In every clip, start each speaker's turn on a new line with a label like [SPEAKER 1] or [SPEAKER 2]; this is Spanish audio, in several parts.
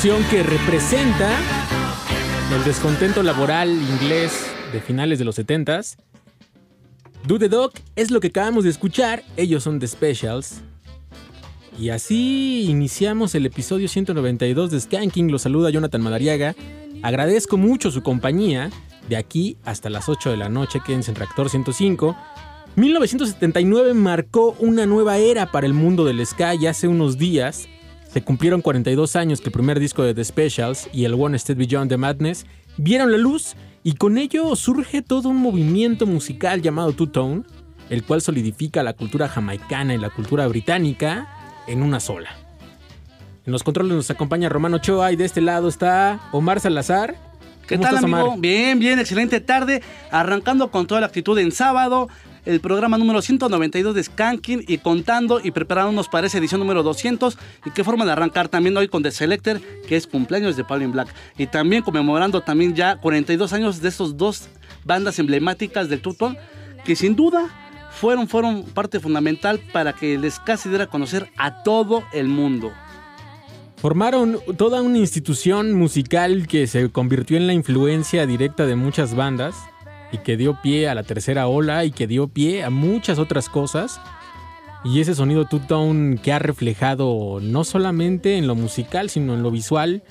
[SPEAKER 1] Que representa el descontento laboral inglés de finales de los 70s. Do the Dog es lo que acabamos de escuchar. Ellos son The Specials. Y así iniciamos el episodio 192 de Skanking. Los saluda Jonathan Madariaga. Agradezco mucho su compañía. De aquí hasta las 8 de la noche, quédense en Reactor 105. 1979 marcó una nueva era para el mundo del ska y hace unos días se cumplieron 42 años que el primer disco de The Specials y el One Step Beyond the Madness vieron la luz y con ello surge todo un movimiento musical llamado Two Tone, el cual solidifica la cultura jamaicana y la cultura británica en una sola. En los controles nos acompaña Romano Ochoa y de este lado está Omar Salazar.
[SPEAKER 2] ¿Qué
[SPEAKER 1] ¿Cómo
[SPEAKER 2] tal,
[SPEAKER 1] estás,
[SPEAKER 2] amigo?
[SPEAKER 1] Omar?
[SPEAKER 2] Bien, bien, excelente tarde. Arrancando con toda la actitud en sábado, el programa número 192 de Skanking y contando y preparándonos para esa edición número 200. Y qué forma de arrancar también hoy con The Selector, que es cumpleaños de Pauline Black. Y también conmemorando también ya 42 años de estos dos bandas emblemáticas del Tuton, que sin duda fueron, fueron parte fundamental para que ska se diera a conocer a todo el mundo.
[SPEAKER 1] Formaron toda una institución musical que se convirtió en la influencia directa de muchas bandas y que dio pie a la tercera ola y que dio pie a muchas otras cosas. Y ese sonido two-tone que ha reflejado no solamente en lo musical, sino en lo visual,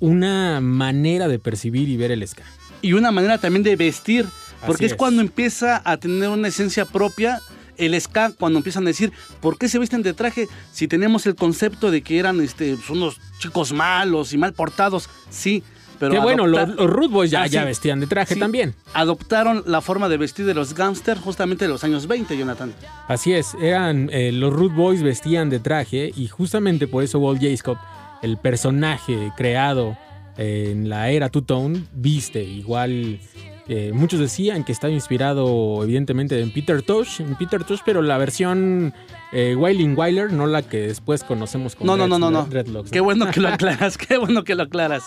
[SPEAKER 1] una manera de percibir y ver el ska.
[SPEAKER 2] y una manera también de vestir, porque es. cuando empieza a tener una esencia propia el ska, cuando empiezan a decir, ¿por qué se visten de traje si tenemos el concepto de que eran este, pues, unos chicos malos y mal portados? Sí, pero...
[SPEAKER 1] que bueno, los, los Root Boys ya,
[SPEAKER 2] Ah,
[SPEAKER 1] ya
[SPEAKER 2] sí.
[SPEAKER 1] vestían de traje
[SPEAKER 2] Sí.
[SPEAKER 1] también.
[SPEAKER 2] Adoptaron la forma de vestir de los gangsters justamente de los años 20, Jonathan.
[SPEAKER 1] Así es, eran eh, los Root Boys vestían de traje y justamente por eso Walt Jacob, el personaje creado eh, en la era Two Tone, viste igual. eh, muchos decían que estaba inspirado evidentemente en Peter Tosh, en Peter Tosh, pero la versión eh, Wailing Wyler, no la que después conocemos como
[SPEAKER 2] No, no, no, no, no.
[SPEAKER 1] Dreadlocks,
[SPEAKER 2] Qué bueno que lo aclaras, qué bueno que lo aclaras.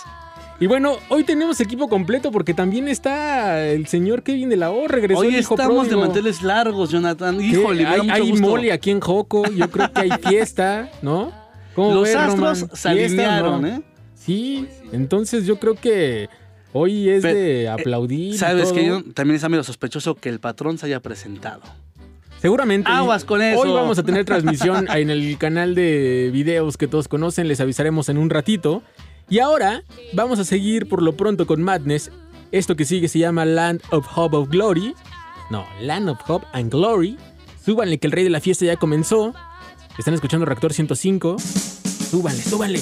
[SPEAKER 1] Y bueno, hoy tenemos equipo completo porque también está el señor Kevin de la O, regresó
[SPEAKER 2] Hoy
[SPEAKER 1] el hijo
[SPEAKER 2] estamos de
[SPEAKER 1] pródigo.
[SPEAKER 2] manteles largos, Jonathan. Híjole, me da
[SPEAKER 1] hay,
[SPEAKER 2] mucho
[SPEAKER 1] hay
[SPEAKER 2] gusto.
[SPEAKER 1] mole aquí en Joco, yo creo que hay fiesta, ¿no? ¿Cómo
[SPEAKER 2] Los
[SPEAKER 1] ves, Roman?
[SPEAKER 2] astros se
[SPEAKER 1] ¿Fiesta,
[SPEAKER 2] alinearon,
[SPEAKER 1] no?
[SPEAKER 2] ¿eh?
[SPEAKER 1] Sí, entonces yo creo que hoy es de aplaudir. y
[SPEAKER 2] Sabes
[SPEAKER 1] todo.
[SPEAKER 2] que también está medio sospechoso que el patrón se haya presentado.
[SPEAKER 1] Seguramente.
[SPEAKER 2] Aguas con eso.
[SPEAKER 1] Hoy vamos a tener transmisión en el canal de videos que todos conocen, les avisaremos en un ratito.
[SPEAKER 3] Y ahora vamos a seguir por lo pronto con Madness. Esto que sigue se llama Land of Hope of Glory. No, Land of Hope and Glory. Súbanle que el rey de la fiesta ya comenzó. Están escuchando Reactor 105. Súbanle, súbanle.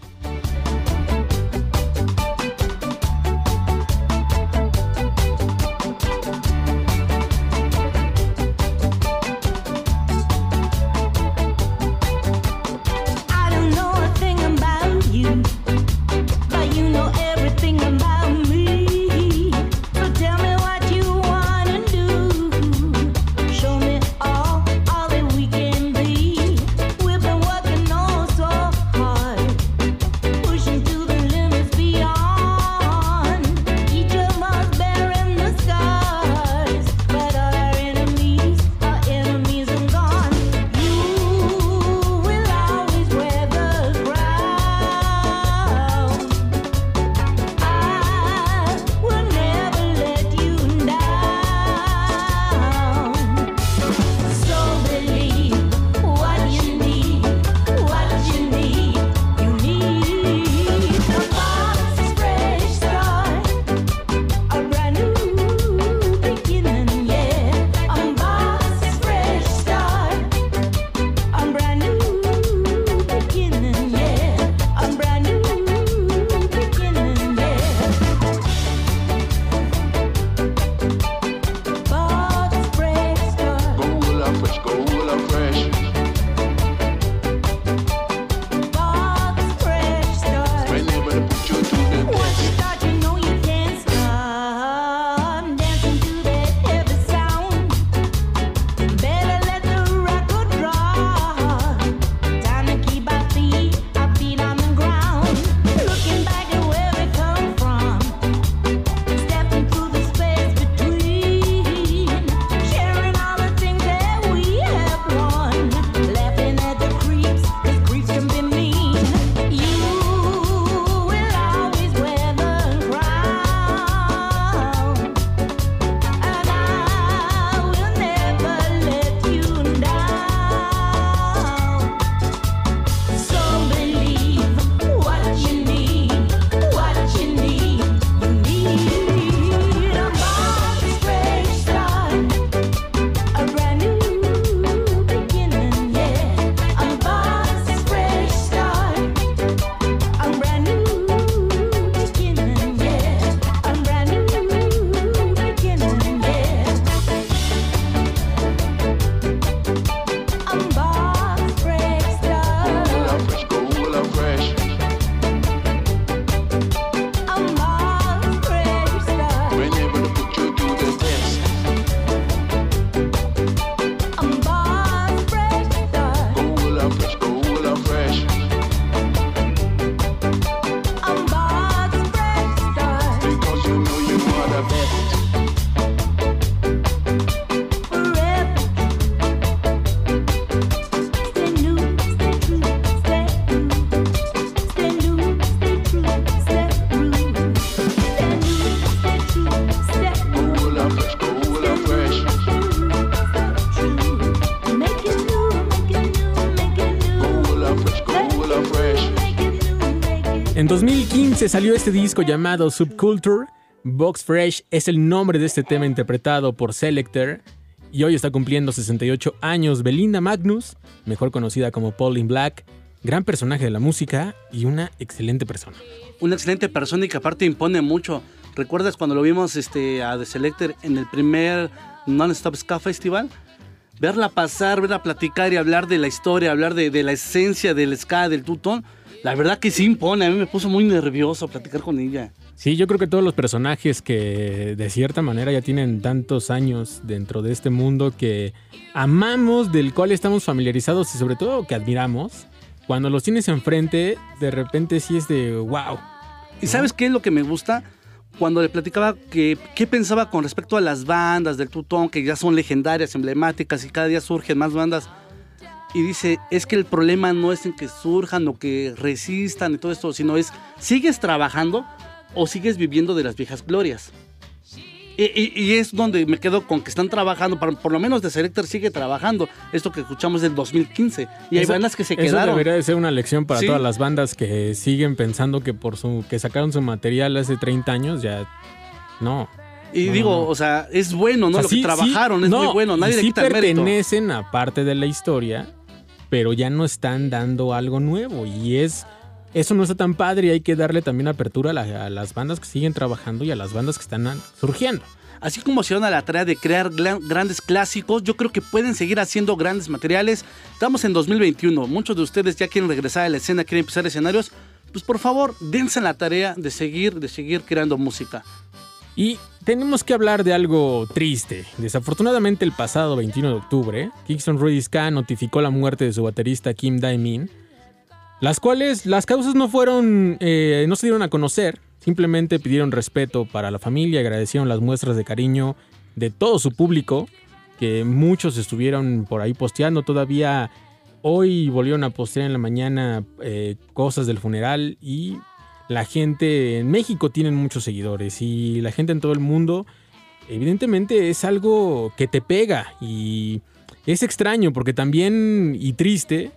[SPEAKER 1] 2015 salió este disco llamado Subculture. Box Fresh es el nombre de este tema interpretado por Selector. Y hoy está cumpliendo 68 años Belinda Magnus, mejor conocida como Pauline Black, gran personaje de la música y una excelente persona.
[SPEAKER 2] Una excelente persona y que aparte impone mucho. ¿Recuerdas cuando lo vimos este, a The Selector en el primer Non-Stop Ska Festival? Verla pasar, verla platicar y hablar de la historia, hablar de, de la esencia del ska, del tutón. La verdad que sí impone. A mí me puso muy nervioso platicar con ella.
[SPEAKER 1] Sí, yo creo que todos los personajes que de cierta manera ya tienen tantos años dentro de este mundo que amamos, del cual estamos familiarizados y sobre todo que admiramos, cuando los tienes enfrente, de repente sí es de wow.
[SPEAKER 2] ¿Y sabes qué es lo que me gusta? Cuando le platicaba que qué pensaba con respecto a las bandas del Tutón, que ya son legendarias, emblemáticas y cada día surgen más bandas. Y dice, es que el problema no es en que surjan o que resistan y todo esto, sino es, ¿sigues trabajando o sigues viviendo de las viejas glorias? Y, y- y es donde me quedo con que están trabajando, por, por lo menos de Selector sigue trabajando. Esto que escuchamos del 2015. Y hay
[SPEAKER 1] Eso-
[SPEAKER 2] bandas que se
[SPEAKER 1] Eso
[SPEAKER 2] quedaron.
[SPEAKER 1] debería de ser una lección para
[SPEAKER 2] Sí.
[SPEAKER 1] todas las bandas que siguen pensando que por su que sacaron su material hace 30 años ya no.
[SPEAKER 2] Y
[SPEAKER 1] No,
[SPEAKER 2] digo,
[SPEAKER 1] no,
[SPEAKER 2] o sea, es bueno, ¿no?
[SPEAKER 1] O sea,
[SPEAKER 2] lo que trabajaron
[SPEAKER 1] sí,
[SPEAKER 2] es
[SPEAKER 1] no,
[SPEAKER 2] muy bueno, nadie le quita el mérito.
[SPEAKER 1] pertenecen a parte de la historia, pero ya no están dando algo nuevo y es eso no está tan padre y hay que darle también apertura a, la- a las bandas que siguen trabajando y a las bandas que están surgiendo.
[SPEAKER 2] Así como se van a la tarea de crear grandes clásicos, yo creo que pueden seguir haciendo grandes materiales. Estamos en 2021, muchos de ustedes ya quieren regresar a la escena, quieren empezar escenarios. Pues por favor, dense en la tarea de seguir, de seguir creando música.
[SPEAKER 1] Y tenemos que hablar de algo triste. Desafortunadamente el pasado 21 de octubre, Kingston Rudy Ska notificó la muerte de su baterista Kim Dae-min, las cuales las causas no fueron, eh, no se dieron a conocer, simplemente pidieron respeto para la familia, agradecieron las muestras de cariño de todo su público, que muchos estuvieron por ahí posteando todavía. Hoy volvieron a postear en la mañana eh, cosas del funeral y la gente en México tienen muchos seguidores y la gente en todo el mundo, evidentemente es algo que te pega y es extraño porque también y triste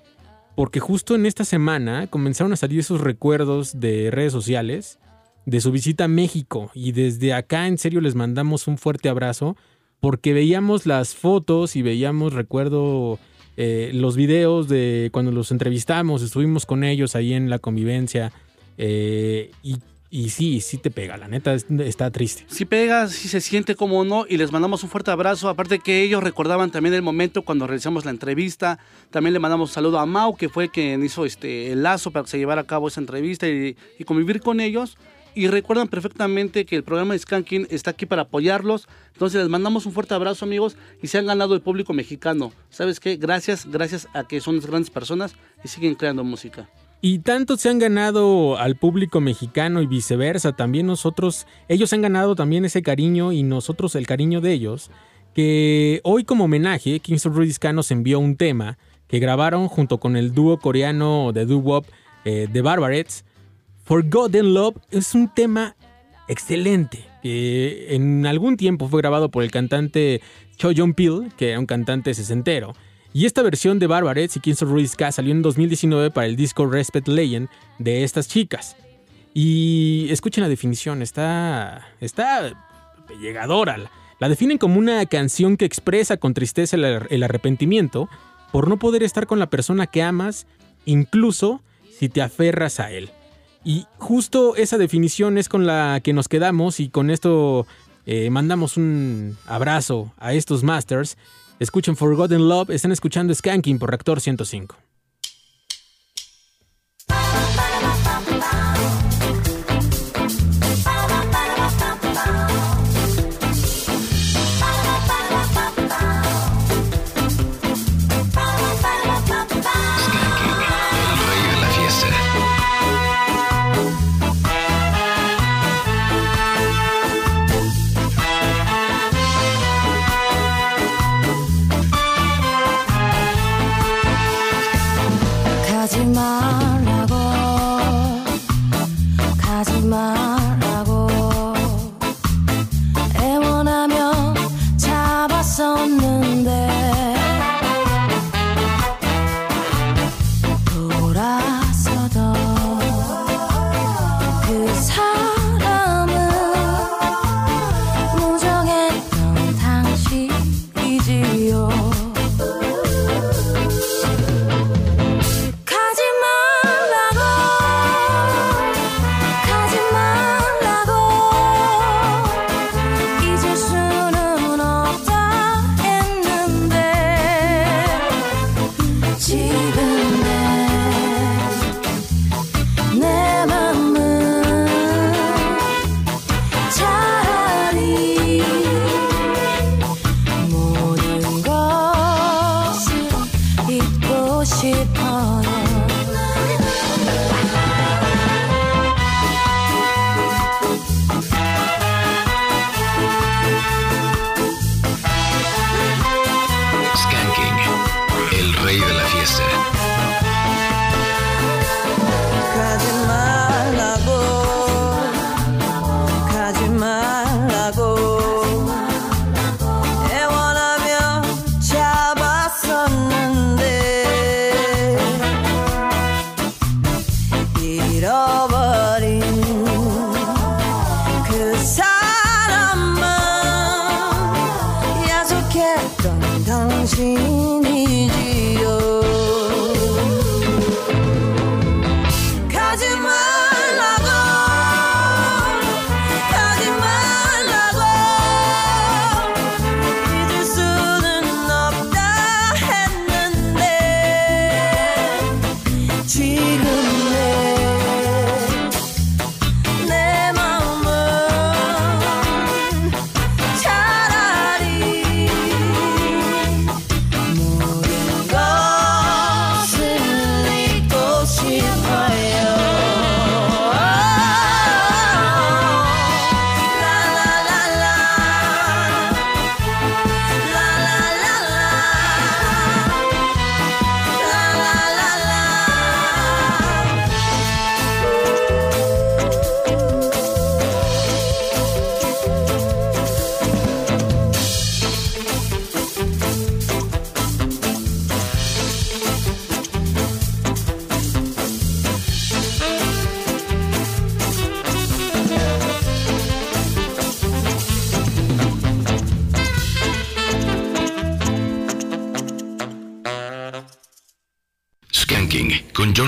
[SPEAKER 1] porque justo en esta semana comenzaron a salir esos recuerdos de redes sociales de su visita a México y desde acá en serio les mandamos un fuerte abrazo porque veíamos las fotos y veíamos, recuerdo, eh, los videos de cuando los entrevistamos, estuvimos con ellos ahí en la convivencia eh, y, y sí, sí te pega, la neta es- está triste.
[SPEAKER 2] Si pega, si se siente como no, y les mandamos un fuerte abrazo. Aparte que ellos recordaban también el momento cuando realizamos la entrevista. También le mandamos un saludo a Mau, que fue quien hizo este, el lazo para que se llevara a cabo esa entrevista y, y convivir con ellos. Y recuerdan perfectamente que el programa de Skanking está aquí para apoyarlos. Entonces les mandamos un fuerte abrazo, amigos, y se han ganado el público mexicano. ¿Sabes qué? Gracias, gracias a que son grandes personas y siguen creando música.
[SPEAKER 1] Y tanto se han ganado al público mexicano y viceversa, también nosotros, ellos han ganado también ese cariño y nosotros el cariño de ellos, que hoy como homenaje, Kingston Rudy Ska nos envió un tema que grabaron junto con el dúo coreano de doo-wop eh, The Barbarets. Forgotten Love es un tema excelente, que en algún tiempo fue grabado por el cantante Cho Jong Pil, que era un cantante sesentero. Y esta versión de Barbarets y Kingston Ruiz Ska salió en 2019 para el disco Respect Legend de estas chicas. Y escuchen la definición, está, está llegadora. La- definen como una canción que expresa con tristeza el arrepentimiento por no poder estar con la persona que amas, incluso si te aferras a él. Y justo esa definición es con la que nos quedamos y con esto eh, mandamos un abrazo a estos masters. Escuchen Forgotten Love, están escuchando Skanking por Reactor 105.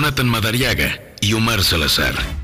[SPEAKER 4] Jonathan Madariaga y Omar Salazar.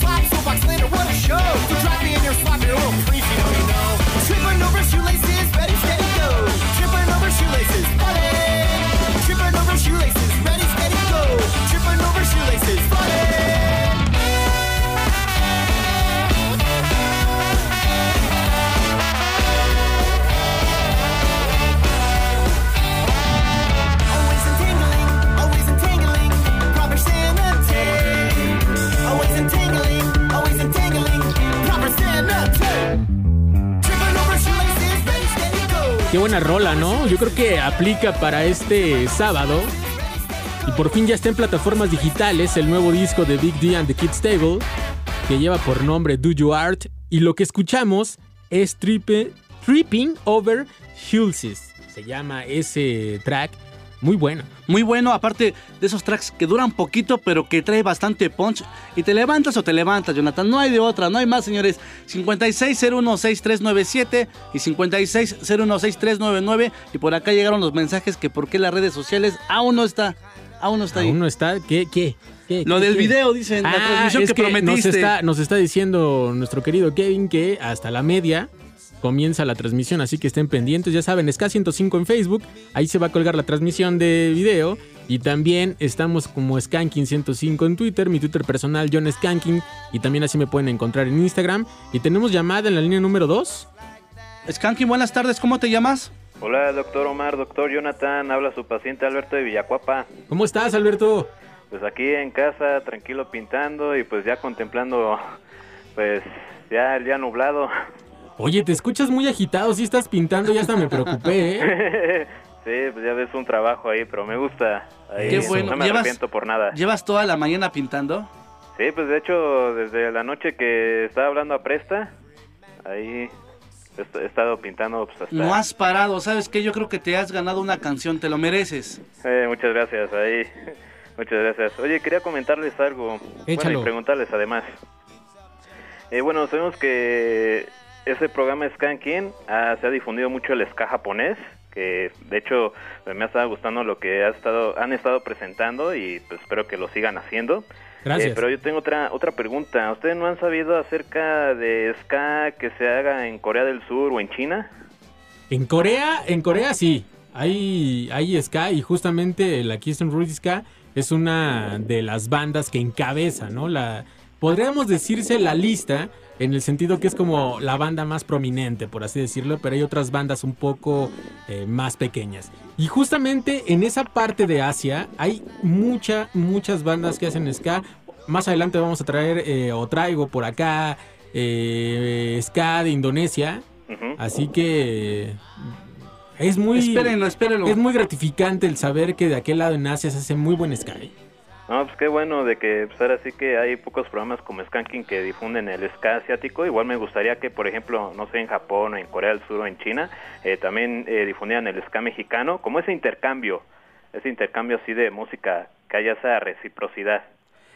[SPEAKER 5] Drive me in your slop, soapbox later, what a show. So drive me in your slop, you're a little creepy, don't you know? Tripping over shoelaces, ready,
[SPEAKER 1] rola, ¿no? Yo creo que aplica para este sábado. Y por fin ya está en plataformas digitales el nuevo disco de Big D and the Kids Table, que lleva por nombre Do You Art. Y lo que escuchamos es Tripping Over Hulses. Se llama ese track. Muy bueno.
[SPEAKER 2] Muy bueno, aparte de esos tracks que duran poquito, pero que trae bastante punch. Y te levantas o te levantas, Jonathan. No hay de otra, no hay más, señores. 56016397 y 56016399. Y por acá llegaron los mensajes que por qué las redes sociales aún no está. Aún no está ahí.
[SPEAKER 1] Aún no está. ¿Qué? ¿Qué? ¿Qué?
[SPEAKER 2] Lo
[SPEAKER 1] ¿Qué?
[SPEAKER 2] del
[SPEAKER 1] ¿Qué?
[SPEAKER 2] video, dicen, la
[SPEAKER 1] Ah,
[SPEAKER 2] transmisión
[SPEAKER 1] es
[SPEAKER 2] que,
[SPEAKER 1] Nos
[SPEAKER 2] prometiste.
[SPEAKER 1] está, nos está diciendo nuestro querido Kevin que hasta la media comienza la transmisión, así que estén pendientes. Ya saben, SK105 en Facebook, ahí se va a colgar la transmisión de video. Y también estamos como Skanking105 en Twitter, mi Twitter personal, John Skanking. Y también así me pueden encontrar en Instagram. Y tenemos llamada en la línea número 2.
[SPEAKER 2] Skanky, buenas tardes, ¿cómo te llamas?
[SPEAKER 6] Hola, doctor Omar, doctor Jonathan, habla su paciente Alberto de Villacuapa.
[SPEAKER 1] ¿Cómo estás, Alberto?
[SPEAKER 6] Pues aquí en casa, tranquilo pintando y pues ya contemplando, pues ya el día nublado.
[SPEAKER 1] Oye, te escuchas muy agitado, si estás pintando, ya hasta me preocupé, ¿eh?
[SPEAKER 6] sí, pues ya ves un trabajo ahí, pero me gusta. Ahí,
[SPEAKER 2] Qué
[SPEAKER 6] no
[SPEAKER 2] bueno.
[SPEAKER 6] me
[SPEAKER 2] ¿Llevas-
[SPEAKER 6] arrepiento por nada.
[SPEAKER 2] ¿Llevas toda la mañana pintando?
[SPEAKER 6] Sí, pues de hecho, desde la noche que estaba hablando a Presta, ahí he est- he estado pintando pues hasta...
[SPEAKER 2] No has parado, ¿sabes qué? Yo creo que te has ganado una canción, te lo mereces.
[SPEAKER 6] Eh, muchas gracias, ahí. Muchas gracias. Oye, quería comentarles algo. Bueno,
[SPEAKER 1] Échalo.
[SPEAKER 6] y preguntarles además. Eh, bueno, sabemos que ese programa Skanking ah, se ha difundido mucho el ska japonés, que de hecho pues, me ha estado gustando lo que ha estado, han estado presentando y pues espero que lo sigan haciendo.
[SPEAKER 1] Gracias.
[SPEAKER 6] Eh, pero yo tengo otra otra pregunta. ¿Ustedes no han sabido acerca de ska que se haga en Corea del Sur o en China?
[SPEAKER 1] En Corea, en Corea sí. Hay, hay ska y justamente la Keystone Road Ska es una de las bandas que encabeza, ¿no? La, podríamos decirse la lista en el sentido que es como la banda más prominente, por así decirlo, pero hay otras bandas un poco eh, más pequeñas. Y justamente en esa parte de Asia hay mucha, muchas bandas que hacen ska. Más adelante vamos a traer eh, o traigo por acá eh, ska de Indonesia. Así que es muy
[SPEAKER 2] Espérenlo, espérenlo.
[SPEAKER 1] es muy gratificante el saber que de aquel lado en Asia se hace muy buen ska.
[SPEAKER 6] No, pues qué bueno de que pues ahora sí que hay pocos programas como Skanking que difunden el ska asiático. Igual me gustaría que, por ejemplo, no sé, en Japón, o en Corea del Sur o en China, eh, también eh, difundieran el ska mexicano, como ese intercambio, ese intercambio así de música, que haya esa reciprocidad.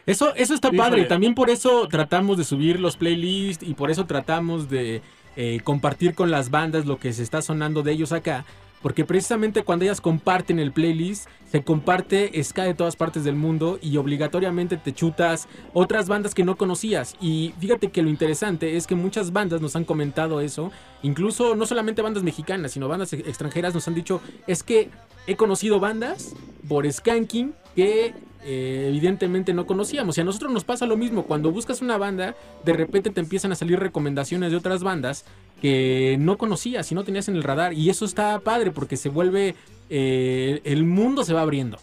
[SPEAKER 1] Eso, eso está
[SPEAKER 2] Híjole.
[SPEAKER 1] padre. También por eso tratamos de subir los playlists y por eso tratamos de eh, compartir con las bandas lo que se está sonando de ellos acá. Porque precisamente cuando ellas comparten el playlist, se comparte ska de todas partes del mundo y obligatoriamente te chutas otras bandas que no conocías. Y fíjate que lo interesante es que muchas bandas nos han comentado eso. Incluso no solamente bandas mexicanas, sino bandas ex- extranjeras nos han dicho, es que he conocido bandas por Skanking que eh, evidentemente no conocíamos. Y a nosotros nos pasa lo mismo. Cuando buscas una banda, de repente te empiezan a salir recomendaciones de otras bandas que no conocías y no tenías en el radar. Y eso está padre porque se vuelve... eh, el mundo se va abriendo.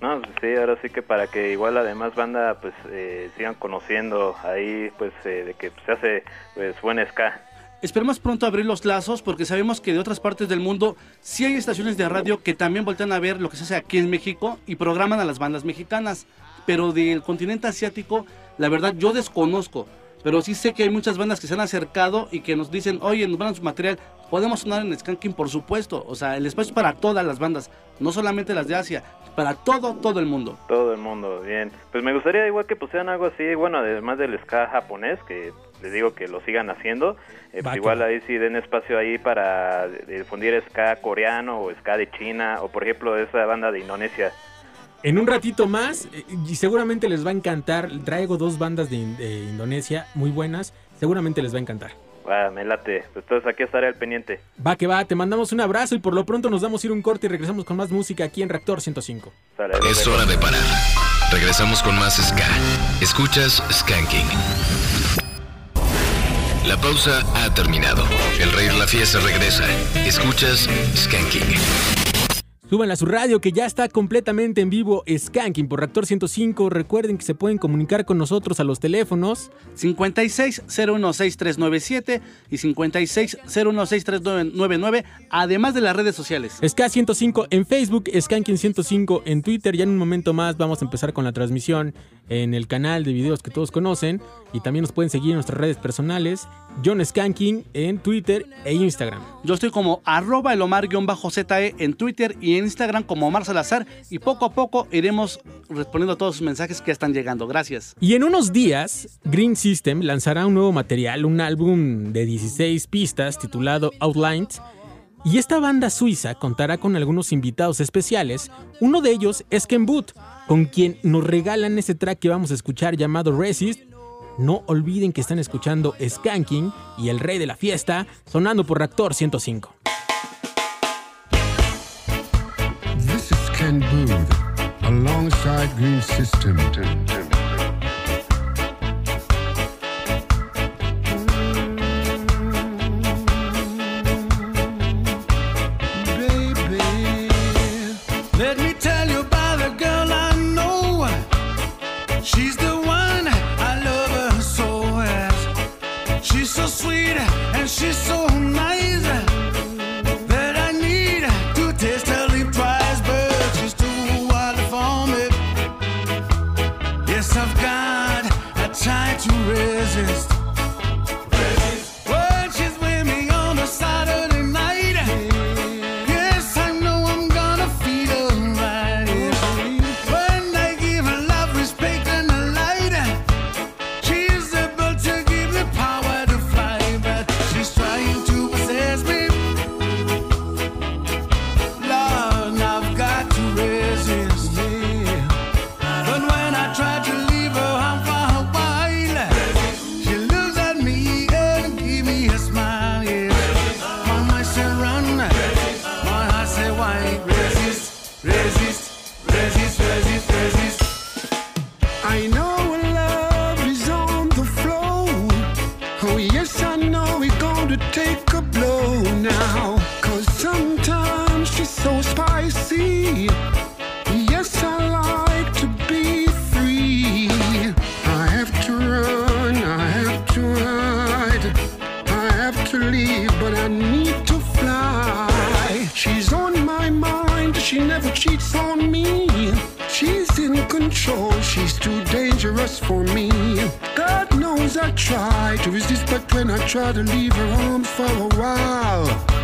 [SPEAKER 6] No, pues sí, ahora sí que para que igual la demás banda pues eh, sigan conociendo ahí pues eh, de que se hace pues buen ska.
[SPEAKER 2] Esperemos pronto abrir los lazos porque sabemos que de otras partes del mundo sí hay estaciones de radio que también voltean a ver lo que se hace aquí en México y programan a las bandas mexicanas. Pero del continente asiático, la verdad yo desconozco. Pero sí sé que hay muchas bandas que se han acercado y que nos dicen, oye, nos mandan su material. Podemos sonar en Skanking, por supuesto. O sea, el espacio es para todas las bandas, no solamente las de Asia, para todo, todo el mundo.
[SPEAKER 6] Todo el mundo, bien. Pues me gustaría igual que pusieran algo así, bueno, además del ska japonés, que les digo que lo sigan haciendo, eh, pues igual ahí sí den espacio ahí para difundir ska coreano o ska de China, o por ejemplo esa banda de Indonesia.
[SPEAKER 1] En un ratito más, eh, y seguramente les va a encantar. Traigo dos bandas de, In- de Indonesia muy buenas. Seguramente les va a encantar.
[SPEAKER 6] Ah, me late. Pues entonces aquí estaré al pendiente.
[SPEAKER 1] Va que va, te mandamos un abrazo y por lo pronto nos damos a ir un corte y regresamos con más música aquí en Reactor 105.
[SPEAKER 6] Sale,
[SPEAKER 7] Es hora de parar. Regresamos con más Ska. Escuchas Skanking. La pausa ha terminado. El rey de la fiesta regresa. Escuchas Skanking.
[SPEAKER 1] Súbanla a su radio que ya está completamente en vivo Skanking por Reactor 105. Recuerden que se pueden comunicar con nosotros a los teléfonos
[SPEAKER 2] 56016397 y 56016399, además de las redes sociales.
[SPEAKER 1] Ska 105 en Facebook, Skanking 105 en Twitter. Ya en un momento más vamos a empezar con la transmisión en el canal de videos que todos conocen. Y también nos pueden seguir en nuestras redes personales. John Skanking en Twitter e Instagram.
[SPEAKER 2] Yo estoy como arroba el Omar-ZE en Twitter y en Instagram como Omar Salazar y poco a poco iremos respondiendo a todos sus mensajes que están llegando. Gracias.
[SPEAKER 1] Y en unos días, Green System lanzará un nuevo material, un álbum de 16 pistas titulado Outlines. Y esta banda suiza contará con algunos invitados especiales. Uno de ellos es Ken Boot, con quien nos regalan ese track que vamos a escuchar llamado Resist. No olviden que están escuchando Skanking y el rey de la fiesta sonando por Reactor 105.
[SPEAKER 8] This is Ken Booth alongside Green System.
[SPEAKER 9] Sweet and she's so tried to
[SPEAKER 8] leave her home for a while.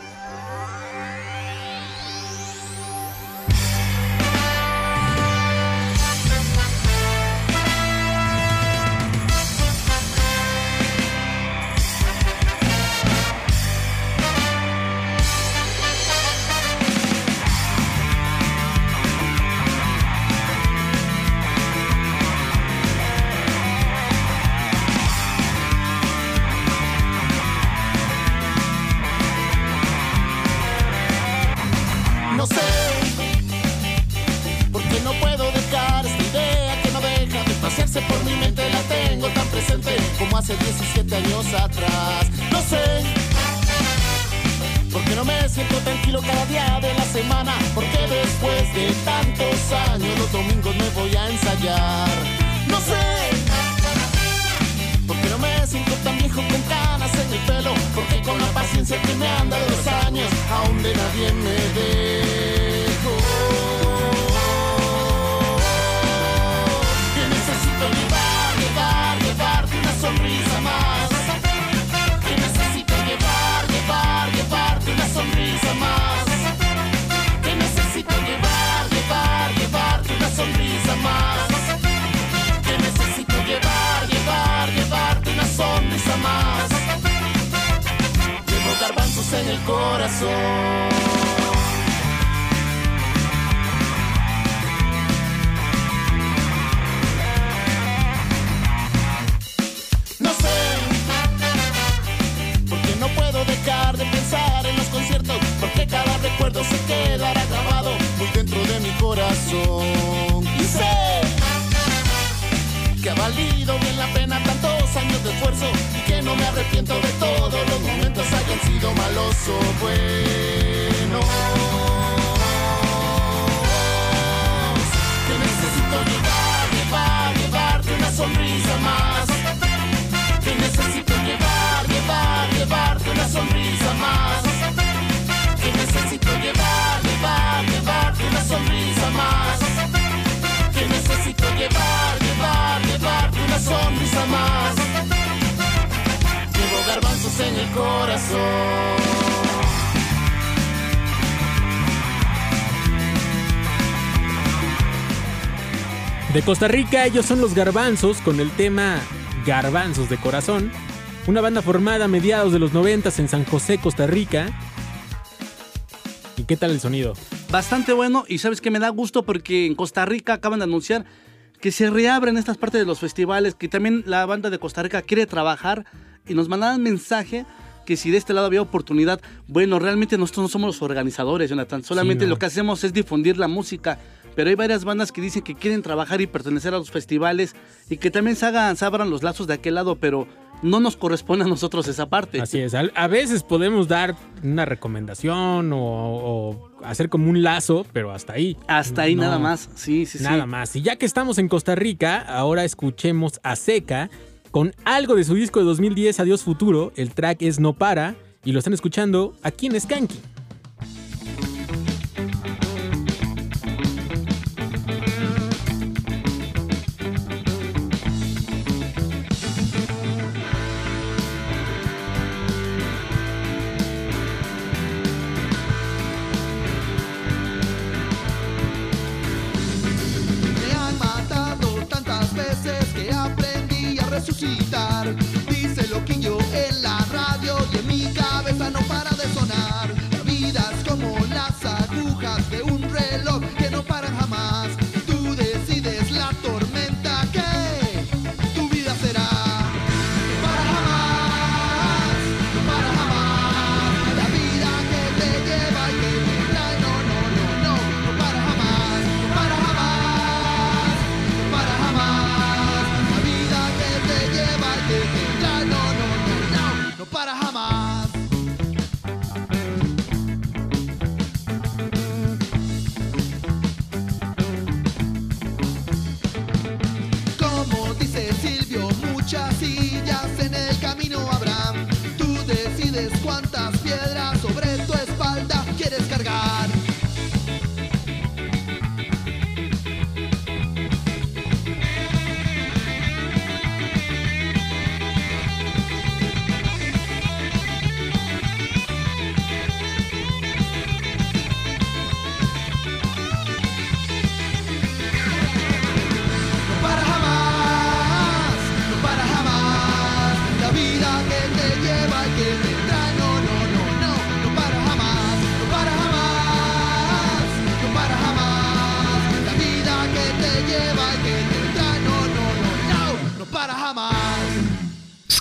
[SPEAKER 1] Costa Rica, ellos son los Garbanzos con el tema Garbanzos de Corazón, una banda formada a mediados de los 90 en San José, Costa Rica. ¿Y qué tal el sonido?
[SPEAKER 2] Bastante bueno y sabes que me da gusto porque en Costa Rica acaban de anunciar que se reabren estas partes de los festivales, que también la banda de Costa Rica quiere trabajar y nos mandaban mensaje que si de este lado había oportunidad, bueno, realmente nosotros no somos los organizadores, Jonathan, solamente lo que hacemos es difundir la música pero hay varias bandas que dicen que quieren trabajar y pertenecer a los festivales y que también se, hagan, se abran los lazos de aquel lado, pero no nos corresponde a nosotros esa parte.
[SPEAKER 1] Así es, a, veces podemos dar una recomendación o, hacer como un lazo, pero hasta ahí.
[SPEAKER 2] Hasta ahí nada más, sí, sí, nada sí.
[SPEAKER 1] Nada más. Y ya que estamos en Costa Rica, ahora escuchemos a Seca con algo de su disco de 2010, Adiós Futuro. El track es No Para y lo están escuchando aquí en Skanky.
[SPEAKER 10] Resucitar.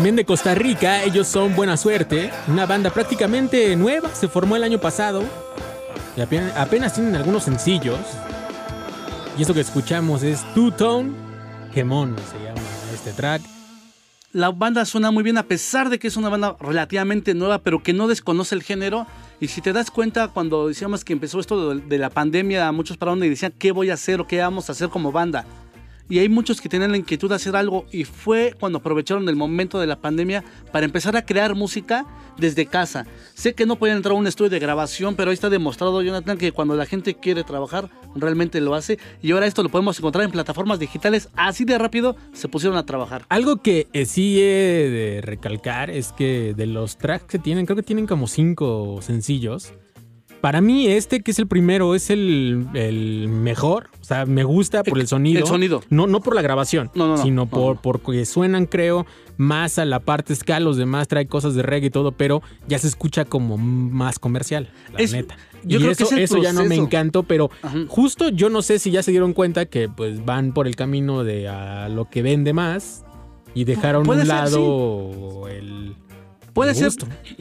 [SPEAKER 1] También de Costa Rica, ellos son Buena Suerte, una banda prácticamente nueva, se formó el año pasado y apenas, apenas tienen algunos sencillos. Y eso que escuchamos es Two Tone Gemón, se llama este track.
[SPEAKER 2] La banda suena muy bien a pesar de que es una banda relativamente nueva, pero que no desconoce el género. Y si te das cuenta, cuando decíamos que empezó esto de, la pandemia, muchos pararon y decían, ¿qué voy a hacer o qué vamos a hacer como banda? Y hay muchos que tenían la inquietud de hacer algo y fue cuando aprovecharon el momento de la pandemia para empezar a crear música desde casa. Sé que no pueden entrar a un estudio de grabación, pero ahí está demostrado, Jonathan, que cuando la gente quiere trabajar, realmente lo hace. Y ahora esto lo podemos encontrar en plataformas digitales. Así de rápido se pusieron a trabajar.
[SPEAKER 1] Algo que eh, sí he de recalcar es que de los tracks que tienen, creo que tienen como cinco sencillos. Para mí este, que es el primero, es el, el mejor. O sea, me gusta por el sonido.
[SPEAKER 2] el sonido.
[SPEAKER 1] No, no por la grabación,
[SPEAKER 2] No, no, no,
[SPEAKER 1] sino
[SPEAKER 2] no,
[SPEAKER 1] por porque suenan, creo, más a la parte ska. Los demás trae cosas de reggae y todo, pero ya se escucha como más comercial, la
[SPEAKER 2] Es-
[SPEAKER 1] neta.
[SPEAKER 2] yo
[SPEAKER 1] y
[SPEAKER 2] creo
[SPEAKER 1] eso,
[SPEAKER 2] que es el
[SPEAKER 1] eso ya no me encantó, pero
[SPEAKER 2] Ajá.
[SPEAKER 1] justo yo no sé si ya se dieron cuenta que pues van por el camino de a lo que vende más y dejaron a un
[SPEAKER 2] ser,
[SPEAKER 1] lado el
[SPEAKER 2] Puede ser,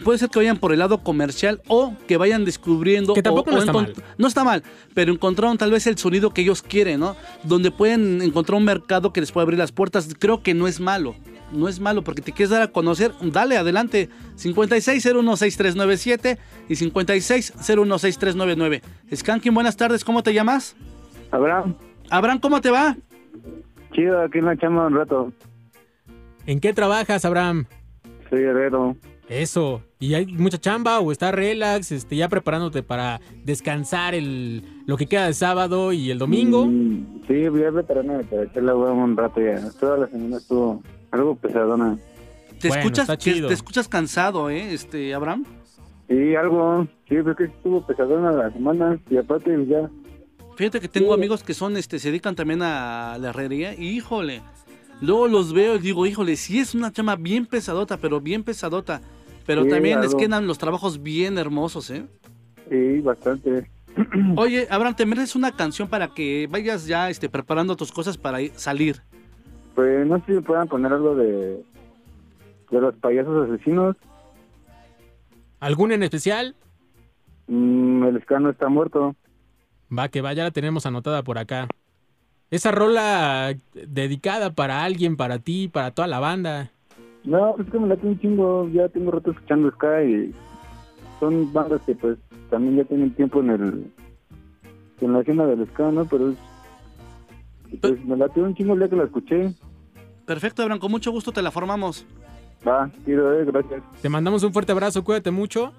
[SPEAKER 2] puede ser que vayan por el lado comercial o que vayan descubriendo.
[SPEAKER 1] Que tampoco
[SPEAKER 2] o-
[SPEAKER 1] no
[SPEAKER 2] o
[SPEAKER 1] está mal.
[SPEAKER 2] No está mal, pero encontraron tal vez el sonido que ellos quieren, ¿no? Donde pueden encontrar un mercado que les puede abrir las puertas. Creo que no es malo. No es malo porque te quieres dar a conocer. Dale, adelante. 56016397 y 56016399. Skanking, buenas tardes. ¿Cómo te llamas?
[SPEAKER 11] Abraham,
[SPEAKER 2] Abraham, ¿cómo te va?
[SPEAKER 11] chido, aquí en la chamba un rato.
[SPEAKER 1] ¿En qué trabajas, Abraham?
[SPEAKER 11] Soy herrero.
[SPEAKER 1] Eso. ¿Y hay mucha chamba o está relax, este, ya preparándote para descansar el, lo que queda de sábado y el domingo?
[SPEAKER 11] Mm, sí, voy a prepararme para echarle huevo un rato ya. Toda la semana estuvo algo pesadona.
[SPEAKER 2] Te
[SPEAKER 1] Bueno,
[SPEAKER 2] escuchas,
[SPEAKER 1] está
[SPEAKER 2] te,
[SPEAKER 1] chido.
[SPEAKER 2] te escuchas cansado, ¿eh? Este, Abraham.
[SPEAKER 11] Y algo, sí, pues que estuvo pesadona la semana. Y aparte ya,
[SPEAKER 2] Fíjate que tengo amigos que son, este, se dedican también a la herrería y híjole, luego los veo y digo, híjole, sí es una chama bien pesadota, pero bien pesadota. Pero
[SPEAKER 11] Sí,
[SPEAKER 2] también les
[SPEAKER 11] algo.
[SPEAKER 2] quedan los trabajos bien hermosos, ¿eh?
[SPEAKER 11] sí, bastante.
[SPEAKER 2] Oye, Abraham, te mereces una canción para que vayas ya este, preparando tus cosas para ir- salir.
[SPEAKER 11] Pues no sé si me puedan poner algo de, de los payasos asesinos.
[SPEAKER 1] ¿Algún en especial?
[SPEAKER 11] Mm, el escano está muerto.
[SPEAKER 1] Va, que va, ya la tenemos anotada por acá. Esa rola dedicada para alguien, para ti, para toda la banda.
[SPEAKER 11] No, pues es que me late un chingo. Ya tengo rato escuchando Sky y son bandas que pues también ya tienen tiempo en el en la escena del Ska, ¿no? Pero es, pues me late un chingo el día que la escuché.
[SPEAKER 2] Perfecto, Abraham, con mucho gusto te la formamos.
[SPEAKER 11] Va, quiero, eh, gracias.
[SPEAKER 1] Te mandamos un fuerte abrazo, cuídate mucho.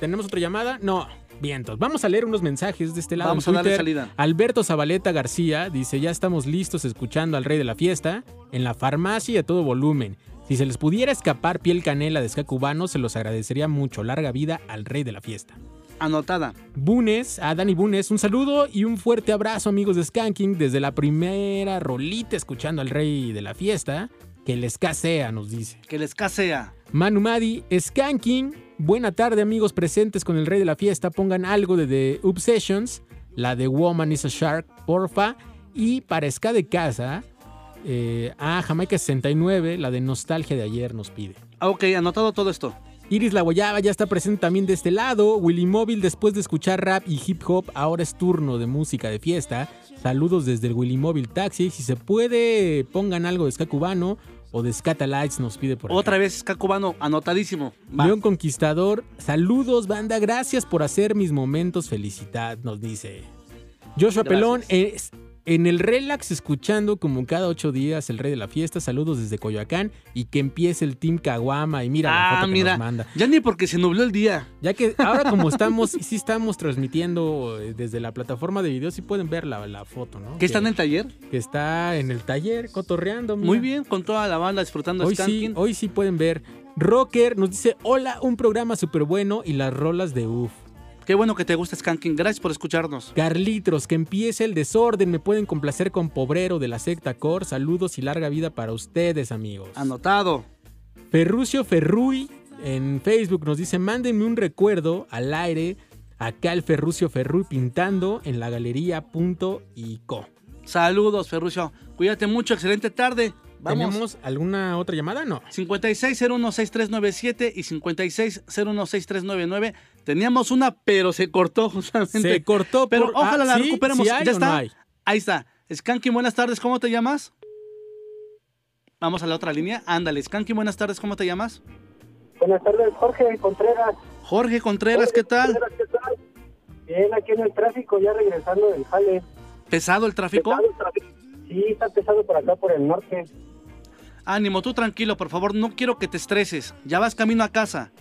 [SPEAKER 1] ¿Tenemos otra llamada? No. Vientos. Vamos a leer unos mensajes de este lado.
[SPEAKER 2] Vamos
[SPEAKER 1] en
[SPEAKER 2] a darle
[SPEAKER 1] Twitter.
[SPEAKER 2] salida.
[SPEAKER 1] Alberto Zabaleta García dice: Ya estamos listos escuchando al rey de la fiesta en la farmacia y a todo volumen. Si se les pudiera escapar piel canela de ska cubano, se los agradecería mucho. Larga vida al rey de la fiesta.
[SPEAKER 2] Anotada.
[SPEAKER 1] Bunes, a Dani Bunes, un saludo y un fuerte abrazo, amigos de Skanking, desde la primera rolita escuchando al rey de la fiesta. Que les casea, nos dice.
[SPEAKER 2] Que les casea.
[SPEAKER 1] Manu Madi, Skanking. Buena tarde, amigos presentes con el rey de la fiesta. Pongan algo de The Obsessions, la de Woman is a Shark, porfa. Y para Ska de casa, eh, a Jamaica 69, la de Nostalgia de ayer nos pide.
[SPEAKER 2] Ah, Ok, anotado todo esto.
[SPEAKER 1] Iris La Guayaba ya está presente también de este lado. Willy Móvil, después de escuchar rap y hip hop, ahora es turno de música de fiesta. Saludos desde el Willy Móvil Taxi. Si se puede, pongan algo de ska cubano o de Scatalites, nos pide por acá.
[SPEAKER 2] Otra vez, Ska Cubano, anotadísimo. Va.
[SPEAKER 1] León Conquistador, saludos banda, gracias por hacer mis momentos felicidad, nos dice. Joshua
[SPEAKER 2] Gracias.
[SPEAKER 1] Pelón, es- en el relax escuchando como cada ocho días el rey de la fiesta. Saludos desde Coyoacán y que empiece el Team Caguama. Y mira la
[SPEAKER 2] Ah,
[SPEAKER 1] foto que
[SPEAKER 2] mira.
[SPEAKER 1] nos manda.
[SPEAKER 2] Ya ni porque se nubló el día.
[SPEAKER 1] Ya que ahora como estamos, sí estamos transmitiendo eh, desde la plataforma de video, sí pueden ver la, la foto, ¿no?
[SPEAKER 2] ¿Qué está en el taller?
[SPEAKER 1] Que está en el taller cotorreando. mira.
[SPEAKER 2] Muy bien, con toda la banda disfrutando
[SPEAKER 1] Hoy sí, hoy sí pueden ver. Rocker nos dice, hola, un programa súper bueno y las rolas de UF.
[SPEAKER 2] Qué bueno que te gusta Skanking. Gracias por escucharnos.
[SPEAKER 1] Carlitos, que empiece el desorden. Me pueden complacer con Pobrero de la secta Core. Saludos y larga vida para ustedes, amigos.
[SPEAKER 2] Anotado.
[SPEAKER 1] Ferrucio Ferruy en Facebook nos dice: Mándenme un recuerdo al aire. Acá el Ferrucio Ferruy pintando en la galería punto y co.
[SPEAKER 2] Saludos, Ferrucio. Cuídate mucho, excelente tarde. Vamos.
[SPEAKER 1] ¿Tenemos alguna otra llamada? No.
[SPEAKER 2] 56016397 y 56016399. Teníamos una, pero se cortó justamente.
[SPEAKER 1] Se cortó,
[SPEAKER 2] Pero
[SPEAKER 1] por-
[SPEAKER 2] ojalá
[SPEAKER 1] ah,
[SPEAKER 2] la
[SPEAKER 1] ¿sí?
[SPEAKER 2] recuperemos.
[SPEAKER 1] ¿Sí hay
[SPEAKER 2] ¿Ya
[SPEAKER 1] o
[SPEAKER 2] está?
[SPEAKER 1] no hay?
[SPEAKER 2] Ahí está. Skanky, buenas tardes. ¿Cómo te llamas? Vamos a la otra línea. Ándale, Skanky, buenas tardes. ¿Cómo te llamas?
[SPEAKER 12] Buenas tardes, Jorge Contreras.
[SPEAKER 2] Jorge Contreras, ¿qué tal?
[SPEAKER 12] Contreras, ¿qué tal? Bien, aquí en el tráfico, ya regresando del jale.
[SPEAKER 2] ¿Pesado el tráfico?
[SPEAKER 12] Pesado el tráfico. Sí, está pesado por acá, por el norte.
[SPEAKER 2] Ánimo, tú tranquilo, por favor. No quiero que te estreses. Ya vas camino a casa.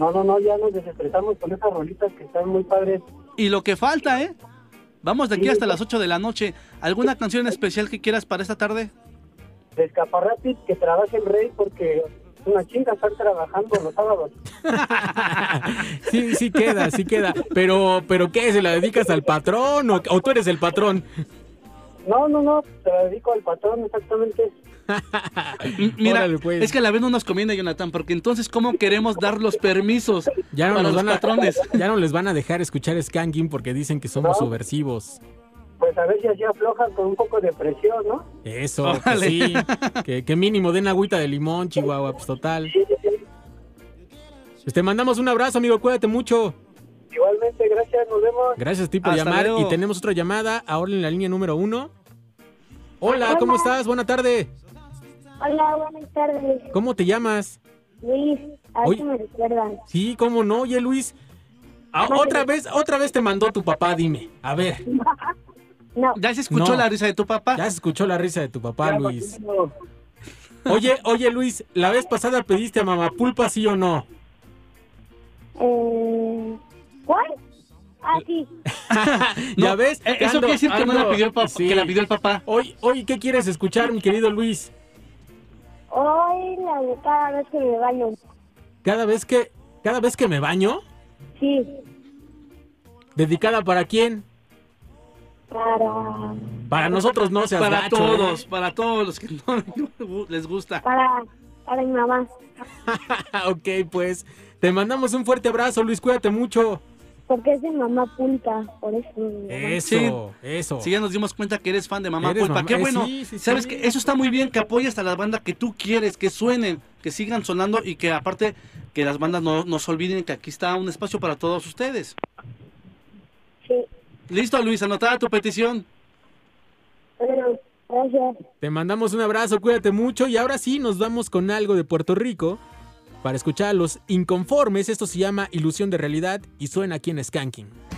[SPEAKER 12] No, no, no, ya nos desestresamos con esas rolitas que están muy padres.
[SPEAKER 2] Y lo que falta, ¿eh? Vamos de aquí
[SPEAKER 12] Sí.
[SPEAKER 2] hasta las 8 de la noche. ¿Alguna canción especial que quieras para esta tarde?
[SPEAKER 12] De escaparratis que trabaje el rey porque es una chinga estar trabajando los sábados.
[SPEAKER 1] Sí, sí queda, sí queda. Pero, pero ¿qué? ¿Se la dedicas al patrón o, o tú eres el patrón?
[SPEAKER 12] No, no, no, te la dedico al patrón exactamente.
[SPEAKER 2] Mira,
[SPEAKER 1] Órale, pues.
[SPEAKER 2] es que a la vez no nos conviene, Jonathan, porque entonces, ¿cómo queremos dar los permisos
[SPEAKER 1] Ya no,
[SPEAKER 2] para
[SPEAKER 1] nos
[SPEAKER 2] los
[SPEAKER 1] van a,
[SPEAKER 2] patrones?
[SPEAKER 1] ya no les van a dejar escuchar Skanking porque dicen que somos
[SPEAKER 12] No.
[SPEAKER 1] subversivos.
[SPEAKER 12] Pues a ver si así aflojan con un poco de presión, ¿no?
[SPEAKER 1] Eso, que sí. Que, que mínimo den agüita de limón, Chihuahua, pues total. Pues te mandamos un abrazo, amigo. Cuídate mucho.
[SPEAKER 12] Igualmente, gracias, nos vemos.
[SPEAKER 1] Gracias a ti por
[SPEAKER 2] Hasta
[SPEAKER 1] llamar.
[SPEAKER 2] luego.
[SPEAKER 1] Y tenemos otra llamada ahora en la línea número uno. Hola, ¿cómo estás? Buena tarde.
[SPEAKER 13] Hola, buenas tardes.
[SPEAKER 1] ¿Cómo te llamas?
[SPEAKER 13] Luis, a ver si me recuerdan.
[SPEAKER 1] Sí, ¿cómo no? Oye, Luis. Ah, otra vez, otra vez te mandó tu papá, dime. A ver.
[SPEAKER 13] No,
[SPEAKER 2] ¿Ya se escuchó
[SPEAKER 1] No.
[SPEAKER 2] la risa de tu papá?
[SPEAKER 1] Ya se escuchó la risa de tu papá,
[SPEAKER 12] Ya,
[SPEAKER 1] Luis.
[SPEAKER 12] Martino.
[SPEAKER 1] Oye, oye, Luis, ¿la vez pasada pediste a mamá pulpa, sí o no?
[SPEAKER 13] eh, ¿cuál? Ah, sí.
[SPEAKER 1] ¿Ya
[SPEAKER 2] No,
[SPEAKER 1] ves?
[SPEAKER 2] eh, Eso quiere decir que no la pidió el papá,
[SPEAKER 1] Sí.
[SPEAKER 2] que la pidió el papá.
[SPEAKER 1] Hoy, hoy, ¿qué quieres escuchar, mi querido Luis?
[SPEAKER 13] Hoy la de cada vez que me baño.
[SPEAKER 1] Cada vez que, cada vez que me baño,
[SPEAKER 13] Sí,
[SPEAKER 1] dedicada para quién?
[SPEAKER 13] para,
[SPEAKER 1] Para nosotros no seas
[SPEAKER 2] Para
[SPEAKER 1] gacho,
[SPEAKER 2] todos,
[SPEAKER 1] ¿eh?
[SPEAKER 2] para todos los que no les gusta.
[SPEAKER 13] para, para mi mamá.
[SPEAKER 1] ok, pues te mandamos un fuerte abrazo, Luis, cuídate mucho.
[SPEAKER 13] Porque es de mamá punta, por eso.
[SPEAKER 1] Eso, eso.
[SPEAKER 2] Sí, ya nos dimos cuenta que eres fan de Mamá
[SPEAKER 1] Eres
[SPEAKER 2] Pulpa.
[SPEAKER 1] mamá-
[SPEAKER 2] Qué
[SPEAKER 1] eh,
[SPEAKER 2] bueno.
[SPEAKER 1] sí, sí,
[SPEAKER 2] Sabes
[SPEAKER 1] sí.
[SPEAKER 2] que eso está muy bien, que apoyes a las bandas que tú quieres, que suenen, que sigan sonando y que aparte que las bandas no, no se olviden que aquí está un espacio para todos ustedes.
[SPEAKER 13] Sí,
[SPEAKER 2] Listo, Luis, anotada tu petición.
[SPEAKER 13] bueno, gracias.
[SPEAKER 1] Te mandamos un abrazo, cuídate mucho y ahora sí nos vamos con algo de Puerto Rico para escuchar a los inconformes. Esto se llama Ilusión de Realidad y suena aquí en Skanking.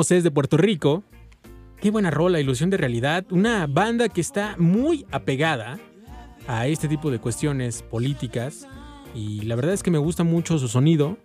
[SPEAKER 1] Es de Puerto Rico. Qué buena rola, Ilusión de Realidad. Una banda que está muy apegada a este tipo de cuestiones políticas. Y la verdad es que me gusta mucho su sonido.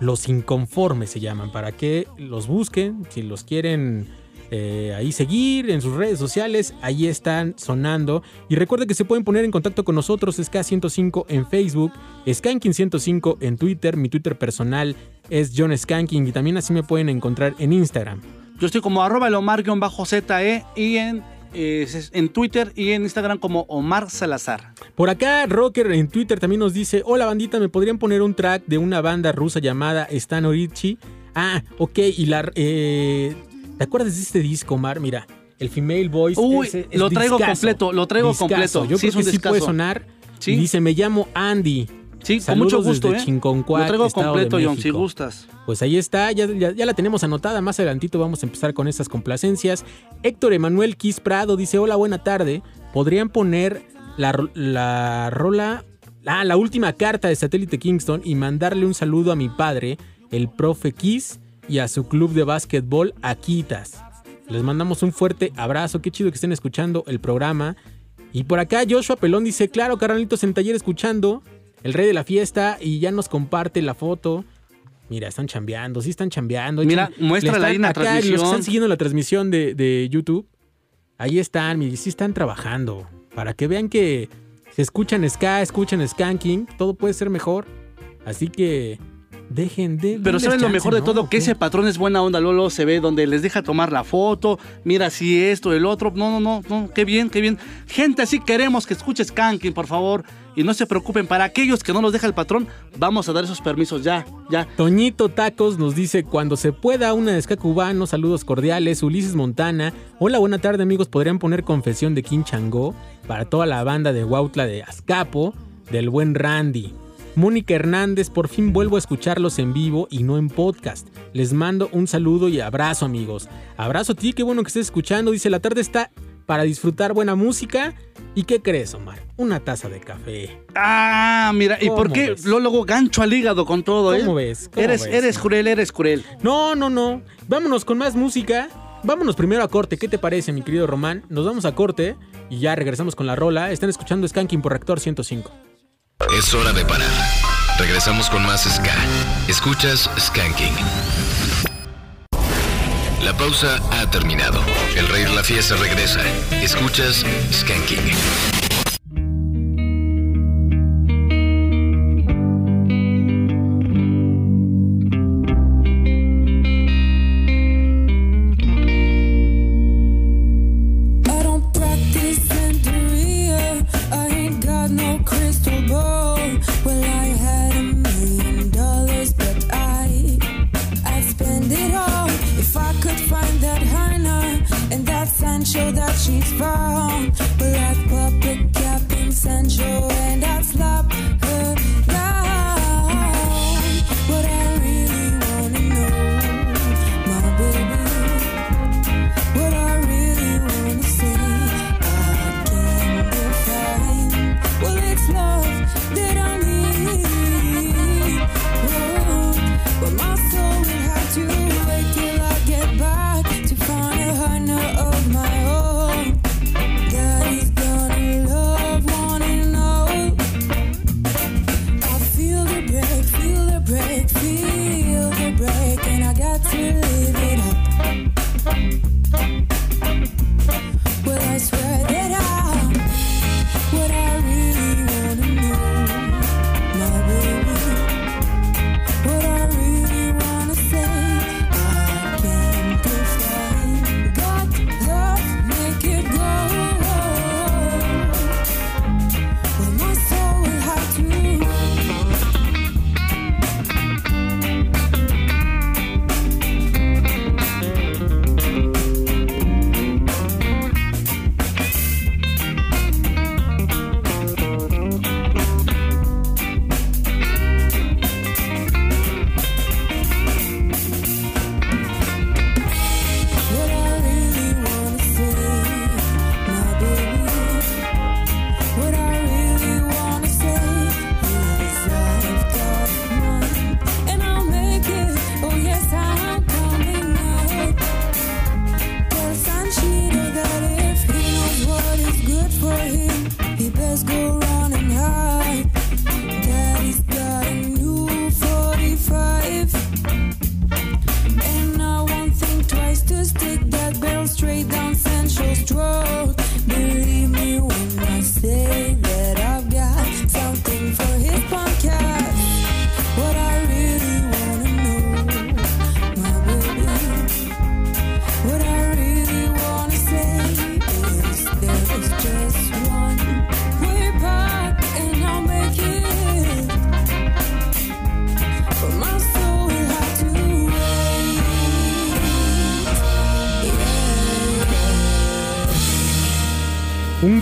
[SPEAKER 1] Los inconformes se llaman, para que los busquen, si los quieren eh, ahí seguir en sus redes sociales, ahí están sonando. Y recuerden que se pueden poner en contacto con nosotros, SK105 en Facebook, Skanking105 en Twitter, mi Twitter personal es John Skanking y también así me pueden encontrar en Instagram.
[SPEAKER 2] Yo estoy como arroba el Omar-ZE y en, eh, en Twitter y en Instagram como Omar Salazar.
[SPEAKER 1] Por acá, Rocker en Twitter también nos dice: Hola bandita, ¿me podrían poner un track de una banda rusa llamada Stan Orichi? Ah, ok, y la. eh, ¿Te acuerdas de este disco, Omar? Mira, el Female Voice.
[SPEAKER 2] Uy,
[SPEAKER 1] es
[SPEAKER 2] lo traigo completo, lo traigo completo.
[SPEAKER 1] Yo
[SPEAKER 2] Sí,
[SPEAKER 1] creo
[SPEAKER 2] es
[SPEAKER 1] que sí puede sonar.
[SPEAKER 2] Sí.
[SPEAKER 1] Dice: Me llamo Andy.
[SPEAKER 2] Sí, con
[SPEAKER 1] Saludos
[SPEAKER 2] mucho gusto,
[SPEAKER 1] desde
[SPEAKER 2] ¿eh? Lo traigo completo, John, si gustas.
[SPEAKER 1] Pues ahí está, ya, ya- ya la tenemos anotada. Más adelantito vamos a empezar con esas complacencias. Héctor Emanuel Quis Prado dice: Hola, buena tarde. ¿Podrían poner la, la rola, ah, la última carta de Satélite Kingston y mandarle un saludo a mi padre, el profe Kiss, y a su club de básquetbol, Aquitas? Les mandamos un fuerte abrazo. Qué chido que estén escuchando el programa. Y por acá Joshua Pelón dice, claro, carnalitos en taller escuchando, el rey de la fiesta, y ya nos comparte la foto. Mira, están chambeando, sí están chambeando.
[SPEAKER 2] Mira, en la
[SPEAKER 1] acá, Los que
[SPEAKER 2] transmisión.
[SPEAKER 1] están siguiendo la transmisión de, de YouTube, ahí están, sí están trabajando. Para que vean que se escuchan ska, escuchan skanking, todo puede ser mejor. Así que dejen de...
[SPEAKER 2] Pero ¿saben lo mejor de
[SPEAKER 1] ¿no?
[SPEAKER 2] todo?
[SPEAKER 1] ¿O
[SPEAKER 2] Que ese patrón es buena onda, Lolo se ve donde les deja tomar la foto, mira si esto, el otro, no, no, no, no, qué bien, qué bien. Gente, así queremos que escuches Kankin, por favor, y no se preocupen, para aquellos que no los deja el patrón, vamos a dar esos permisos ya, ya.
[SPEAKER 1] Toñito Tacos nos dice, cuando se pueda una de cubano, saludos cordiales, Ulises Montana. Hola, buena tarde amigos, ¿podrían poner confesión de King Changó para toda la banda de Huautla de Azcapo, del buen Randy? Mónica Hernández, por fin vuelvo a escucharlos en vivo y no en podcast. Les mando un saludo y abrazo amigos. Abrazo a ti, qué bueno que estés escuchando. Dice, la tarde está para disfrutar buena música. ¿Y qué crees, Omar? Una taza de café.
[SPEAKER 2] Ah, mira, ¿y por
[SPEAKER 1] ¿Cómo
[SPEAKER 2] qué
[SPEAKER 1] ves?
[SPEAKER 2] lo luego gancho al hígado con todo, eh?
[SPEAKER 1] ¿Cómo ves? ¿Cómo
[SPEAKER 2] eres,
[SPEAKER 1] ves,
[SPEAKER 2] eres
[SPEAKER 1] no?
[SPEAKER 2] cruel, eres cruel.
[SPEAKER 1] No, no, no. Vámonos con más música. Vámonos primero a corte. ¿Qué te parece, mi querido Román? Nos vamos a corte y ya regresamos con la rola. Están escuchando Skanking por Reactor 105.
[SPEAKER 14] Es hora de parar. Regresamos con más Ska. Escuchas Skanking. La pausa ha terminado. El rey la fiesta regresa. Escuchas Skanking.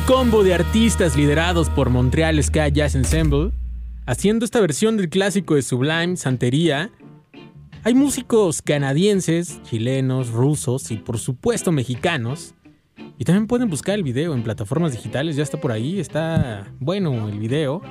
[SPEAKER 1] Combo de artistas liderados por Montreal Ska Jazz Ensemble, haciendo esta versión del clásico de Sublime, Santería. Hay músicos canadienses, chilenos, rusos y por supuesto mexicanos. Y también pueden buscar el video en plataformas digitales, ya está por ahí, está bueno el video.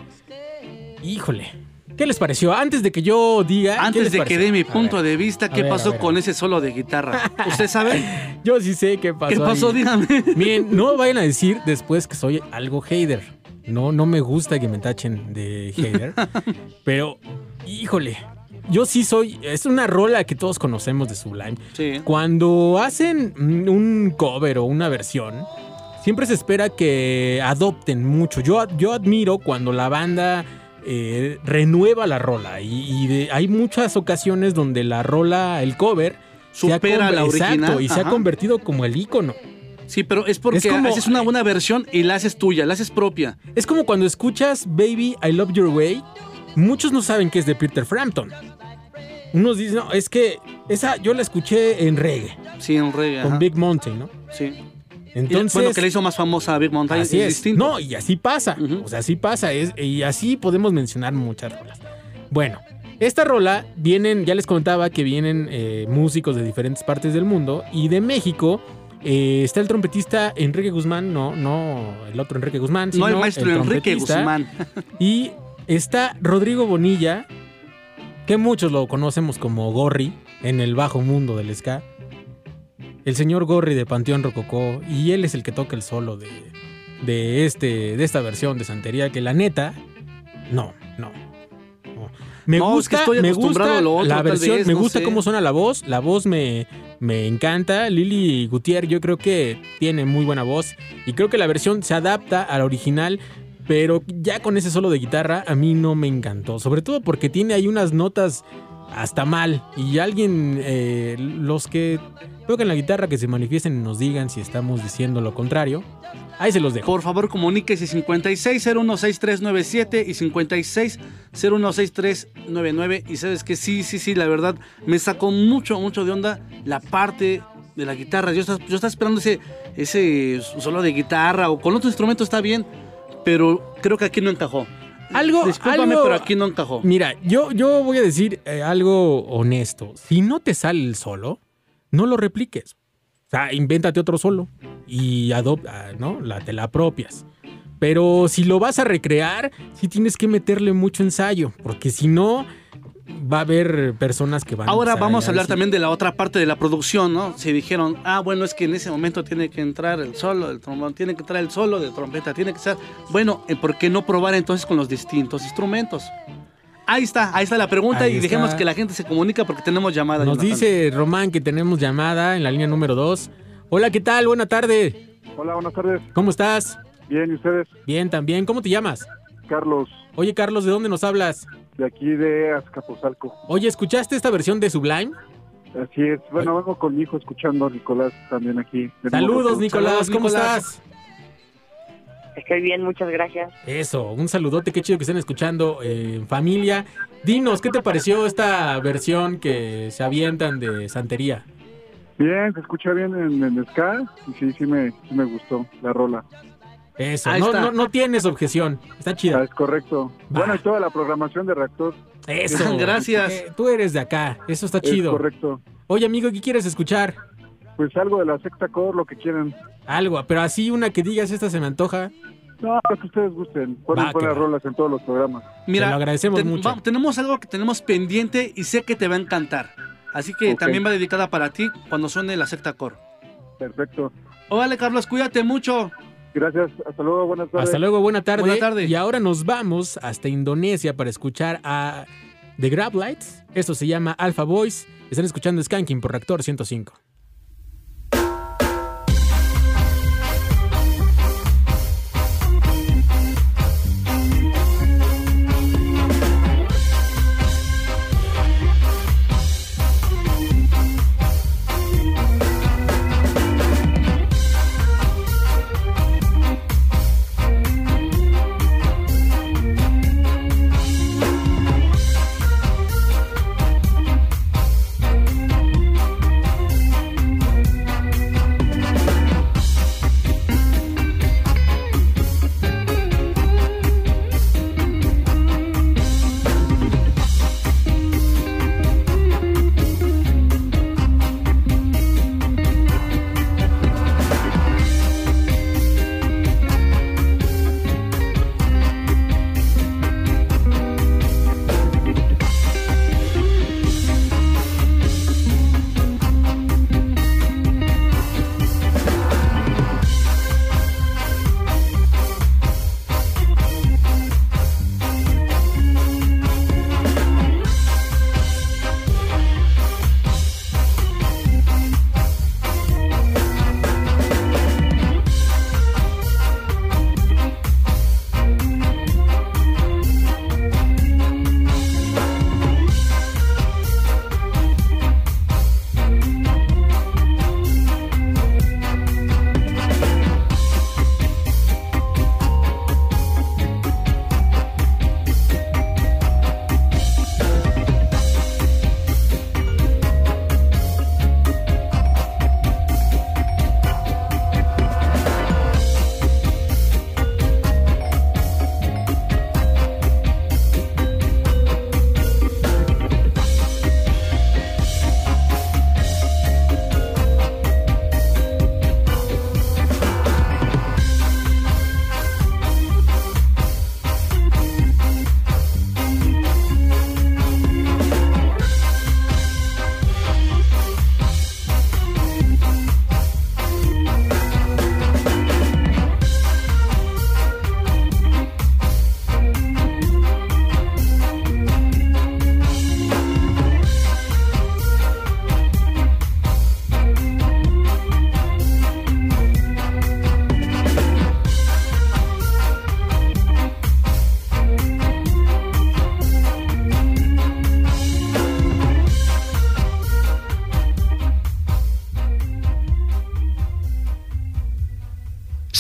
[SPEAKER 1] Híjole, ¿qué les pareció? Antes de que yo diga... ¿qué
[SPEAKER 2] Antes de que dé mi punto de vista, ¿qué
[SPEAKER 1] ver,
[SPEAKER 2] pasó con ese solo de guitarra? ¿Usted sabe?
[SPEAKER 1] Yo sí sé qué pasó.
[SPEAKER 2] ¿Qué pasó?
[SPEAKER 1] ahí.
[SPEAKER 2] Dígame.
[SPEAKER 1] Miren, no vayan a decir después que soy algo hater. No, no me gusta que me tachen de hater. pero, híjole, yo sí soy. Es una rola que todos conocemos de Sublime.
[SPEAKER 2] Sí.
[SPEAKER 1] Cuando hacen un cover o una versión, siempre se espera que adopten mucho. Yo, yo admiro cuando la banda eh, renueva la rola. Y, y de- hay muchas ocasiones donde la rola, el cover, se ha
[SPEAKER 2] Supera la original,
[SPEAKER 1] Exacto, y se ha convertido como el ícono.
[SPEAKER 2] Sí, pero es porque
[SPEAKER 1] Es como-
[SPEAKER 2] haces una buena versión y la haces tuya, la haces propia.
[SPEAKER 1] Es como cuando escuchas Baby, I Love Your Way. Muchos no saben que es de Peter Frampton. Unos dicen, no, es que esa yo la escuché en reggae.
[SPEAKER 2] Sí, en reggae.
[SPEAKER 1] Con
[SPEAKER 2] ajá.
[SPEAKER 1] Big Mountain, ¿no?
[SPEAKER 2] Sí.
[SPEAKER 1] Entonces.
[SPEAKER 2] Que le hizo más famosa a Big Mountain.
[SPEAKER 1] Así es.
[SPEAKER 2] distinto.
[SPEAKER 1] No, y así pasa. O sea, así pasa. es- y así podemos mencionar muchas rolas. Bueno, esta rola vienen, ya les contaba que vienen eh, músicos de diferentes partes del mundo. Y de México eh, está el trompetista Enrique Guzmán. No, no el otro Enrique Guzmán.
[SPEAKER 2] No,
[SPEAKER 1] Sino
[SPEAKER 2] el maestro Enrique
[SPEAKER 1] trompetista.
[SPEAKER 2] Guzmán.
[SPEAKER 1] Y está Rodrigo Bonilla, que muchos lo conocemos como Gorri en el bajo mundo del ska. El señor Gorri de Panteón Rococó. Y él es el que toca el solo de, de, este, de esta versión de Santería. Que la neta, no, no. no. Me
[SPEAKER 2] No, es que
[SPEAKER 1] gusta,
[SPEAKER 2] estoy
[SPEAKER 1] me gusta
[SPEAKER 2] a lo otro,
[SPEAKER 1] la versión,
[SPEAKER 2] vez,
[SPEAKER 1] me
[SPEAKER 2] no
[SPEAKER 1] gusta
[SPEAKER 2] sé.
[SPEAKER 1] cómo suena la voz. La voz me, me encanta. Lili Gutiérrez, yo creo que tiene muy buena voz. Y creo que la versión se adapta a la original. Pero ya con ese solo de guitarra a mí no me encantó. Sobre todo porque tiene ahí unas notas hasta mal. Y alguien, eh, los que tocan la guitarra, que se manifiesten y nos digan si estamos diciendo lo contrario. Ahí se los dejo.
[SPEAKER 2] Por favor, comuníquese 56016397 y 56016399. Y sabes que sí, sí, sí, la verdad me sacó mucho, mucho de onda la parte de la guitarra. Yo estaba, yo estaba esperando ese, ese solo de guitarra o con otro instrumento está bien, pero creo que aquí no encajó.
[SPEAKER 1] Algo,
[SPEAKER 2] Discúlpame,
[SPEAKER 1] algo-
[SPEAKER 2] pero aquí no encajó.
[SPEAKER 1] Mira, yo, yo voy a decir eh, algo honesto. Si no te sale el solo, no lo repliques. O sea, invéntate otro solo y adopta, ¿no? La, te la apropias. Pero si lo vas a recrear, sí tienes que meterle mucho ensayo, porque si no, va a haber personas que van
[SPEAKER 2] Ahora vamos a hablar también de la otra parte de la producción, ¿no? Se dijeron, ah, bueno, es que en ese momento tiene que entrar el solo del trombón, tiene que entrar el solo de trompeta, tiene que ser... Bueno, eh, ¿por qué no probar entonces con los distintos instrumentos? Ahí está, ahí está la pregunta
[SPEAKER 1] Ahí
[SPEAKER 2] y
[SPEAKER 1] está.
[SPEAKER 2] dejemos que la gente se comunica porque tenemos llamada.
[SPEAKER 1] Nos
[SPEAKER 2] Jonathan.
[SPEAKER 1] dice Román que tenemos llamada en la línea número 2. Hola, ¿qué tal? Buena tarde.
[SPEAKER 11] Hola, buenas tardes.
[SPEAKER 1] ¿Cómo estás?
[SPEAKER 11] Bien, ¿y ustedes?
[SPEAKER 1] Bien, también. ¿Cómo te llamas?
[SPEAKER 11] Carlos,
[SPEAKER 1] Oye, Carlos, ¿de dónde nos hablas?
[SPEAKER 11] De aquí de Azcapotzalco.
[SPEAKER 1] Oye, ¿escuchaste esta versión de Sublime?
[SPEAKER 11] Así es. Bueno, vengo con mi hijo escuchando a Nicolás también aquí. de
[SPEAKER 1] Saludos. Nicolás, ¿cómo estás?
[SPEAKER 15] Estoy bien, muchas gracias.
[SPEAKER 1] Eso, un saludote, qué chido que estén escuchando eh, en familia. Dinos, ¿qué te pareció esta versión que se avientan de Santería?
[SPEAKER 11] Bien, se escucha bien en, en ska y sí, sí me, sí me gustó la rola.
[SPEAKER 1] Eso, no, no, no tienes objeción, está chida.
[SPEAKER 11] Ah, es correcto. Bueno, y toda la programación de Reactor.
[SPEAKER 1] Eso. Eh, tú eres de acá, eso está
[SPEAKER 11] Es
[SPEAKER 1] chido.
[SPEAKER 11] correcto.
[SPEAKER 1] Oye, amigo, ¿qué quieres escuchar?
[SPEAKER 11] Pues algo de la secta core, lo que quieran.
[SPEAKER 1] Algo, pero así una que digas, esta se me antoja.
[SPEAKER 11] No, lo que ustedes gusten. Ponen buenas
[SPEAKER 1] va.
[SPEAKER 11] rolas en todos los programas.
[SPEAKER 2] Mira,
[SPEAKER 1] Te lo agradecemos
[SPEAKER 2] ten-
[SPEAKER 1] mucho.
[SPEAKER 2] va- tenemos algo que tenemos pendiente y sé que te va a encantar. Así que también va dedicada para ti cuando suene la secta core.
[SPEAKER 11] Perfecto.
[SPEAKER 2] Órale, Carlos, cuídate mucho.
[SPEAKER 11] Gracias, hasta luego, buenas tardes.
[SPEAKER 1] Hasta luego, buena tarde.
[SPEAKER 2] Buena tarde.
[SPEAKER 1] Y ahora nos vamos hasta Indonesia para escuchar a The Grab Lights. Esto se llama Alpha Boys. Están escuchando Skanking por Reactor 105.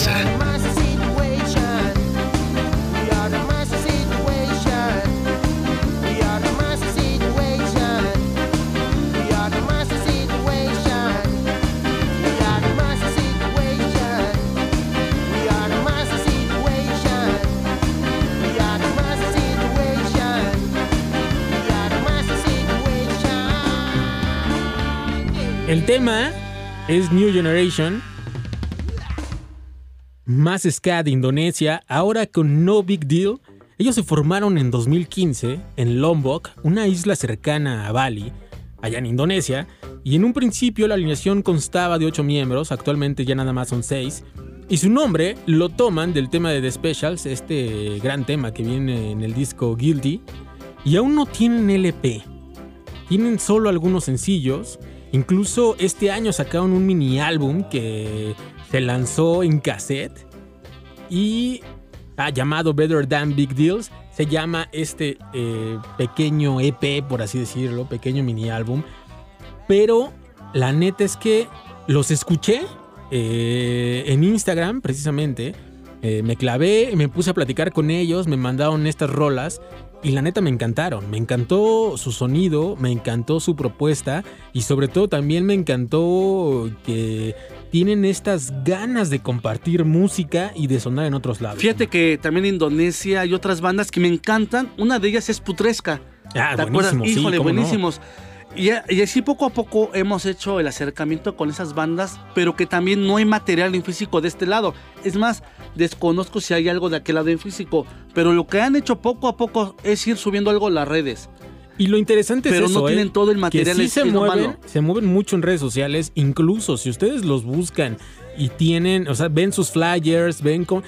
[SPEAKER 7] Situation.
[SPEAKER 16] El
[SPEAKER 1] tema es New Generation. Más ska de Indonesia, ahora con No Big Deal. Ellos se formaron en 2015 en Lombok, una isla cercana a Bali, allá en Indonesia, y en un principio la alineación constaba de 8 miembros, actualmente ya nada más son 6, y su nombre lo toman del tema de The Specials, este gran tema que viene en el disco Guilty, y aún no tienen LP. Tienen solo algunos sencillos. Incluso este año sacaron un mini álbum que se lanzó en cassette y ah, llamado Better Than Big Deals. Se llama este eh, pequeño EP, por así decirlo, pequeño mini álbum. Pero la neta es que los escuché eh, en Instagram, precisamente. Eh, me clavé, me puse a platicar con ellos, me mandaron estas rolas y la neta me encantaron. Me encantó su sonido, me encantó su propuesta y sobre todo también me encantó que tienen estas ganas de compartir música y de sonar en otros lados.
[SPEAKER 2] Fíjate que también en Indonesia hay otras bandas que me encantan. Una de ellas es Putresca.
[SPEAKER 1] Ah,
[SPEAKER 2] ¿Te acuerdas?
[SPEAKER 1] sí,
[SPEAKER 2] Híjole,
[SPEAKER 1] no.
[SPEAKER 2] buenísimos. Y, y así poco a poco hemos hecho el acercamiento con esas bandas, pero que también no hay material en físico de este lado. Es más, desconozco si hay algo de aquel lado en físico, pero lo que han hecho poco a poco es ir subiendo algo a las redes.
[SPEAKER 1] Y lo interesante
[SPEAKER 2] Pero
[SPEAKER 1] es eso,
[SPEAKER 2] no
[SPEAKER 1] ¿eh?
[SPEAKER 2] tienen todo el material,
[SPEAKER 1] Que sí se mueven,
[SPEAKER 2] malo.
[SPEAKER 1] se mueven mucho en redes sociales, incluso si ustedes los buscan y tienen, o sea, ven sus flyers, ven con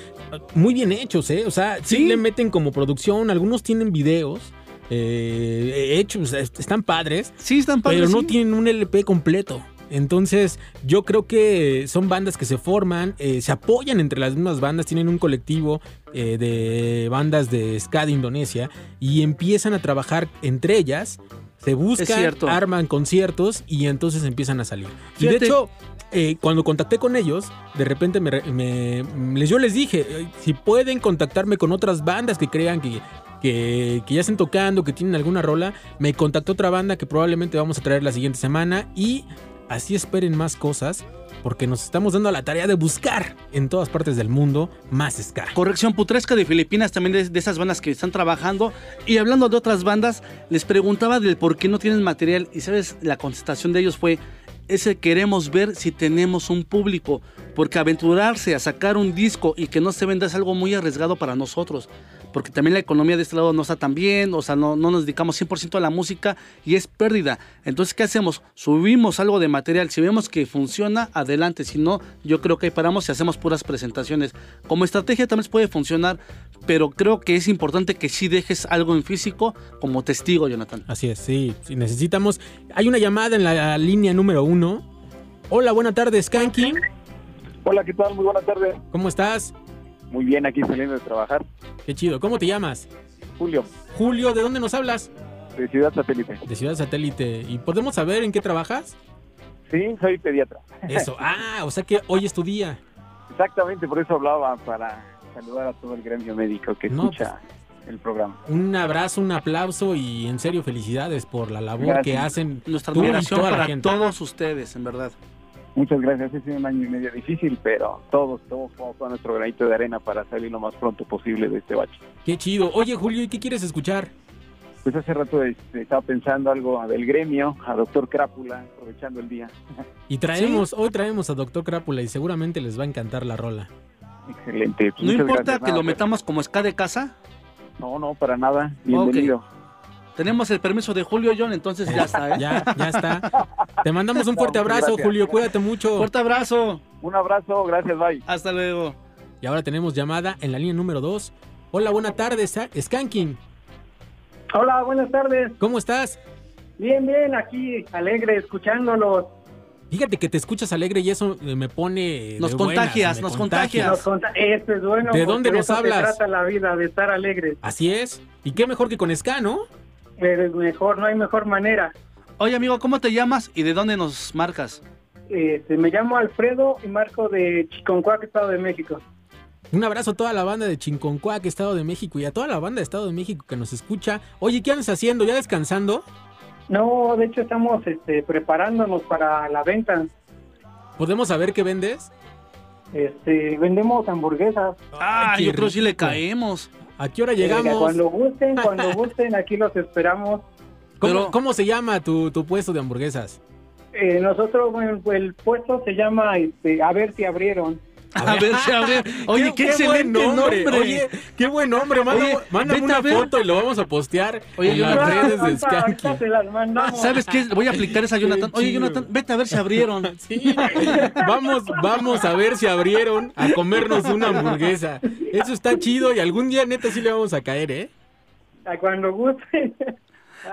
[SPEAKER 1] muy bien hechos, ¿eh? O sea, sí, le meten como producción, algunos tienen videos eh, hechos, est- están padres.
[SPEAKER 2] Sí, están
[SPEAKER 1] Pero
[SPEAKER 2] padres,
[SPEAKER 1] no
[SPEAKER 2] sí.
[SPEAKER 1] tienen un LP completo. Entonces, yo creo que son bandas que se forman, eh, se apoyan entre las mismas bandas, tienen un colectivo eh, de bandas de ska de Indonesia y empiezan a trabajar entre ellas, se buscan, arman conciertos y entonces empiezan a salir. Y de hecho, eh, cuando contacté con ellos, de repente me, yo les dije, eh, si pueden contactarme con otras bandas que crean que, que, que ya estén tocando, que tienen alguna rola, me contactó otra banda que probablemente vamos a traer la siguiente semana y así esperen más cosas porque nos estamos dando la tarea de buscar en todas partes del mundo más ska.
[SPEAKER 2] Corrección Putresca de Filipinas, también de, de esas bandas que están trabajando. Y hablando de otras bandas, les preguntaba del por qué no tienen material. Y sabes, la contestación de ellos fue, ese queremos ver si tenemos un público. Porque aventurarse a sacar un disco y que no se venda es algo muy arriesgado para nosotros. Porque también la economía de este lado no está tan bien, o sea, no, no nos dedicamos 100% a la música y es pérdida. Entonces, ¿qué hacemos? Subimos algo de material. Si vemos que funciona, adelante. Si no, yo creo que ahí paramos y hacemos puras presentaciones. Como estrategia también puede funcionar, pero creo que es importante que sí dejes algo en físico como testigo, Jonathan.
[SPEAKER 1] Así es, sí, necesitamos. Hay una llamada en la línea número uno. Hola, buena tarde, Skanky.
[SPEAKER 17] Hola, ¿qué tal? Muy buenas tardes.
[SPEAKER 1] ¿Cómo estás?
[SPEAKER 17] Muy bien, aquí saliendo de trabajar.
[SPEAKER 1] Qué chido. ¿Cómo te llamas?
[SPEAKER 17] Julio,
[SPEAKER 1] Julio, ¿de dónde nos hablas?
[SPEAKER 17] de Ciudad Satélite.
[SPEAKER 1] De Ciudad Satélite. ¿Y podemos saber en qué trabajas?
[SPEAKER 17] Sí, soy pediatra.
[SPEAKER 1] Eso. Ah, o sea que hoy es tu día.
[SPEAKER 17] Exactamente, por eso hablaba, para saludar a todo el gremio médico que
[SPEAKER 1] No,
[SPEAKER 17] escucha el programa.
[SPEAKER 1] Un abrazo, un aplauso y en serio felicidades por la labor
[SPEAKER 17] Gracias.
[SPEAKER 1] que hacen
[SPEAKER 2] Nuestra
[SPEAKER 1] tú y
[SPEAKER 2] admiración
[SPEAKER 1] toda la
[SPEAKER 2] para
[SPEAKER 1] gente.
[SPEAKER 2] todos ustedes, en verdad.
[SPEAKER 17] Muchas gracias, ha sido un año y medio difícil, pero todos, todos vamos a nuestro granito de arena para salir lo más pronto posible de este bache.
[SPEAKER 1] Qué chido. Oye, Julio, ¿y qué quieres escuchar?
[SPEAKER 17] Pues hace rato este, estaba pensando algo del gremio, a doctor Crápula, aprovechando el día.
[SPEAKER 1] Y traemos, hoy traemos a Doctor Crápula y seguramente les va a encantar la rola.
[SPEAKER 17] Excelente. pues
[SPEAKER 2] ¿No importa
[SPEAKER 17] gracias,
[SPEAKER 2] que
[SPEAKER 17] nada,
[SPEAKER 2] lo
[SPEAKER 17] pues,
[SPEAKER 2] metamos como ska de casa?
[SPEAKER 17] No, no, para nada. Bienvenido.
[SPEAKER 2] Tenemos el permiso de Julio, John, entonces ya está, ¿eh?
[SPEAKER 1] Ya, ya está. Te mandamos un fuerte
[SPEAKER 17] No,
[SPEAKER 1] abrazo,
[SPEAKER 17] gracias.
[SPEAKER 1] Julio. Cuídate mucho.
[SPEAKER 2] Fuerte abrazo.
[SPEAKER 17] Un abrazo, gracias, bye.
[SPEAKER 2] Hasta luego.
[SPEAKER 1] Y ahora tenemos llamada en la línea número 2. Hola, buena tarde, Sa- Skanking.
[SPEAKER 12] Hola, buenas tardes.
[SPEAKER 1] ¿Cómo estás?
[SPEAKER 12] Bien, bien, aquí alegre, escuchándolos.
[SPEAKER 1] Fíjate que te escuchas alegre y eso eh, me pone.
[SPEAKER 2] Nos
[SPEAKER 1] de
[SPEAKER 2] contagias, nos
[SPEAKER 12] Nos conta- Esto es bueno.
[SPEAKER 1] ¿De dónde
[SPEAKER 12] de
[SPEAKER 1] nos
[SPEAKER 12] eso se
[SPEAKER 1] hablas?
[SPEAKER 12] trata la vida, de estar alegre.
[SPEAKER 1] Así es. Y qué mejor que con Ska, ¿no?
[SPEAKER 12] Pero es mejor, no hay mejor manera.
[SPEAKER 2] Oye, amigo, ¿cómo te llamas y de dónde nos marcas?
[SPEAKER 12] Este, me llamo Alfredo y marco de Chiconcuac, Estado de México.
[SPEAKER 1] Un abrazo a toda la banda de Chinconcuac, Estado de México, y a toda la banda de Estado de México que nos escucha. Oye, ¿qué andas haciendo? ¿Ya descansando?
[SPEAKER 12] No, de hecho estamos este, preparándonos para la venta.
[SPEAKER 1] ¿Podemos saber qué vendes?
[SPEAKER 12] Este, vendemos hamburguesas.
[SPEAKER 2] Ah,
[SPEAKER 1] qué
[SPEAKER 2] yo creo que sí le caemos.
[SPEAKER 1] ¿A qué hora
[SPEAKER 12] Eh,
[SPEAKER 1] llegamos?
[SPEAKER 12] cuando gusten, cuando gusten, aquí los esperamos.
[SPEAKER 1] ¿Cómo,
[SPEAKER 2] Pero-
[SPEAKER 1] cómo se llama tu, tu puesto de hamburguesas?
[SPEAKER 12] Eh, nosotros, bueno, el puesto se llama este, A ver si abrieron.
[SPEAKER 2] A ver si abre. Oye, qué, excelente
[SPEAKER 1] buen
[SPEAKER 2] nombre.
[SPEAKER 1] Oye, qué buen nombre. Manda,
[SPEAKER 2] Oye,
[SPEAKER 1] mándame
[SPEAKER 2] vete a
[SPEAKER 1] una
[SPEAKER 2] ver.
[SPEAKER 1] foto y lo vamos a postear
[SPEAKER 2] Oye,
[SPEAKER 1] en
[SPEAKER 2] yo-
[SPEAKER 1] las redes de Skanky.
[SPEAKER 2] ¿Sabes qué? Voy a aplicar esa a Jonathan.
[SPEAKER 1] Qué
[SPEAKER 2] Oye. Jonathan, vete a ver si abrieron.
[SPEAKER 1] Sí. Vamos, vamos a ver si abrieron a comernos una hamburguesa. Eso está chido y algún día neta sí le vamos a caer, ¿eh?
[SPEAKER 12] A Cuando gusten.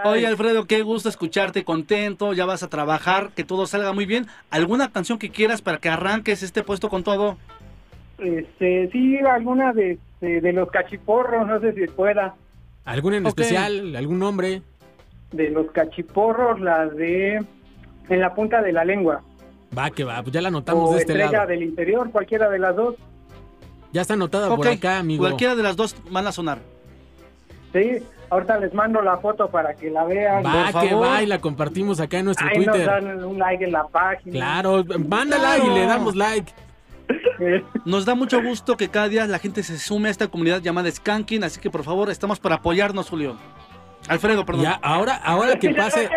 [SPEAKER 2] Oye, Alfredo, qué gusto escucharte, contento, ya vas a trabajar, que todo salga muy bien. ¿Alguna canción que quieras para que arranques este puesto con todo?
[SPEAKER 12] Este, sí, alguna de, de, de los cachiporros, no sé si pueda.
[SPEAKER 1] ¿Algún en especial? ¿Algún nombre?
[SPEAKER 12] De los cachiporros, la de En la punta de la lengua.
[SPEAKER 1] Va, que va, pues ya la anotamos
[SPEAKER 12] o
[SPEAKER 1] de este
[SPEAKER 12] Estrella
[SPEAKER 1] lado.
[SPEAKER 12] del interior, cualquiera de las dos.
[SPEAKER 1] Ya está anotada por acá, amigo.
[SPEAKER 2] Cualquiera de las dos van a sonar.
[SPEAKER 12] Sí, ahorita les mando la foto para que la vean.
[SPEAKER 1] Va,
[SPEAKER 12] por
[SPEAKER 1] que
[SPEAKER 12] favor.
[SPEAKER 1] va y la compartimos acá en nuestro
[SPEAKER 12] Ahí nos
[SPEAKER 1] Twitter.
[SPEAKER 12] dan un like en la página.
[SPEAKER 1] Claro, mándala
[SPEAKER 2] Claro.
[SPEAKER 1] y le damos like.
[SPEAKER 2] Nos da mucho gusto que cada día la gente se sume a esta comunidad llamada Skanking, así que por favor, estamos para apoyarnos, Julio. Alfredo, perdón.
[SPEAKER 1] Ya, ahora, ahora que pase.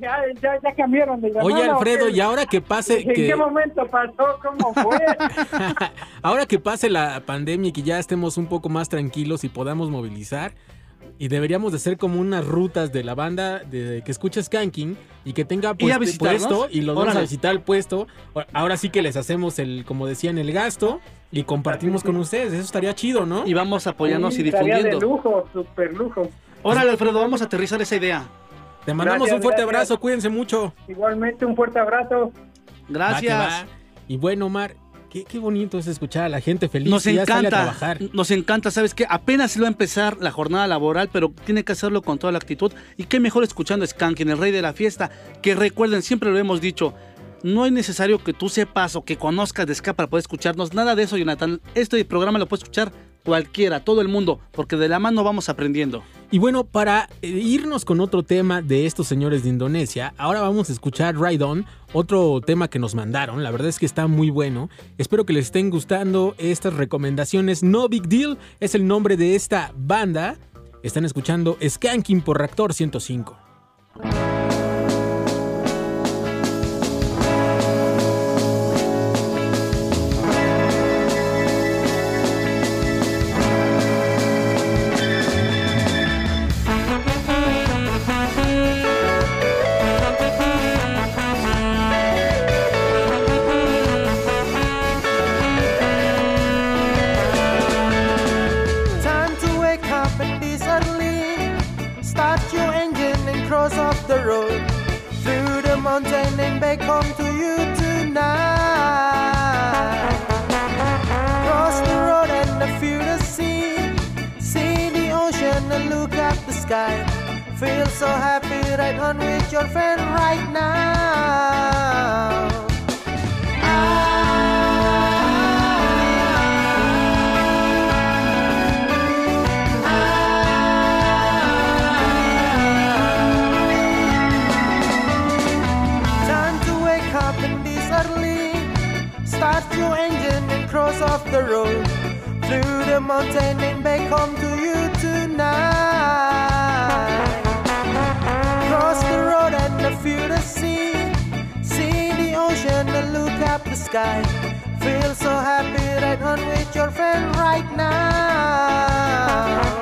[SPEAKER 12] Ya, ya, ya cambiaron de llamada.
[SPEAKER 1] Oye,
[SPEAKER 12] ¿o
[SPEAKER 1] Alfredo, y ahora que pase.
[SPEAKER 12] ¿En
[SPEAKER 1] que-
[SPEAKER 12] qué momento pasó? ¿Cómo fue?
[SPEAKER 1] Ahora que pase la pandemia y que ya estemos un poco más tranquilos y podamos movilizar, y deberíamos de hacer como unas rutas de la banda de, que escucha Skanking y que tenga pues, puesto y los vamos a visitar el puesto. Ahora sí que les hacemos el, como decían, el gasto y compartimos con ustedes. Eso estaría chido, ¿no?
[SPEAKER 2] Y vamos a apoyarnos y
[SPEAKER 12] Estaría de
[SPEAKER 2] difundiendo.
[SPEAKER 12] lujo, super lujo.
[SPEAKER 2] Órale, Alfredo, vamos a aterrizar esa idea.
[SPEAKER 1] Te mandamos
[SPEAKER 12] Gracias,
[SPEAKER 1] un fuerte
[SPEAKER 12] gracias.
[SPEAKER 1] abrazo, cuídense mucho.
[SPEAKER 12] Igualmente, un fuerte abrazo.
[SPEAKER 2] Gracias.
[SPEAKER 1] Va que va. Y bueno, Omar, qué, qué bonito es escuchar a la gente feliz
[SPEAKER 2] Nos
[SPEAKER 1] que ya sale a
[SPEAKER 2] encanta,
[SPEAKER 1] trabajar.
[SPEAKER 2] nos encanta, sabes que apenas va a empezar la jornada laboral, pero tiene que hacerlo con toda la actitud. Y qué mejor escuchando a Skanking, el rey de la fiesta, que recuerden, siempre lo hemos dicho, no es necesario que tú sepas o que conozcas de ska para poder escucharnos, nada de eso, Jonathan. Este programa lo puede escuchar cualquiera, todo el mundo, porque de la mano vamos aprendiendo.
[SPEAKER 1] Y bueno, para eh, irnos con otro tema de estos señores de Indonesia, ahora vamos a escuchar Ride On, otro tema que nos mandaron. La verdad es que está muy bueno. Espero que les estén gustando estas recomendaciones. No Big Deal es el nombre de esta banda. Están escuchando Skanking por Reactor 105.
[SPEAKER 16] Back home to you tonight. Cross the road and feel the sea. See the ocean and look at the sky. Feel so happy right on with your friend right now. Back home to you tonight. Cross the road and feel the sea. See the ocean and look up the sky. Feel so happy right on with your friend right now.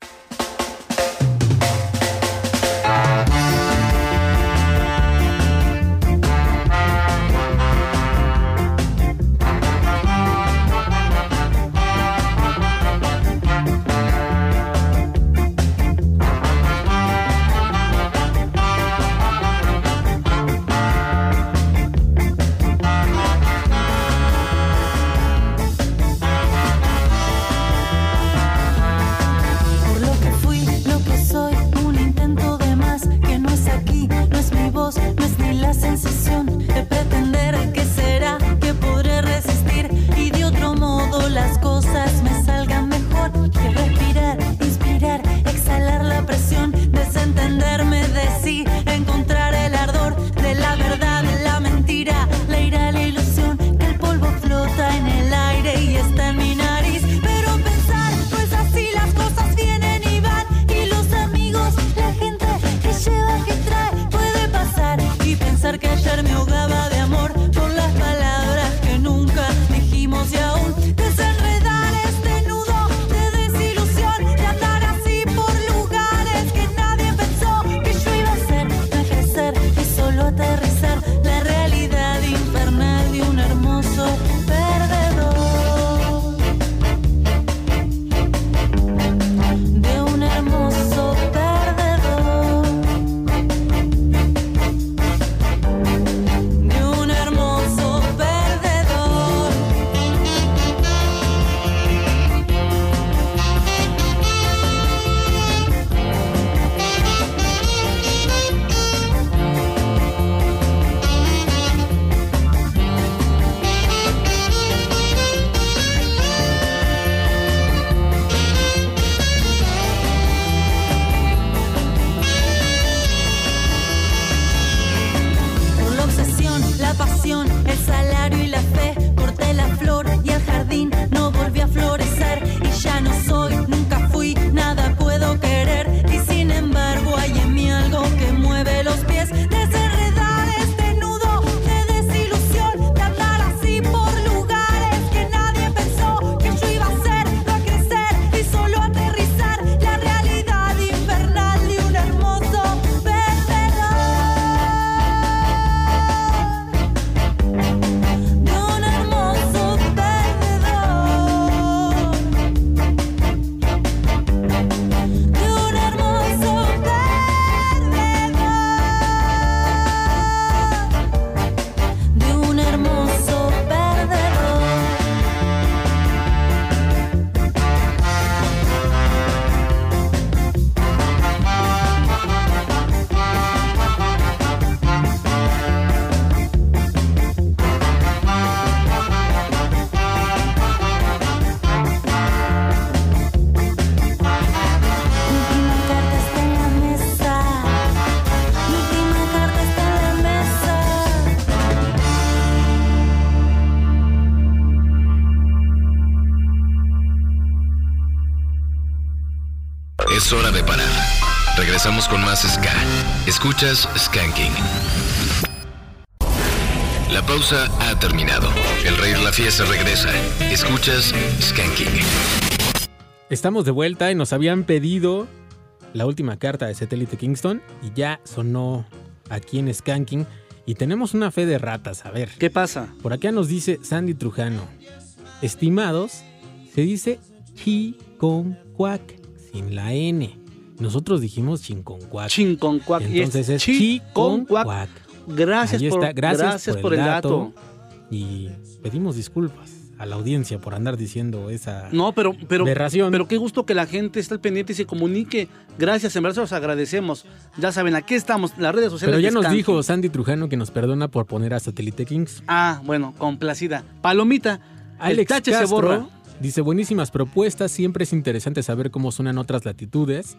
[SPEAKER 7] Es hora de parar. Regresamos con más Ska. Escuchas Skanking. La pausa ha terminado. El rey de la fiesta regresa. Escuchas Skanking.
[SPEAKER 1] Estamos de vuelta y nos habían pedido la última carta de Satélite Kingston y ya sonó aquí en Skanking. Y tenemos una fe de ratas, a ver.
[SPEAKER 2] ¿Qué pasa?
[SPEAKER 1] Por acá nos dice Sandy Trujano. Estimados, se dice chiconcuac sin la N. Nosotros dijimos chinconcuac.
[SPEAKER 2] Chinconcuac.
[SPEAKER 1] Entonces es
[SPEAKER 2] chiconcuac. Gracias, por,
[SPEAKER 1] está.
[SPEAKER 2] gracias, por, el dato.
[SPEAKER 1] Y pedimos disculpas a la audiencia por andar diciendo esa
[SPEAKER 2] No, pero, pero,
[SPEAKER 1] aberración.
[SPEAKER 2] pero qué gusto que la gente esté al pendiente y se comunique. Gracias, en verdad se los agradecemos. Ya saben, aquí estamos, las redes sociales.
[SPEAKER 1] Pero ya nos dijo Sandy Trujano que nos perdona por poner a Satélite Kings.
[SPEAKER 2] Ah, bueno, complacida. Palomita, el
[SPEAKER 1] Alex
[SPEAKER 2] tache se borra.
[SPEAKER 1] Dice buenísimas propuestas, siempre es interesante saber cómo suenan otras latitudes.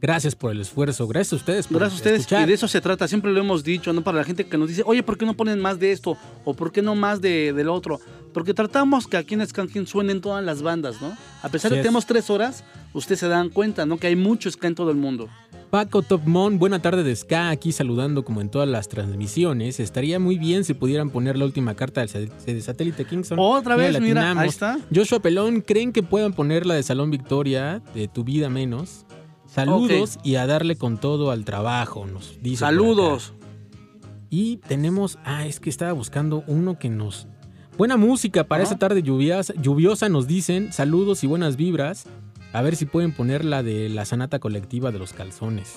[SPEAKER 1] Gracias por el esfuerzo, gracias a ustedes por
[SPEAKER 2] Gracias a ustedes.
[SPEAKER 1] escuchar.
[SPEAKER 2] Y de eso se trata, siempre lo hemos dicho, ¿no? Para la gente que nos dice, oye, ¿por qué no ponen más de esto? ¿O por qué no más de, del otro? Porque tratamos que aquí en Skanking suenen todas las bandas, ¿no? A pesar
[SPEAKER 1] Así
[SPEAKER 2] de que
[SPEAKER 1] es.
[SPEAKER 2] tenemos tres horas, ustedes se dan cuenta, ¿no? Que hay mucho ska en todo el mundo.
[SPEAKER 1] Paco Topmon, buena tarde de Ska, aquí saludando como en todas las transmisiones. Estaría muy bien si pudieran poner la última carta del de Satélite Kingston.
[SPEAKER 2] Otra vez, mira, ahí está.
[SPEAKER 1] Joshua Pelón, ¿creen que puedan poner la de Salón Victoria, de Tu Vida Menos? Saludos y a darle con todo al trabajo, nos dice.
[SPEAKER 2] Saludos.
[SPEAKER 1] Y tenemos, ah, es que estaba buscando uno que nos... Buena música para esta tarde lluviosa, lluviosa, nos dicen. Saludos y buenas vibras. A ver si pueden poner la de la sanata colectiva de los calzones.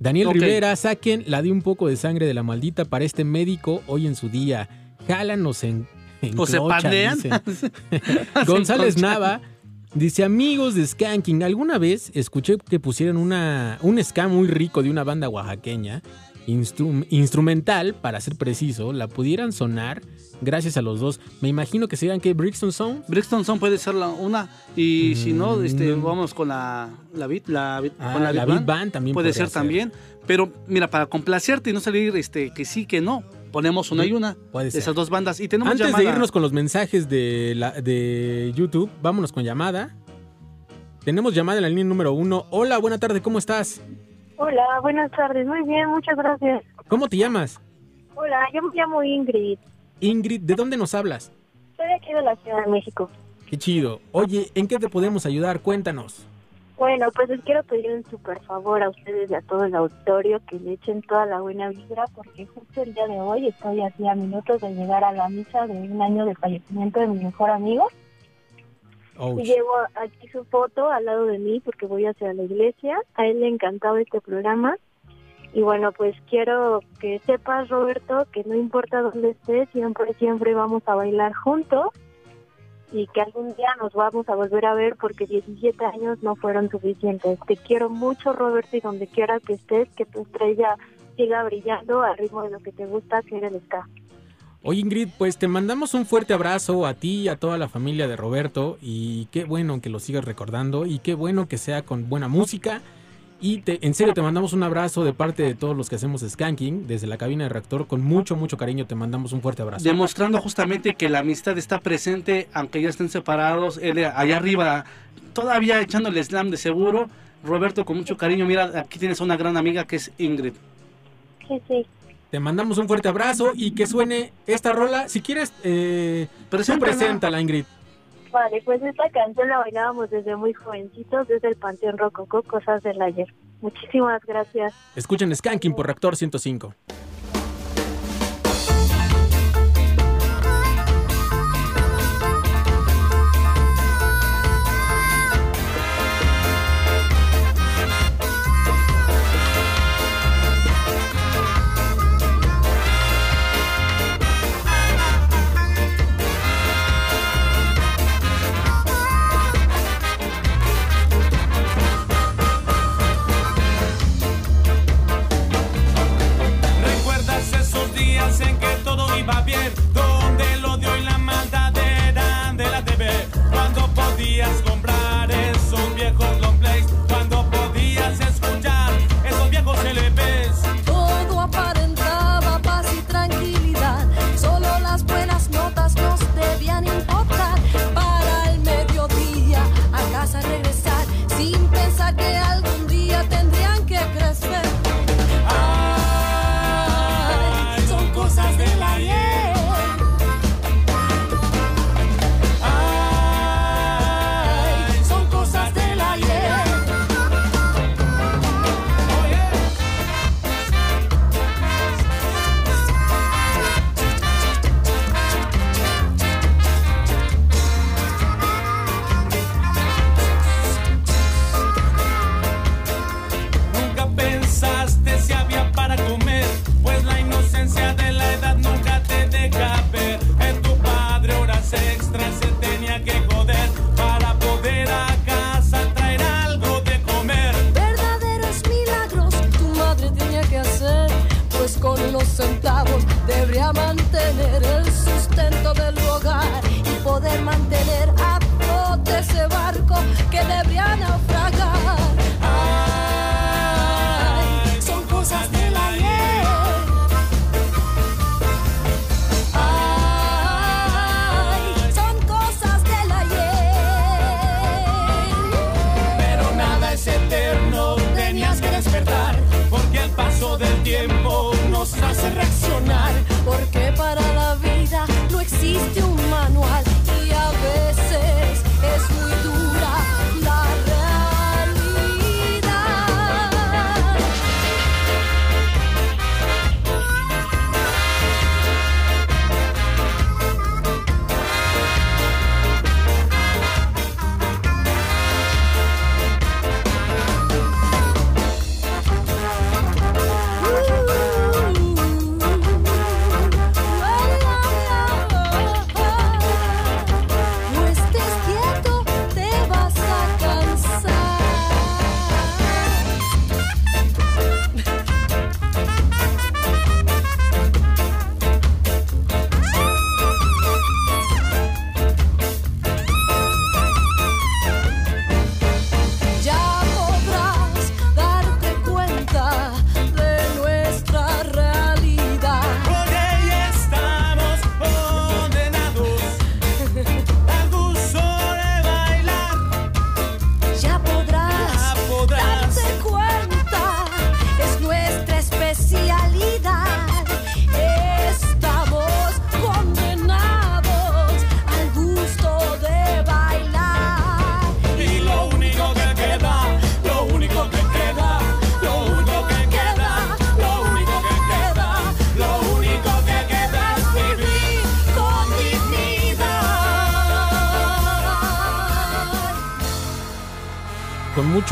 [SPEAKER 1] Daniel. Rivera, saquen la de un poco de sangre de la maldita para este médico hoy en su día. Jálanos en... en
[SPEAKER 2] O se pandean.
[SPEAKER 1] González Nava dice: Amigos de Skanking, alguna vez escuché que pusieron una, un ska muy rico de una banda oaxaqueña, instru- instrumental, para ser preciso, la pudieran sonar gracias a los dos. Me imagino que serían que Brixton Sound.
[SPEAKER 2] Brixton Sound puede ser la una. Y si no,
[SPEAKER 1] Mm,
[SPEAKER 2] este,
[SPEAKER 1] no.
[SPEAKER 2] vamos con la, la beat, la, beat-
[SPEAKER 1] Ah,
[SPEAKER 2] con
[SPEAKER 1] la
[SPEAKER 2] beat
[SPEAKER 1] Beat Band también
[SPEAKER 2] Puede ser, también. Pero mira, para complacerte y no salir este, que sí, que no, ponemos una y una
[SPEAKER 1] Puede
[SPEAKER 2] de
[SPEAKER 1] ser.
[SPEAKER 2] esas dos bandas. Y tenemos
[SPEAKER 1] Antes
[SPEAKER 2] llamada.
[SPEAKER 1] de irnos con los mensajes de, la- de YouTube, vámonos con llamada. Tenemos llamada en la línea número uno. Hola, buena tarde, ¿cómo estás?
[SPEAKER 13] Hola, buenas tardes. Muy bien, muchas gracias.
[SPEAKER 1] ¿Cómo te llamas?
[SPEAKER 13] Hola, yo me llamo Ingrid.
[SPEAKER 1] Ingrid, ¿de dónde nos hablas?
[SPEAKER 13] Soy de aquí de la Ciudad de México.
[SPEAKER 1] Qué chido. Oye, ¿en qué te podemos ayudar? Cuéntanos.
[SPEAKER 13] Bueno, pues les quiero pedir un súper favor a ustedes y a todo el auditorio que le echen toda la buena vibra porque justo el día de hoy estoy así a minutos de llegar a la misa de un año de fallecimiento de mi mejor amigo. Y llevo aquí su foto al lado de mí porque voy hacia la iglesia. A él le encantaba este programa. Y bueno, pues quiero que sepas, Roberto, que no importa dónde estés, siempre, siempre vamos a bailar juntos y que algún día nos vamos a volver a ver porque 17 años no fueron suficientes. Te quiero mucho, Roberto, y donde quiera que estés, que tu estrella siga brillando al ritmo de lo que te gusta, que eres el.
[SPEAKER 1] Oye, Ingrid, pues te mandamos un fuerte abrazo a ti y a toda la familia de Roberto. Y qué bueno que lo sigas recordando. Y qué bueno que sea con buena música. Y te, en serio, te mandamos un abrazo de parte de todos los que hacemos Skanking desde la cabina de reactor. Con mucho, mucho cariño te mandamos un fuerte abrazo.
[SPEAKER 2] Demostrando justamente que la amistad está presente, aunque ya estén separados. Él allá arriba, todavía echando el slam de seguro. Roberto, con mucho cariño, mira, aquí tienes a una gran amiga que es Ingrid.
[SPEAKER 13] Sí, sí.
[SPEAKER 1] Te mandamos un fuerte abrazo y que suene esta rola. Si quieres, eh,
[SPEAKER 2] preséntala,
[SPEAKER 1] Ingrid.
[SPEAKER 13] Vale, pues esta canción la bailábamos desde muy jovencitos, desde el Panteón Rococó, Cosas del Ayer. Muchísimas gracias.
[SPEAKER 1] Escuchen Skanking por Reactor 105.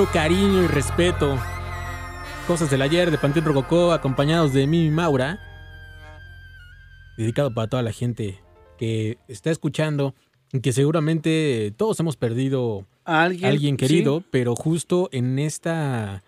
[SPEAKER 1] Mucho cariño y respeto. Cosas del ayer de Panteón Rococó, acompañados de Mimi Maura. Dedicado para toda la gente que está escuchando y que seguramente todos hemos perdido
[SPEAKER 2] A alguien,
[SPEAKER 1] alguien
[SPEAKER 2] sí.
[SPEAKER 1] querido, pero justo en esta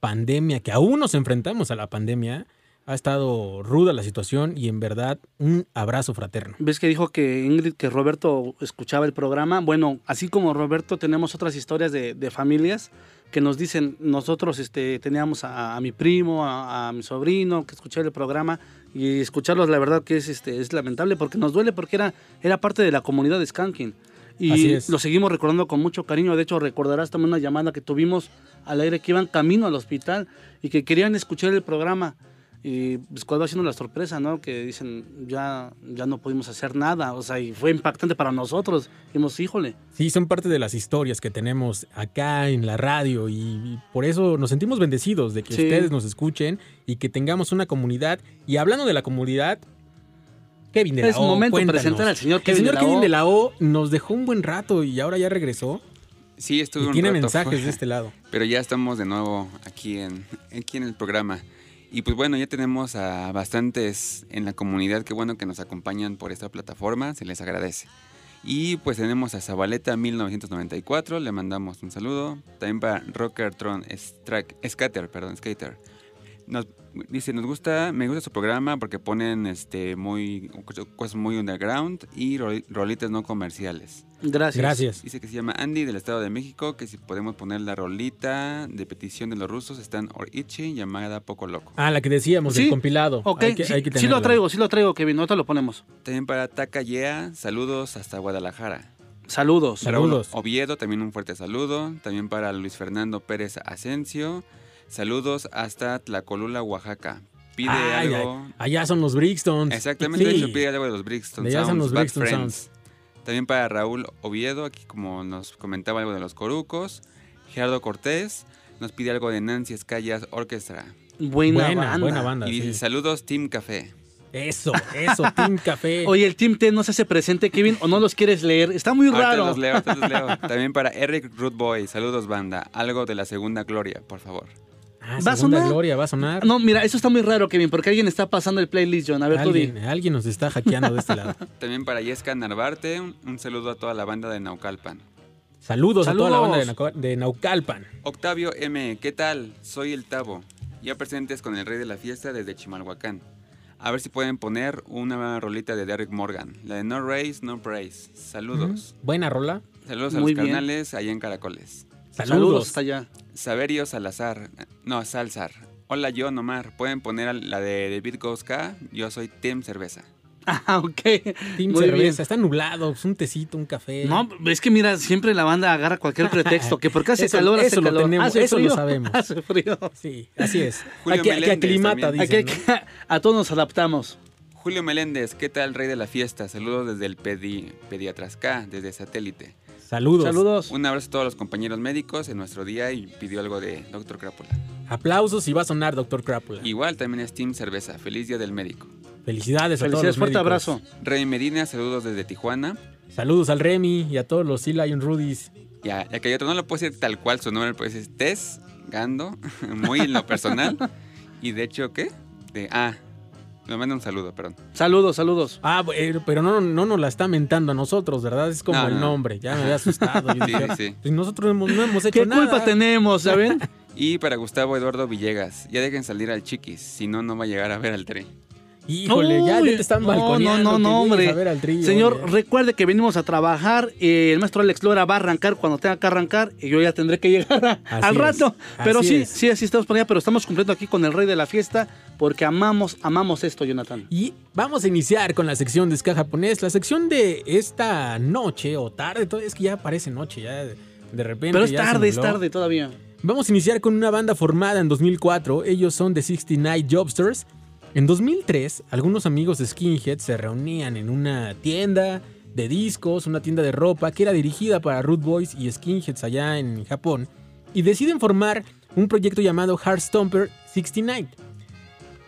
[SPEAKER 1] pandemia, que aún nos enfrentamos a la pandemia, ha estado ruda la situación y en verdad un abrazo fraterno.
[SPEAKER 2] ¿Ves que dijo que Ingrid, que Roberto escuchaba el programa? Bueno, así como Roberto, tenemos otras historias de, de familias que nos dicen, nosotros este, teníamos a, a mi primo, a, a mi sobrino, que escuchaba el programa, y escucharlos, la verdad que es, este, es lamentable, porque nos duele, porque era, era parte de la comunidad de Skanking. Y lo seguimos recordando con mucho cariño. De hecho, recordarás también una llamada que tuvimos al aire que iban camino al hospital y que querían escuchar el programa. Y pues cuál va siendo la sorpresa, ¿no? Que dicen, ya, ya no pudimos hacer nada. O sea, y fue impactante para nosotros. Dijimos, híjole.
[SPEAKER 1] Sí, son parte de las historias que tenemos acá en la radio y, y por eso nos sentimos bendecidos de que
[SPEAKER 2] Sí.
[SPEAKER 1] ustedes nos escuchen y que tengamos una comunidad. Y hablando de la comunidad, Kevin de la
[SPEAKER 2] Es
[SPEAKER 1] O,
[SPEAKER 2] momento de
[SPEAKER 1] cuéntanos.
[SPEAKER 2] presentar al señor
[SPEAKER 1] El
[SPEAKER 2] Kevin
[SPEAKER 1] señor
[SPEAKER 2] de la
[SPEAKER 1] Kevin de la O nos dejó un buen rato y ahora ya regresó.
[SPEAKER 18] Sí, estuve
[SPEAKER 1] Y
[SPEAKER 18] un
[SPEAKER 1] tiene
[SPEAKER 18] rato
[SPEAKER 1] mensajes
[SPEAKER 18] fuera,
[SPEAKER 1] de este lado.
[SPEAKER 18] Pero ya estamos de nuevo aquí en, aquí en el programa. Y pues bueno, ya tenemos a bastantes en la comunidad. Qué bueno que nos acompañan por esta plataforma. Se les agradece. Y pues tenemos a Zabaleta 1994. Le mandamos un saludo. También para Rockertron Strack- Scatter, perdón, Skater. Nos, dice, nos gusta, me gusta su programa porque ponen este muy cosas muy underground y rol- rolitas no comerciales.
[SPEAKER 2] Gracias. Gracias.
[SPEAKER 18] Dice que se llama Andy del Estado de México, que si podemos poner la rolita de petición de los rusos, están Orichi llamada Poco Loco.
[SPEAKER 1] Ah, la que decíamos,
[SPEAKER 2] Sí,
[SPEAKER 1] del compilado.
[SPEAKER 2] Ok,
[SPEAKER 1] Hay que-
[SPEAKER 2] sí,
[SPEAKER 1] hay que
[SPEAKER 2] sí lo traigo, sí lo traigo, Kevin. Ahorita lo ponemos.
[SPEAKER 18] También para Taka Yeah, saludos hasta Guadalajara.
[SPEAKER 2] Saludos.
[SPEAKER 18] Raúl Oviedo, también un fuerte saludo. También para Luis Fernando Pérez Asensio. Saludos hasta Tlacolula, Oaxaca. Pide algo.
[SPEAKER 1] allá son los Brixtons.
[SPEAKER 18] Exactamente, de
[SPEAKER 1] Sí.
[SPEAKER 18] hecho pide algo de los Brixton
[SPEAKER 1] De allá son los Brixton.
[SPEAKER 18] También para Raúl Oviedo, aquí como nos comentaba algo de los Corucos. Gerardo Cortés nos pide algo de Nancy Escallas Orchestra.
[SPEAKER 2] Buena Buena, banda. buena
[SPEAKER 1] banda,
[SPEAKER 18] Y dice,
[SPEAKER 1] sí.
[SPEAKER 18] saludos Team Café.
[SPEAKER 1] Eso, eso, Team Café.
[SPEAKER 2] Oye, el Team T no se hace presente, Kevin, o no los quieres leer. Está muy
[SPEAKER 18] Ahorita
[SPEAKER 2] raro.
[SPEAKER 18] los leo, ahorita los leo. También para Eric Rootboy, saludos banda. Algo de la segunda gloria, por favor.
[SPEAKER 1] Ah,
[SPEAKER 2] ¿Va a sonar?
[SPEAKER 1] Gloria, va a sonar.
[SPEAKER 2] No, mira, eso está muy raro, Kevin, porque alguien está pasando el playlist, John. A ver, tú di.
[SPEAKER 1] Alguien, alguien nos está hackeando de este lado.
[SPEAKER 18] También para Yesca Narvarte, un, un saludo a toda la banda de Naucalpan.
[SPEAKER 1] Saludos, a toda la
[SPEAKER 18] Saludos.
[SPEAKER 1] banda de, Nauca- de Naucalpan.
[SPEAKER 18] Octavio M, ¿qué tal? Soy el Tavo. Ya presentes con el rey de la fiesta desde Chimalhuacán. A ver si pueden poner una rolita de Derek Morgan, la de No Race, No Praise. Saludos.
[SPEAKER 1] Buena rola.
[SPEAKER 18] Saludos a
[SPEAKER 1] Muy
[SPEAKER 18] los
[SPEAKER 1] bien.
[SPEAKER 18] carnales allá en Caracoles.
[SPEAKER 1] Saludos.
[SPEAKER 2] hasta allá.
[SPEAKER 18] Saberio Salazar. No, Salzar. Hola, yo Omar. ¿Pueden poner la de The Beat Goes K? Yo soy Tim Cerveza.
[SPEAKER 2] Ah, ok.
[SPEAKER 1] Team
[SPEAKER 2] Muy
[SPEAKER 1] cerveza.
[SPEAKER 2] bien.
[SPEAKER 1] Está nublado, es un tecito, un café.
[SPEAKER 2] No, es que mira, siempre la banda agarra cualquier pretexto, que porque hace
[SPEAKER 1] Eso-
[SPEAKER 2] calor, hace
[SPEAKER 1] eso lo tenemos,
[SPEAKER 2] hace
[SPEAKER 1] eso lo sabemos.
[SPEAKER 2] Hace frío.
[SPEAKER 1] Sí, así es.
[SPEAKER 18] Julio
[SPEAKER 1] Aquí, aclimata,
[SPEAKER 18] también.
[SPEAKER 1] dicen.
[SPEAKER 2] Aquí-
[SPEAKER 1] ¿no?
[SPEAKER 2] a todos nos adaptamos.
[SPEAKER 18] Julio Meléndez, ¿qué tal, rey de la fiesta? Saludos desde el pedi, Pediatrasca, desde satélite.
[SPEAKER 1] Saludos.
[SPEAKER 2] Saludos.
[SPEAKER 18] Un abrazo a todos los compañeros médicos en nuestro día y pidió algo de Doctor Crápula.
[SPEAKER 1] Aplausos y va a sonar Doctor Crápula.
[SPEAKER 18] Igual también es Team Cerveza. Feliz Día del Médico.
[SPEAKER 1] Felicidades a todos
[SPEAKER 2] Felicidades,
[SPEAKER 1] los
[SPEAKER 2] fuerte
[SPEAKER 1] médicos.
[SPEAKER 2] abrazo.
[SPEAKER 18] Rey Medina, saludos desde Tijuana.
[SPEAKER 1] Saludos al Remy y a todos los Sea Lion Rudies.
[SPEAKER 18] Ya, ya que hay otro, no lo puedo decir tal cual su nombre, pues es Tess Gando, muy en lo personal. y de hecho, ¿qué? De, ah, me manda un saludo, perdón.
[SPEAKER 2] Saludos, saludos.
[SPEAKER 1] Ah, eh, pero no, no nos la está mentando a nosotros, ¿verdad? Es como
[SPEAKER 18] No,
[SPEAKER 1] el
[SPEAKER 18] no.
[SPEAKER 1] nombre. Ya me había asustado.
[SPEAKER 18] Sí,
[SPEAKER 1] dije,
[SPEAKER 18] sí,
[SPEAKER 1] pues nosotros hemos- no hemos hecho
[SPEAKER 2] ¿Qué
[SPEAKER 1] nada.
[SPEAKER 2] culpa tenemos, saben?
[SPEAKER 18] Y para Gustavo Eduardo Villegas, ya dejen salir al chiquis, si no, no va a llegar a ver al tren.
[SPEAKER 1] Híjole, ya, ya te están
[SPEAKER 2] no,
[SPEAKER 1] balconeando.
[SPEAKER 2] No, no, no, hombre.
[SPEAKER 1] a ver al trío,
[SPEAKER 2] Señor,
[SPEAKER 1] oye.
[SPEAKER 2] recuerde que venimos a trabajar. eh, el maestro Alex Lora va a arrancar cuando tenga que arrancar y yo ya tendré que llegar a- al
[SPEAKER 1] es,
[SPEAKER 2] rato. Pero sí,
[SPEAKER 1] es.
[SPEAKER 2] sí, así estamos por allá, pero estamos cumpliendo aquí con el rey de la fiesta porque amamos, amamos esto, Jonathan.
[SPEAKER 1] Y vamos a iniciar con la sección de ska japonés. La sección de esta noche o tarde, todo- es que ya parece noche, ya de, repente.
[SPEAKER 2] Pero es
[SPEAKER 1] ya
[SPEAKER 2] tarde, es tarde todavía.
[SPEAKER 1] Vamos a iniciar con una banda formada en 2004. Ellos son The 69 Jobsters. En 2003, algunos amigos de Skinhead se reunían en una tienda de discos, una tienda de ropa que era dirigida para Root Boys y Skinheads allá en Japón, y deciden formar un proyecto llamado Heartstomper 69.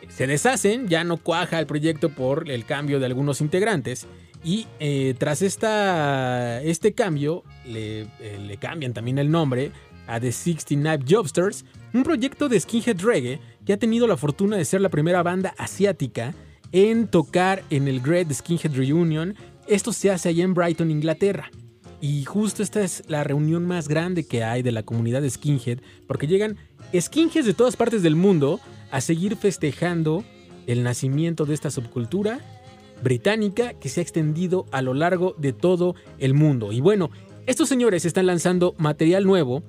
[SPEAKER 1] Se deshacen, ya no cuaja el proyecto por el cambio de algunos integrantes. Y eh, tras esta, este cambio, le, eh, le cambian también el nombre a The 69 Jobsters, un proyecto de skinhead reggae que ha tenido la fortuna de ser la primera banda asiática en tocar en el Great Skinhead Reunion. Esto se hace allá en Brighton, Inglaterra. Y justo esta es la reunión más grande que hay de la comunidad de skinhead, porque llegan skinheads de todas partes del mundo a seguir festejando el nacimiento de esta subcultura británica que se ha extendido a lo largo de todo el mundo. Y bueno, estos señores están lanzando material nuevo,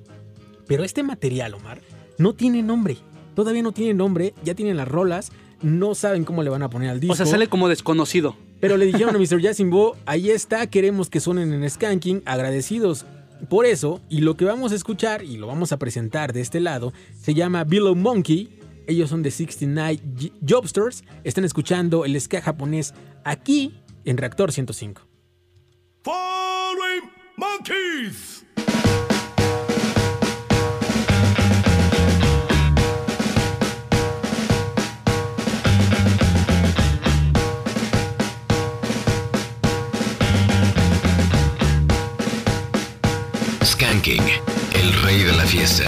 [SPEAKER 1] pero este material, Omar, no tiene nombre. Todavía no tiene nombre, ya tienen las rolas, no saben cómo le van a poner al disco.
[SPEAKER 2] O sea, sale como desconocido.
[SPEAKER 1] Pero le dijeron a Mr. Yasimbo, ahí está, queremos que suenen en Skanking, agradecidos por eso, y lo que vamos a escuchar y lo vamos a presentar de este lado, se llama Billow Monkey. Ellos son de 69 J- Jobsters, están escuchando el ska japonés aquí en Reactor 105.
[SPEAKER 19] Following monkeys.
[SPEAKER 7] El rey de la fiesta.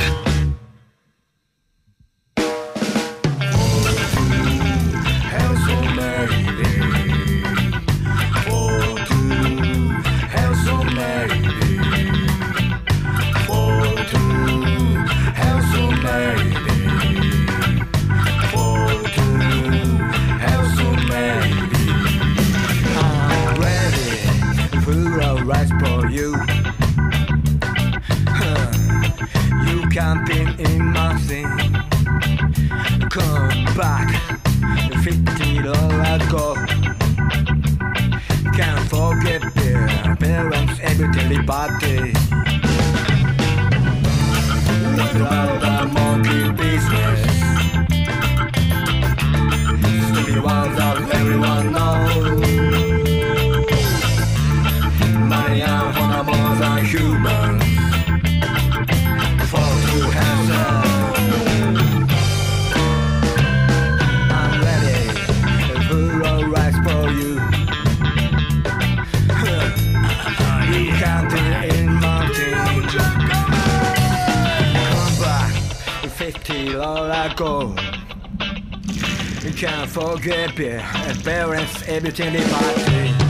[SPEAKER 19] You. You can't camping in my thing. Come back, fifty dollar go. Can't forget their parents every party. Without the monkey business. Stupid ones that everyone knows. forget beer, a parents, everything they
[SPEAKER 9] might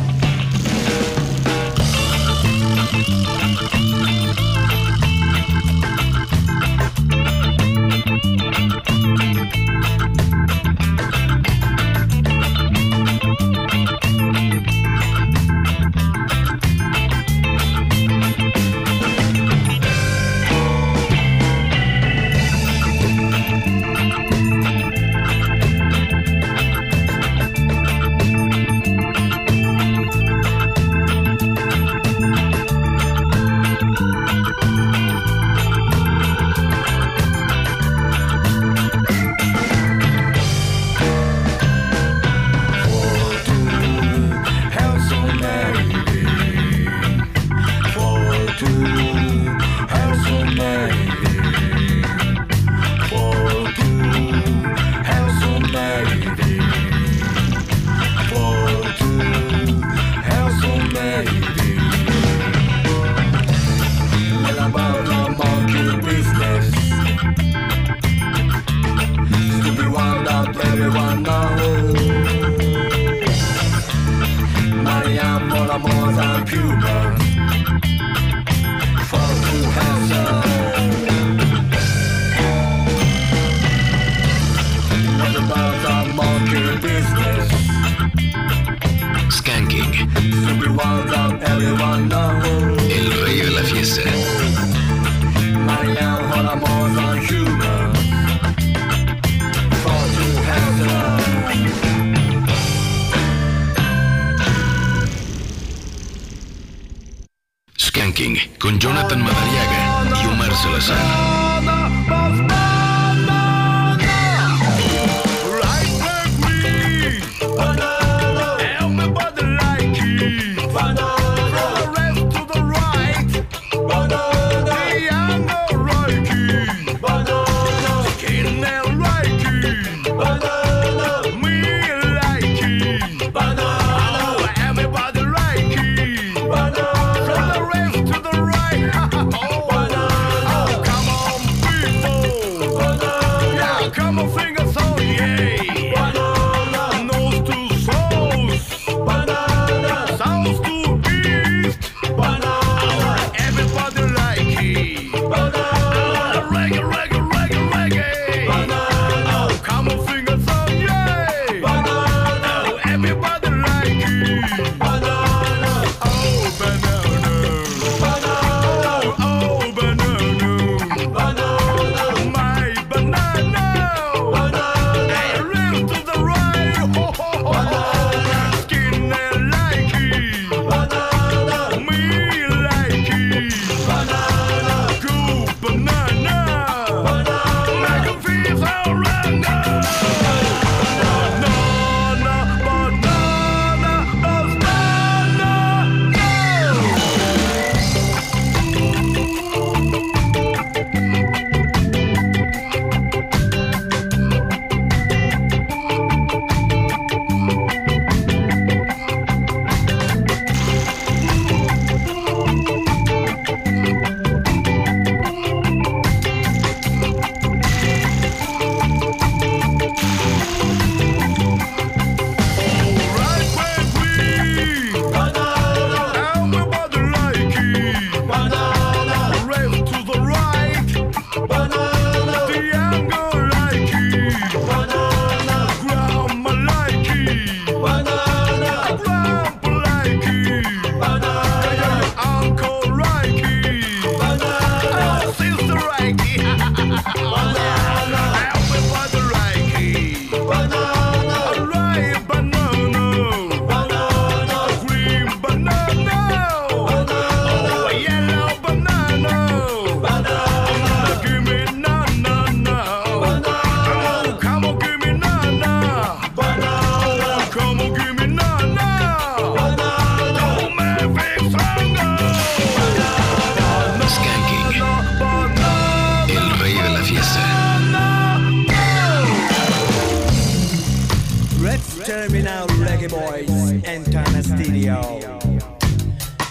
[SPEAKER 9] reggae
[SPEAKER 19] boys enter the studio.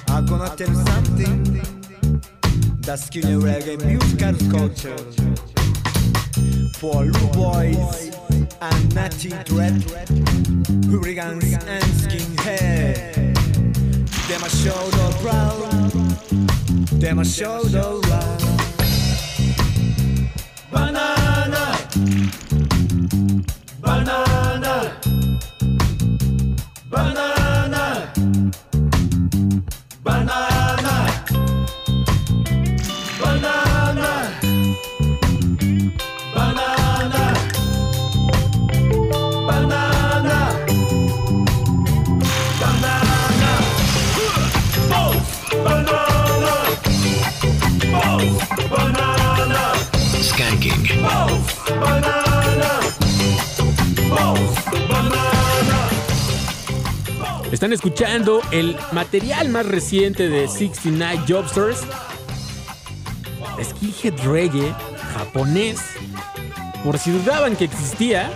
[SPEAKER 19] I'm gonna tell something. The skinny reggae musical culture for Lou boys and natty dread, hooligans and skinhead. Them show the proud, them show the round. Banana,
[SPEAKER 1] Están escuchando el material más reciente de 69 Jobsters. Skinhead Reggae japonés. Por si dudaban que existía.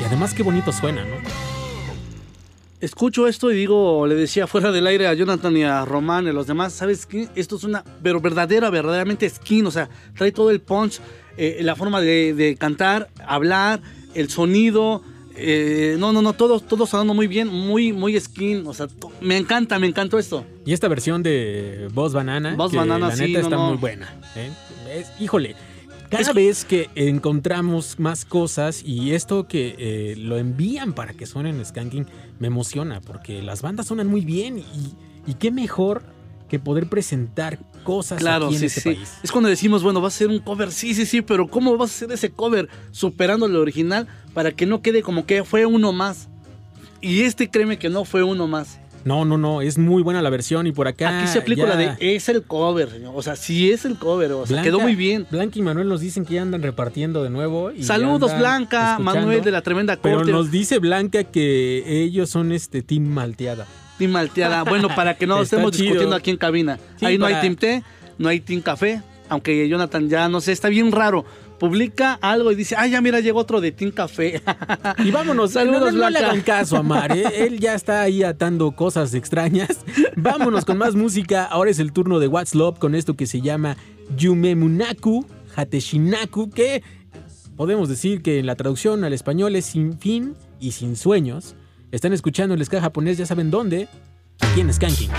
[SPEAKER 1] Y además qué bonito suena, ¿no?
[SPEAKER 2] Escucho esto y digo, le decía fuera del aire a Jonathan y a Román y a los demás, ¿sabes qué? Esto es una, pero verdadera, verdaderamente skin, o sea, trae todo el punch. eh, la forma de, de cantar, hablar, el sonido. Eh, no, no, no, todo, todo sonando muy bien, muy, muy skin. O sea, me encanta, me encantó esto.
[SPEAKER 1] Y esta versión de Boss Banana,
[SPEAKER 2] Boss
[SPEAKER 1] que
[SPEAKER 2] Banana,
[SPEAKER 1] la
[SPEAKER 2] sí,
[SPEAKER 1] neta
[SPEAKER 2] no,
[SPEAKER 1] está
[SPEAKER 2] no.
[SPEAKER 1] muy buena. ¿eh? Es- híjole, cada vez que encontramos más cosas y esto que eh, lo envían para que suenen Skanking, me emociona porque las bandas suenan muy bien y, y qué mejor que poder presentar cosas
[SPEAKER 2] Claro,
[SPEAKER 1] aquí en
[SPEAKER 2] sí,
[SPEAKER 1] este
[SPEAKER 2] sí.
[SPEAKER 1] país.
[SPEAKER 2] Es cuando decimos, bueno, vas a hacer un cover, sí, sí, sí, pero ¿cómo vas a hacer ese cover superando el original para que no quede como que fue uno más? Y este créeme que no fue uno más.
[SPEAKER 1] No, no, no, es muy buena la versión y por acá.
[SPEAKER 2] Aquí se aplica
[SPEAKER 1] ya
[SPEAKER 2] la de es el cover, señor. O sea, sí es el cover, o sea,
[SPEAKER 1] Blanca-
[SPEAKER 2] quedó muy bien.
[SPEAKER 1] Blanca y Manuel nos dicen que ya andan repartiendo de nuevo. y
[SPEAKER 2] Saludos, Blanca. Manuel de la tremenda
[SPEAKER 1] Pero
[SPEAKER 2] corte.
[SPEAKER 1] nos dice Blanca que ellos son este team malteada.
[SPEAKER 2] Team malteada. Bueno, para que no estemos
[SPEAKER 1] chido.
[SPEAKER 2] discutiendo aquí en cabina.
[SPEAKER 1] Sí,
[SPEAKER 2] Ahí no hay Team Té, no hay Team Café. Aunque Jonathan ya, no sé, está bien raro. Publica algo y dice, ah, ya mira, llegó otro de Team Café.
[SPEAKER 1] Y vámonos,
[SPEAKER 2] Saludos,
[SPEAKER 1] no, no le hagan caso a Mar, ¿eh? él ya está ahí atando cosas extrañas. Vámonos con más música. Ahora es el turno de What's Love con esto que se llama Yumemunaku Hateshinaku, que podemos decir que en la traducción al español es sin fin y sin sueños. Están escuchando el ska japonés, ya saben dónde, aquí en Skanking.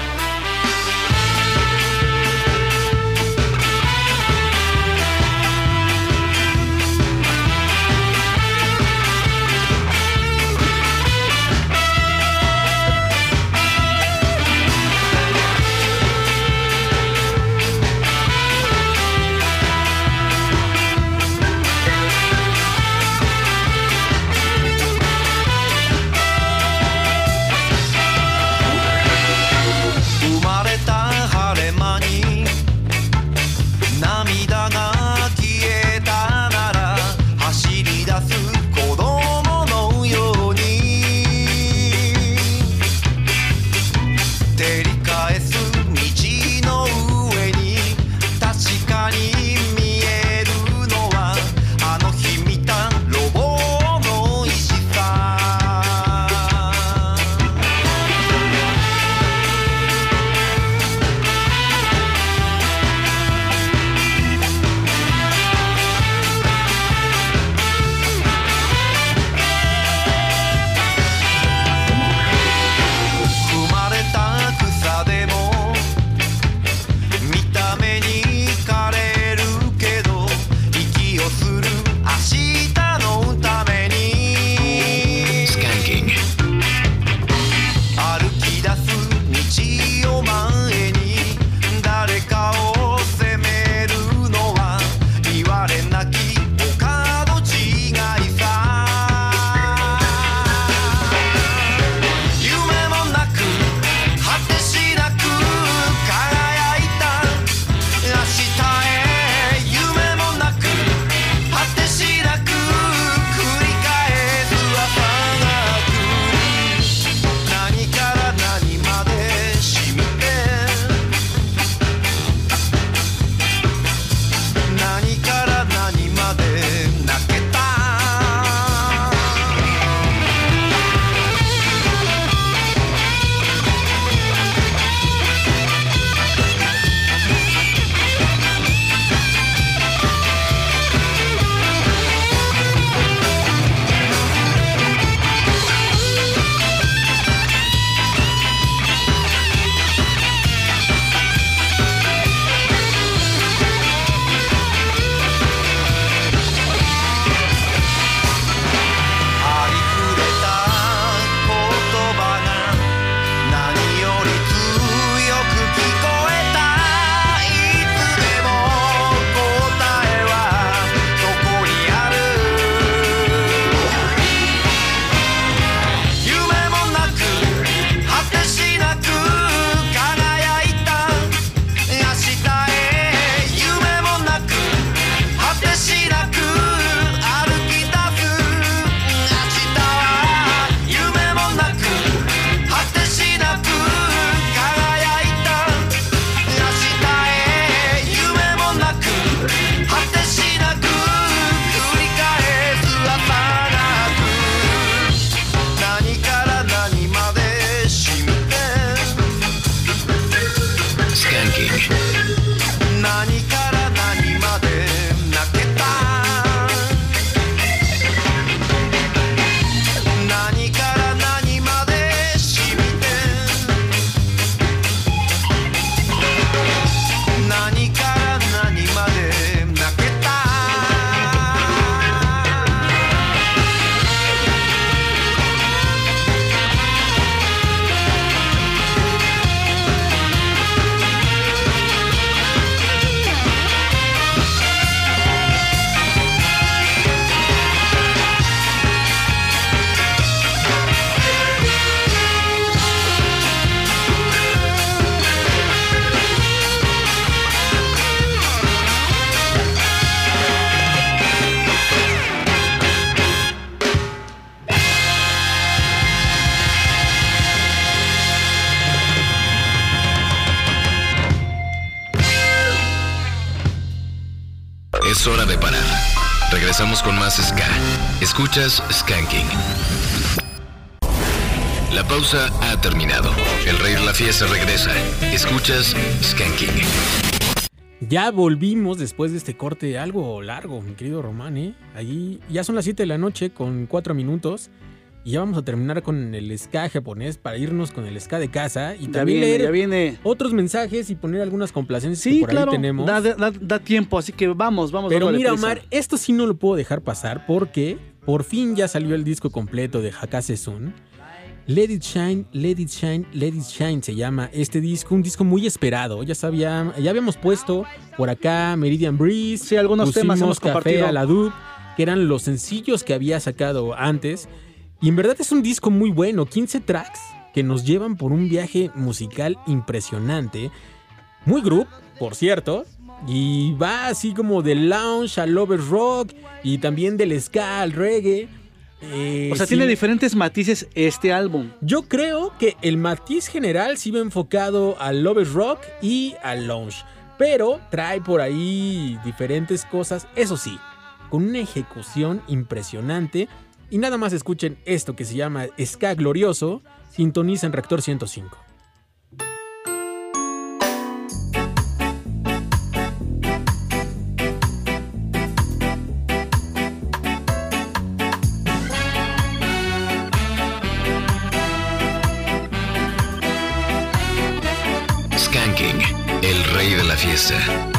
[SPEAKER 7] Escuchas Skanking. La pausa ha terminado. El rey de la fiesta regresa. Escuchas Skanking.
[SPEAKER 1] Ya volvimos después de este corte algo largo, mi querido Román, ¿eh? Allí ya son las 7 de la noche con 4 minutos. Y ya vamos a terminar con el ska japonés para irnos con el ska de casa y
[SPEAKER 2] Ya
[SPEAKER 1] también
[SPEAKER 2] viene,
[SPEAKER 1] leer
[SPEAKER 2] ya viene.
[SPEAKER 1] otros mensajes y poner algunas complacencias
[SPEAKER 2] Sí,
[SPEAKER 1] que por
[SPEAKER 2] claro.
[SPEAKER 1] ahí tenemos.
[SPEAKER 2] Da, da- da tiempo, así que vamos, vamos.
[SPEAKER 1] Pero mira,
[SPEAKER 2] prisa.
[SPEAKER 1] Omar, esto sí no lo puedo dejar pasar porque por fin ya salió el disco completo de Hakase Sun. Let It Shine, Let It Shine, Let It Shine se llama este disco, un disco muy esperado. Ya sabía, ya habíamos puesto por acá Meridian Breeze,
[SPEAKER 2] Sí, algunos temas hemos
[SPEAKER 1] Café
[SPEAKER 2] compartido.
[SPEAKER 1] a la Dub, que eran los sencillos que había sacado antes. Y en verdad es un disco muy bueno, 15 tracks que nos llevan por un viaje musical impresionante. Muy group, por cierto. Y va así como del lounge al lover rock y también del ska al reggae. Eh,
[SPEAKER 2] O sea,
[SPEAKER 1] sí.
[SPEAKER 2] tiene diferentes matices este álbum.
[SPEAKER 1] Yo creo que el matiz general sí va enfocado al lover rock y al lounge. Pero trae por ahí diferentes cosas, eso sí, con una ejecución impresionante. Y nada más escuchen esto que se llama Ska Glorioso, sintoniza en Reactor 105.
[SPEAKER 7] Rey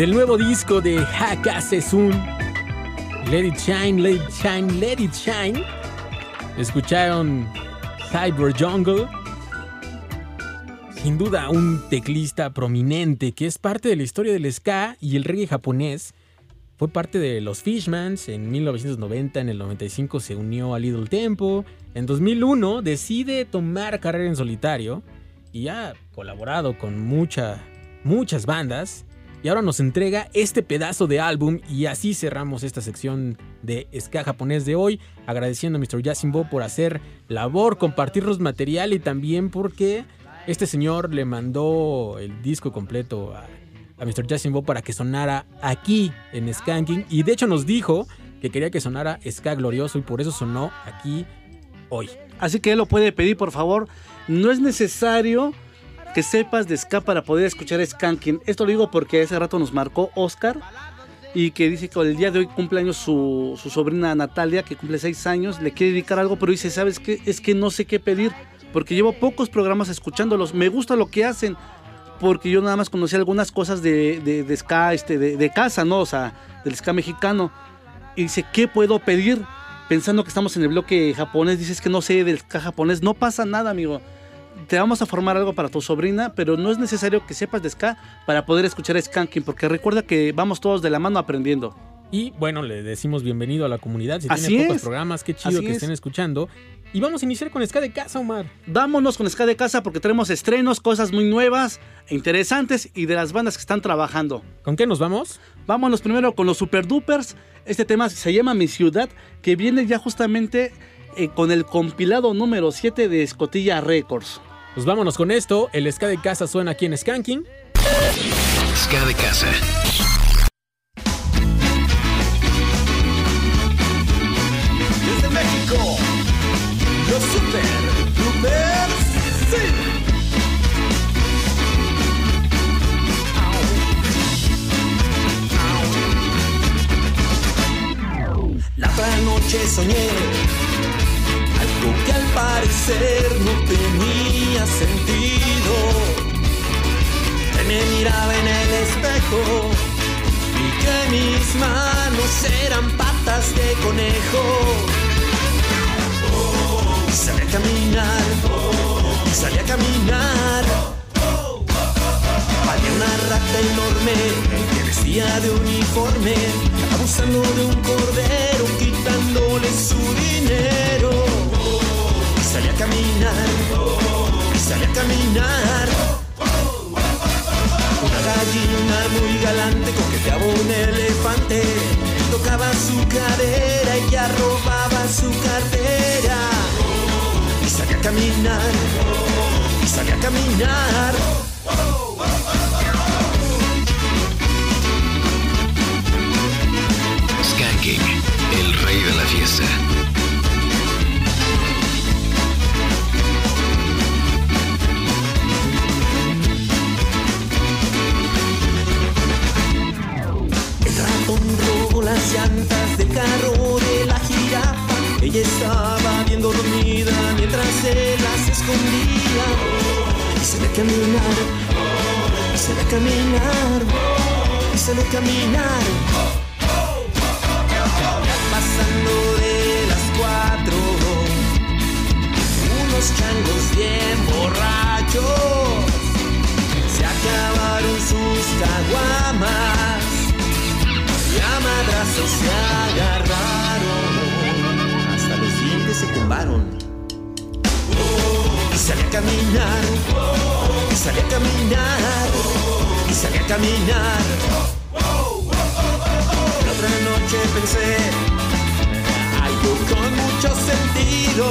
[SPEAKER 1] Del nuevo disco de Hakasesun, Let It Shine, Let It Shine, Let It Shine. Escucharon Cyber Jungle. Sin duda un teclista prominente que es parte de la historia del ska y el reggae japonés. Fue parte de los Fishmans en 1990, en el 95 se unió a Little Tempo. En 2001 decide tomar carrera en solitario y ha colaborado con mucha, muchas bandas. Y ahora nos entrega este pedazo de álbum y así cerramos esta sección de ska japonés de hoy, agradeciendo a Mr. Yasimbo por hacer labor, compartirnos material y también porque este señor le mandó el disco completo a, a Mr. Yasimbo para que sonara aquí en Skanking y de hecho nos dijo que quería que sonara ska glorioso y por eso sonó aquí hoy.
[SPEAKER 2] Así que él lo puede pedir, por favor. No es necesario que sepas de ska para poder escuchar Skanking. Esto lo digo porque hace rato nos marcó Oscar y que dice que el día de hoy cumpleaños su, su sobrina Natalia, que cumple seis años, le quiere dedicar algo, pero dice, ¿sabes qué? Es que no sé qué pedir, porque llevo pocos programas escuchándolos. Me gusta lo que hacen, porque yo nada más conocí algunas cosas de, de, de ska, este, de, de casa, ¿no? O sea, del ska mexicano. Y dice, ¿qué puedo pedir? Pensando que estamos en el bloque japonés, dices que no sé del ska japonés. No pasa nada, amigo. Te vamos a formar algo para tu sobrina, pero no es necesario que sepas de ska para poder escuchar Skanking, porque recuerda que vamos todos de la mano aprendiendo.
[SPEAKER 1] Y bueno, le decimos bienvenido a la comunidad. Si
[SPEAKER 2] Así
[SPEAKER 1] tiene pocos programas, qué chido
[SPEAKER 2] Así
[SPEAKER 1] que
[SPEAKER 2] es.
[SPEAKER 1] estén escuchando. Y vamos a iniciar con Ska de Casa, Omar.
[SPEAKER 2] Vámonos con Ska de Casa porque tenemos estrenos, cosas muy nuevas, e interesantes y de las bandas que están trabajando.
[SPEAKER 1] ¿Con qué nos vamos?
[SPEAKER 2] Vámonos primero con los Super Dupers. Este tema se llama Mi Ciudad, que viene ya justamente eh, con el compilado número 7 de Escotilla Records.
[SPEAKER 1] Pues vámonos con esto. El Ska de Casa suena aquí en Skanking.
[SPEAKER 7] Ska de casa.
[SPEAKER 20] Desde México, los Super sí. La otra noche soñé algo que al parecer no tenía sentido. Que me miraba en el espejo y que mis manos eran patas de conejo. Salí a caminar, salí a caminar. Había una rata enorme que vestía de uniforme, abusando de un cordero, quitándole su dinero. Y salí a caminar, y salí a caminar. Una gallina muy galante coqueteaba un elefante, tocaba su cadera y ya robaba su cartera. Y salí a caminar, y salí a caminar.
[SPEAKER 7] Skanking, el rey de la fiesta.
[SPEAKER 20] Las llantas del carro de la jirafa. Ella estaba viendo dormida mientras se las escondía. Y se ve caminar, y se ve caminar, y se ve caminar. Ya pasando de las cuatro, unos changos bien borrachos. Se acabaron sus caguamas y a se agarraron. Hasta los dientes se tumbaron. Y salí a caminar, y salí a caminar, y salí a caminar. La otra noche pensé algo con mucho sentido.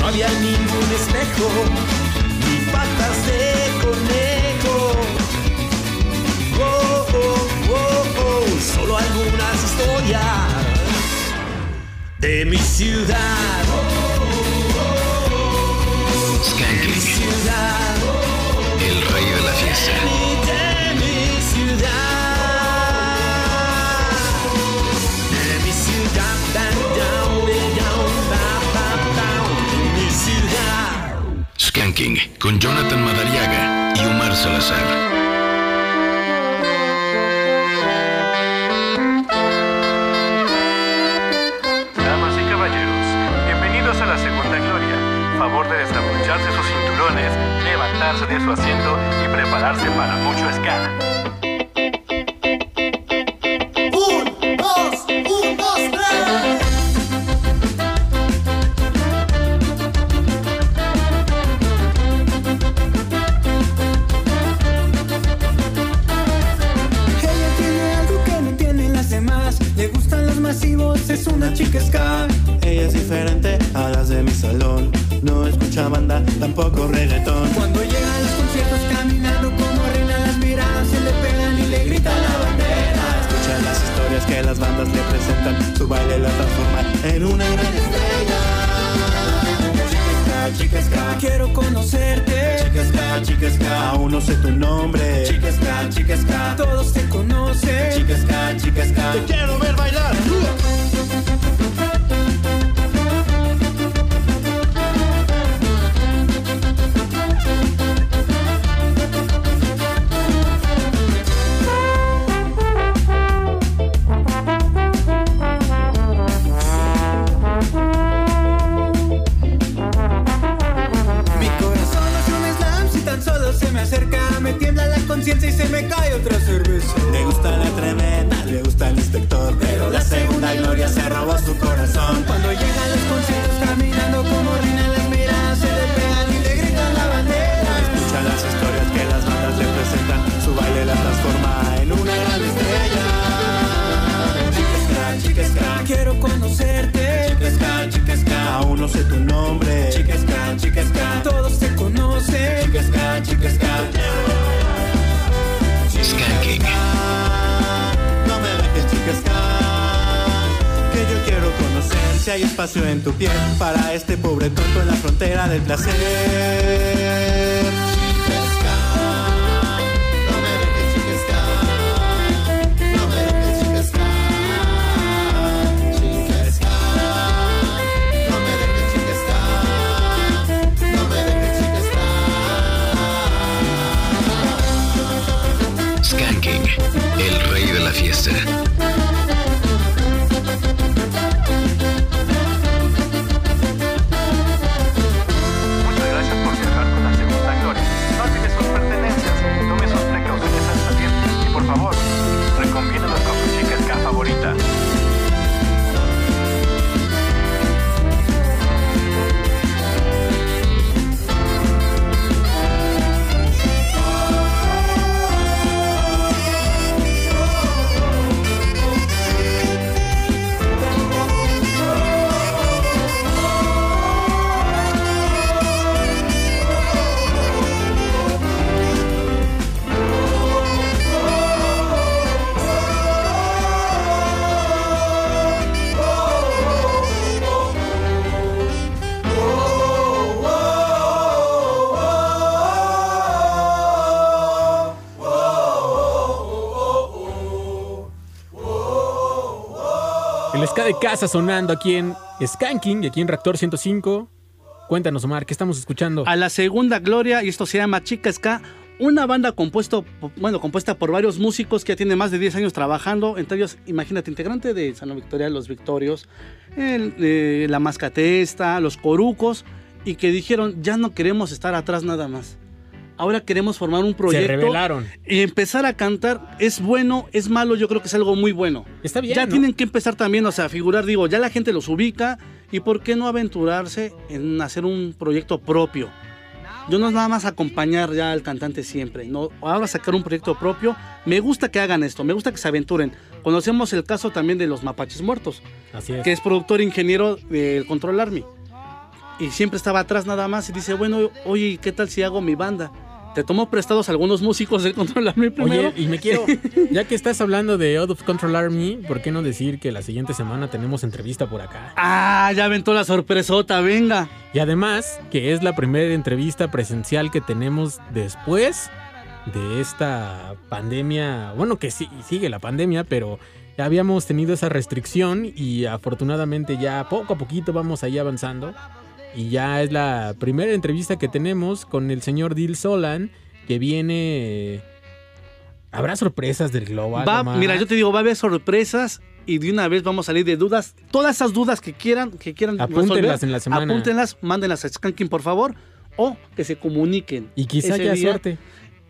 [SPEAKER 20] No había ningún espejo, ni patas de conejo. Oh, oh, oh, oh, solo algunas historias de mi ciudad. De mi
[SPEAKER 7] Skanking,
[SPEAKER 20] ciudad.
[SPEAKER 7] el rey de la fiesta.
[SPEAKER 20] De mi ciudad. De mi ciudad. De mi ciudad.
[SPEAKER 7] Skanking, con Jonathan Madariaga y Omar Salazar.
[SPEAKER 21] Sus cinturones, levantarse de su asiento y prepararse para mucho ska.
[SPEAKER 22] De
[SPEAKER 1] casa sonando aquí en Skanking y aquí en Reactor 105. Cuéntanos, Omar, ¿qué estamos escuchando?
[SPEAKER 2] A la segunda gloria, y esto se llama Chica Ska, una banda compuesto, bueno, compuesta por varios músicos que ya tiene más de 10 años trabajando, entre ellos, imagínate, integrante de San Victoria, Los Victorios, el, eh, La Mascatesta, Los Corucos, y que dijeron, ya no queremos estar atrás nada más. Ahora queremos formar un proyecto.
[SPEAKER 1] revelaron.
[SPEAKER 2] Y empezar a cantar es bueno, es malo, yo creo que es algo muy bueno.
[SPEAKER 1] Está bien.
[SPEAKER 2] Ya
[SPEAKER 1] ¿no?
[SPEAKER 2] tienen que empezar también, o sea, a figurar, digo, ya la gente los ubica y por qué no aventurarse en hacer un proyecto propio. Yo no es nada más acompañar ya al cantante siempre, no, ahora sacar un proyecto propio. Me gusta que hagan esto, me gusta que se aventuren. Conocemos el caso también de los Mapaches Muertos,
[SPEAKER 1] Así es.
[SPEAKER 2] que es productor e ingeniero del Control Army. Y siempre estaba atrás nada más y dice, bueno, oye, ¿qué tal si hago mi banda? Te tomo prestados algunos músicos del Control Army primero.
[SPEAKER 1] Oye, y me quiero, ya que estás hablando de Out of Control Army, ¿por qué no decir que la siguiente semana tenemos entrevista por acá?
[SPEAKER 2] Ah, ya aventó la sorpresota, venga.
[SPEAKER 1] Y además, que es la primera entrevista presencial que tenemos después de esta pandemia. Bueno, que sí, sigue la pandemia, pero ya habíamos tenido esa restricción y afortunadamente ya poco a poquito vamos ahí avanzando. Y ya es la primera entrevista que tenemos con el señor Dil Solan, que viene... ¿Habrá sorpresas del Global?
[SPEAKER 2] Va, mira, yo te digo, va a haber sorpresas y de una vez vamos a salir de dudas. Todas esas dudas que quieran, que quieran
[SPEAKER 1] Apúntenlas
[SPEAKER 2] resolver,
[SPEAKER 1] en la semana.
[SPEAKER 2] Apúntenlas, mándenlas a Skanking, por favor, o que se comuniquen.
[SPEAKER 1] Y quizá haya
[SPEAKER 2] día.
[SPEAKER 1] suerte.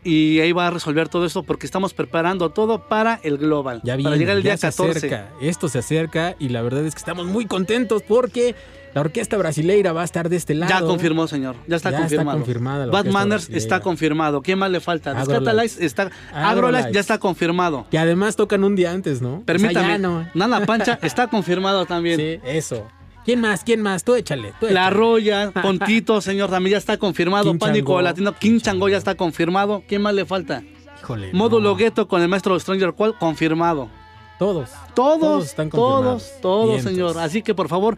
[SPEAKER 2] Y ahí va a resolver todo esto porque estamos preparando todo para el Global.
[SPEAKER 1] Ya
[SPEAKER 2] para
[SPEAKER 1] viene,
[SPEAKER 2] llegar el
[SPEAKER 1] ya
[SPEAKER 2] día
[SPEAKER 1] se
[SPEAKER 2] 14.
[SPEAKER 1] acerca. Esto se acerca y la verdad es que estamos muy contentos porque la orquesta brasileira va a estar de este lado.
[SPEAKER 2] Ya confirmó, señor. Ya está
[SPEAKER 1] Ya está
[SPEAKER 2] confirmado.
[SPEAKER 1] confirmada la
[SPEAKER 2] Bad Manners
[SPEAKER 1] brasileira.
[SPEAKER 2] está confirmado. ¿Quién más le falta? Descatalize está.
[SPEAKER 1] Agrolites
[SPEAKER 2] ya está confirmado.
[SPEAKER 1] Que además tocan un día antes, ¿no? O sea,
[SPEAKER 2] Permítame.
[SPEAKER 1] no.
[SPEAKER 2] Nana Pancha está confirmado también.
[SPEAKER 1] Sí, eso. ¿Quién más? ¿Quién más? Tú échale. tú
[SPEAKER 2] La. Roya, Pontito, señor, también ya está confirmado.
[SPEAKER 1] King
[SPEAKER 2] Pánico
[SPEAKER 1] Chango.
[SPEAKER 2] Latino, King Chango ya está confirmado. ¿Quién más le falta?
[SPEAKER 1] Híjole.
[SPEAKER 2] Módulo Gueto con el maestro Stranger Qual confirmado.
[SPEAKER 1] Todos.
[SPEAKER 2] Todos,
[SPEAKER 1] Todos están
[SPEAKER 2] todos,
[SPEAKER 1] confirmados.
[SPEAKER 2] todos,
[SPEAKER 1] Vientos.
[SPEAKER 2] señor. Así que por favor,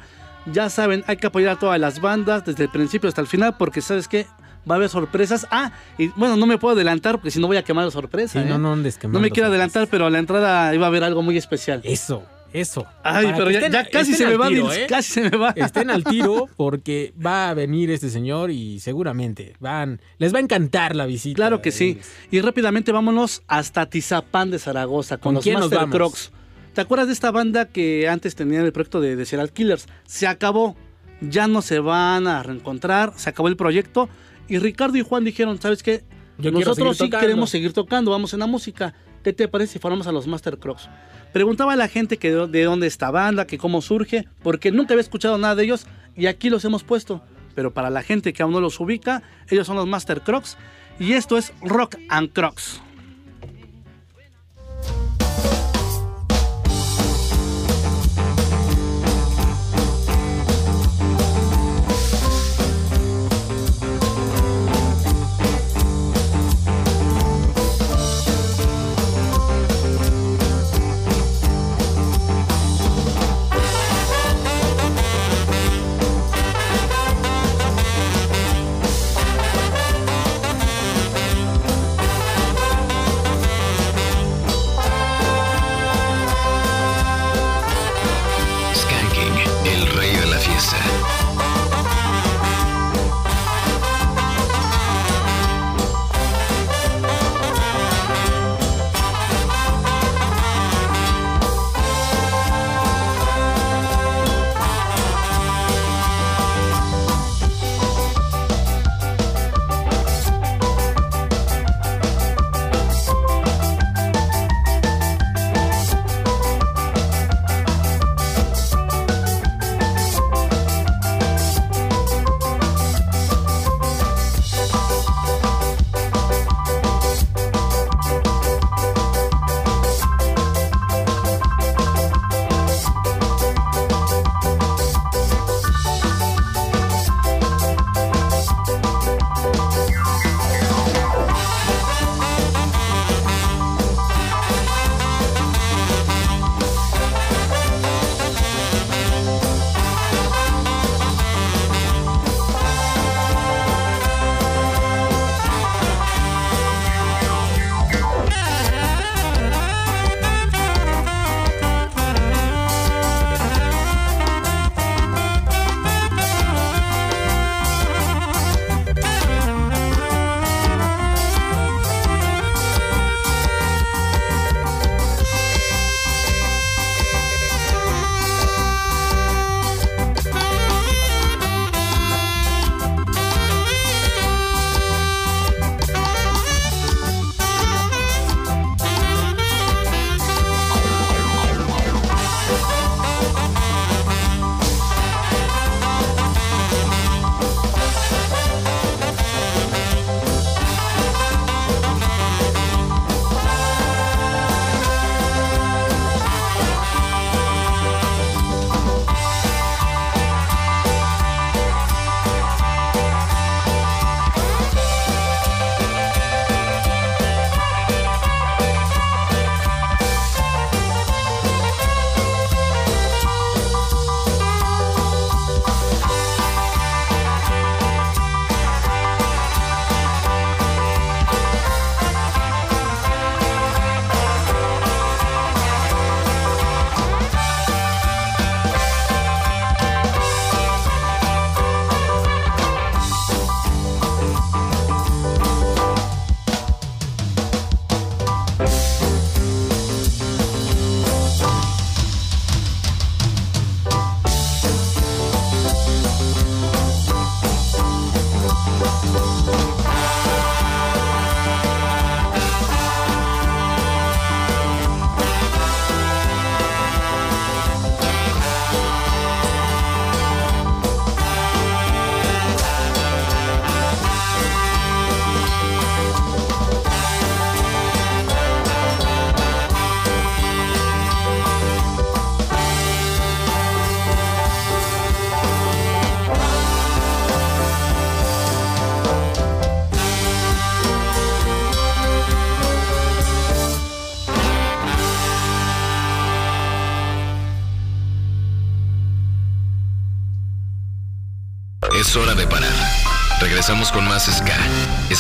[SPEAKER 2] ya saben, hay que apoyar a todas las bandas desde el principio hasta el final, porque sabes que Va a haber sorpresas. Ah, y bueno, no me puedo adelantar porque si no voy a quemar la sorpresa.
[SPEAKER 1] Sí, no,
[SPEAKER 2] ¿eh?
[SPEAKER 1] no andes
[SPEAKER 2] No me quiero adelantar, pero a la entrada iba a haber algo muy especial.
[SPEAKER 1] Eso, eso.
[SPEAKER 2] Ay,
[SPEAKER 1] Para
[SPEAKER 2] pero ya,
[SPEAKER 1] estén-
[SPEAKER 2] ya casi se me va,
[SPEAKER 1] tiro, ¿eh?
[SPEAKER 2] casi se me va.
[SPEAKER 1] Estén al tiro porque va a venir este señor y seguramente van, les va a encantar la visita.
[SPEAKER 2] Claro que sí. Y rápidamente vámonos hasta Tizapán de Zaragoza con,
[SPEAKER 1] ¿Con
[SPEAKER 2] los
[SPEAKER 1] quién nos
[SPEAKER 2] Master
[SPEAKER 1] vamos?
[SPEAKER 2] Crocs. ¿Te acuerdas de esta banda que antes tenía el proyecto de, de Serial Killers? Se acabó. Ya no se van a reencontrar. Se acabó el proyecto. Y Ricardo y Juan dijeron, ¿sabes qué?
[SPEAKER 1] Yo
[SPEAKER 2] Nosotros sí
[SPEAKER 1] tocando".
[SPEAKER 2] queremos seguir tocando. Vamos en la música. ¿Qué te parece si formamos a los Master Crocs? Preguntaba a la gente que de, de dónde esta banda, que cómo surge, porque nunca había escuchado nada de ellos y aquí los hemos puesto. Pero para la gente que aún no los ubica, ellos son los Master Crocs y esto es Rock and Crocs.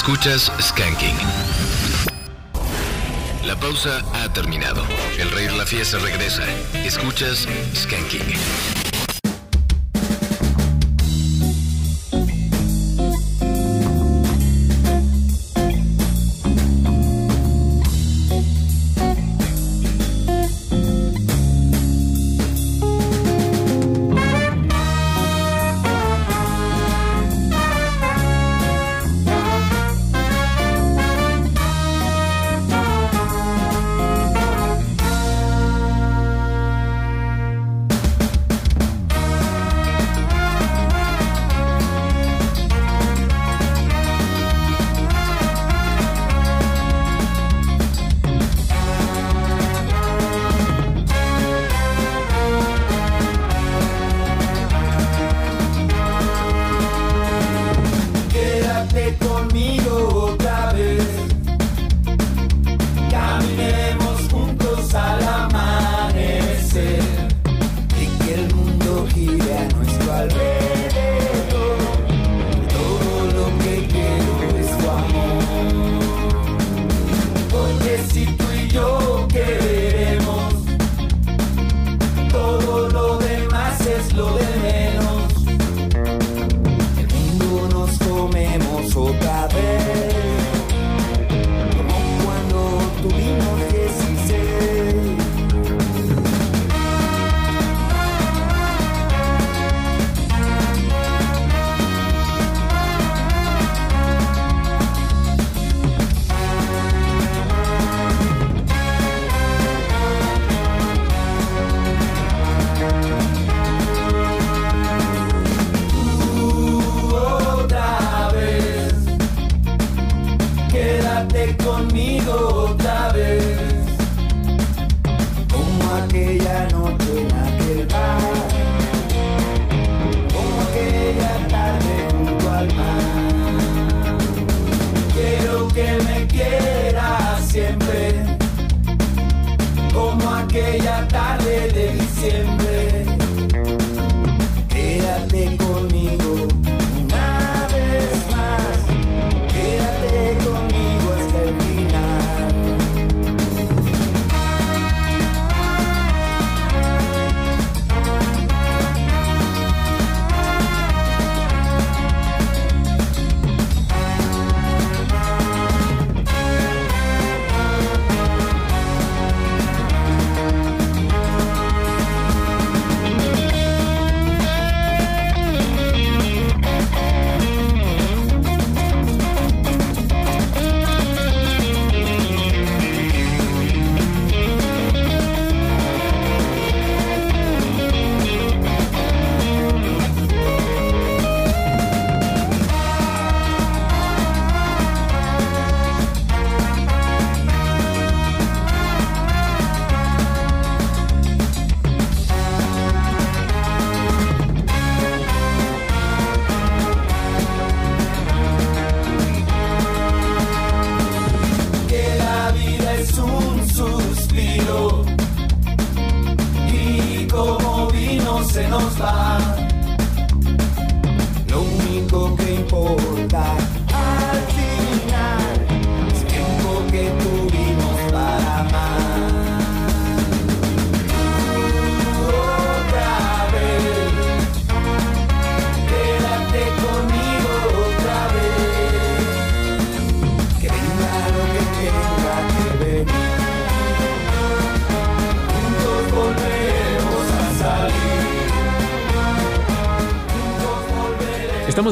[SPEAKER 19] Escuchas Skanking. La pausa ha terminado. El rey de la fiesta regresa. Escuchas Skanking.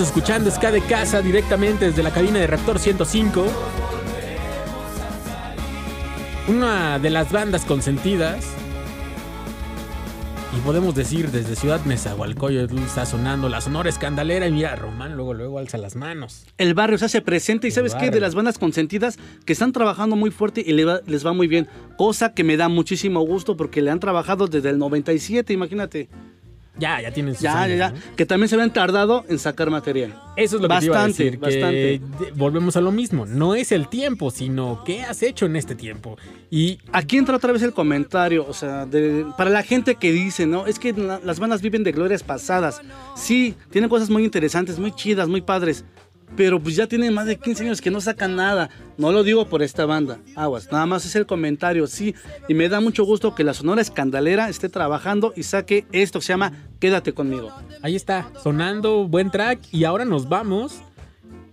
[SPEAKER 1] Estamos escuchando Ska de Casa directamente desde la cabina de Raptor 105. Una de las bandas consentidas. Y podemos decir desde Ciudad Nezahualcóyotl está sonando la sonora escandalera y mira, Román luego luego alza las manos.
[SPEAKER 2] El barrio se hace presente y
[SPEAKER 1] El
[SPEAKER 2] sabes qué, de
[SPEAKER 1] barrio.
[SPEAKER 2] las bandas consentidas que están trabajando muy fuerte y le va- les va muy bien, cosa que me da muchísimo gusto porque le han trabajado desde el 97, imagínate.
[SPEAKER 1] Ya, ya tienen sus
[SPEAKER 2] Ya,
[SPEAKER 1] años,
[SPEAKER 2] ya, ya.
[SPEAKER 1] ¿no?
[SPEAKER 2] Que también se habían tardado en sacar material.
[SPEAKER 1] Eso es lo que te iba a decir, que
[SPEAKER 2] bastante.
[SPEAKER 1] de- volvemos a lo mismo. No es el tiempo, sino qué has hecho en este tiempo. Y
[SPEAKER 2] Aquí entra otra vez el comentario, o sea, de- para la gente que dice, ¿no? Es que la- las bandas viven de glorias pasadas. Sí, tienen cosas muy interesantes, muy chidas, muy padres. Pero pues ya tienen más de 15 años que no sacan nada. No lo digo por esta banda, aguas, nada más es el comentario, sí. Y me da mucho gusto que la Sonora Escandalera esté trabajando y saque esto que se llama Quédate conmigo.
[SPEAKER 1] Ahí está, sonando buen track y ahora nos vamos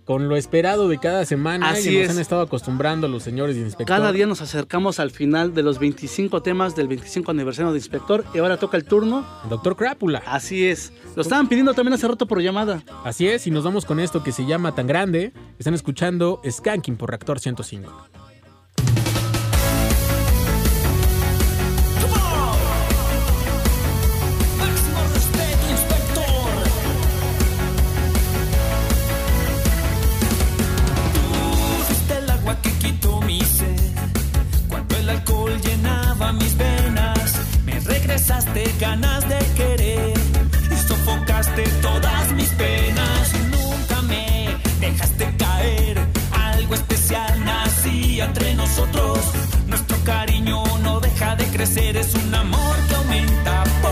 [SPEAKER 1] con lo esperado de cada semana
[SPEAKER 2] Así
[SPEAKER 1] que nos
[SPEAKER 2] es.
[SPEAKER 1] han estado acostumbrando los señores de inspector.
[SPEAKER 2] Cada día nos acercamos al final de los 25 temas del 25 aniversario de Inspector y ahora toca el turno.
[SPEAKER 1] Doctor Crápula.
[SPEAKER 2] Así es. Lo estaban pidiendo también hace rato por llamada.
[SPEAKER 1] Así es, y nos vamos con esto que se llama Tan Grande. Están escuchando Skanking por Reactor 105.
[SPEAKER 20] Ganas de querer y sofocaste todas mis penas. Nunca me dejaste caer. Algo especial nacía entre nosotros. Nuestro cariño no deja de crecer. Es un amor que aumenta poco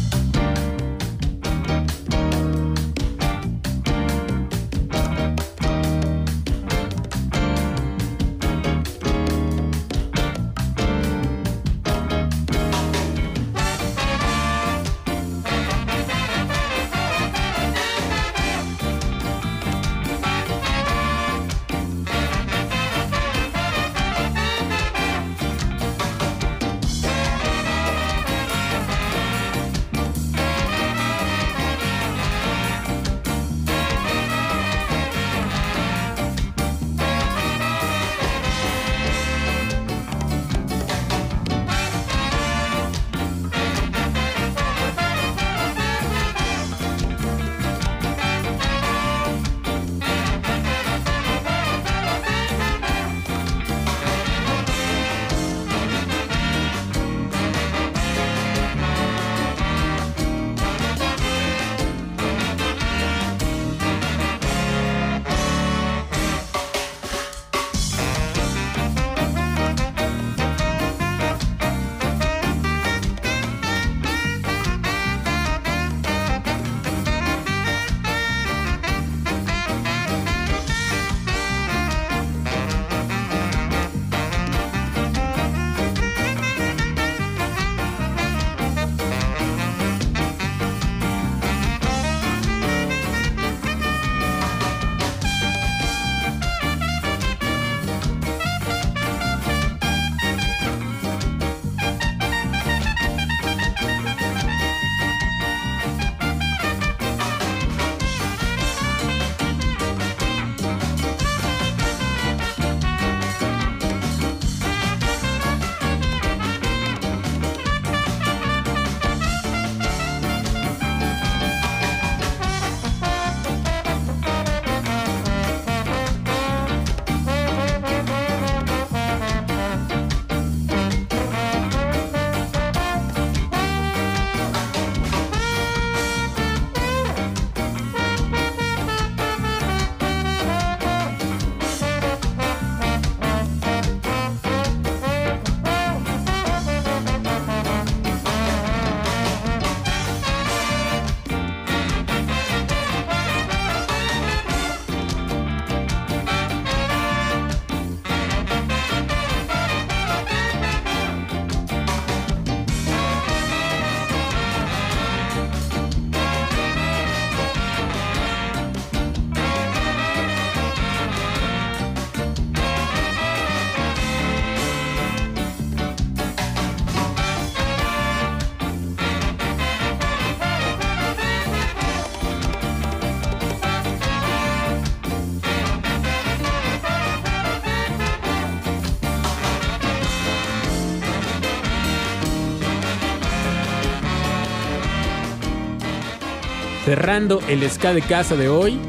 [SPEAKER 23] El ska de casa de hoy.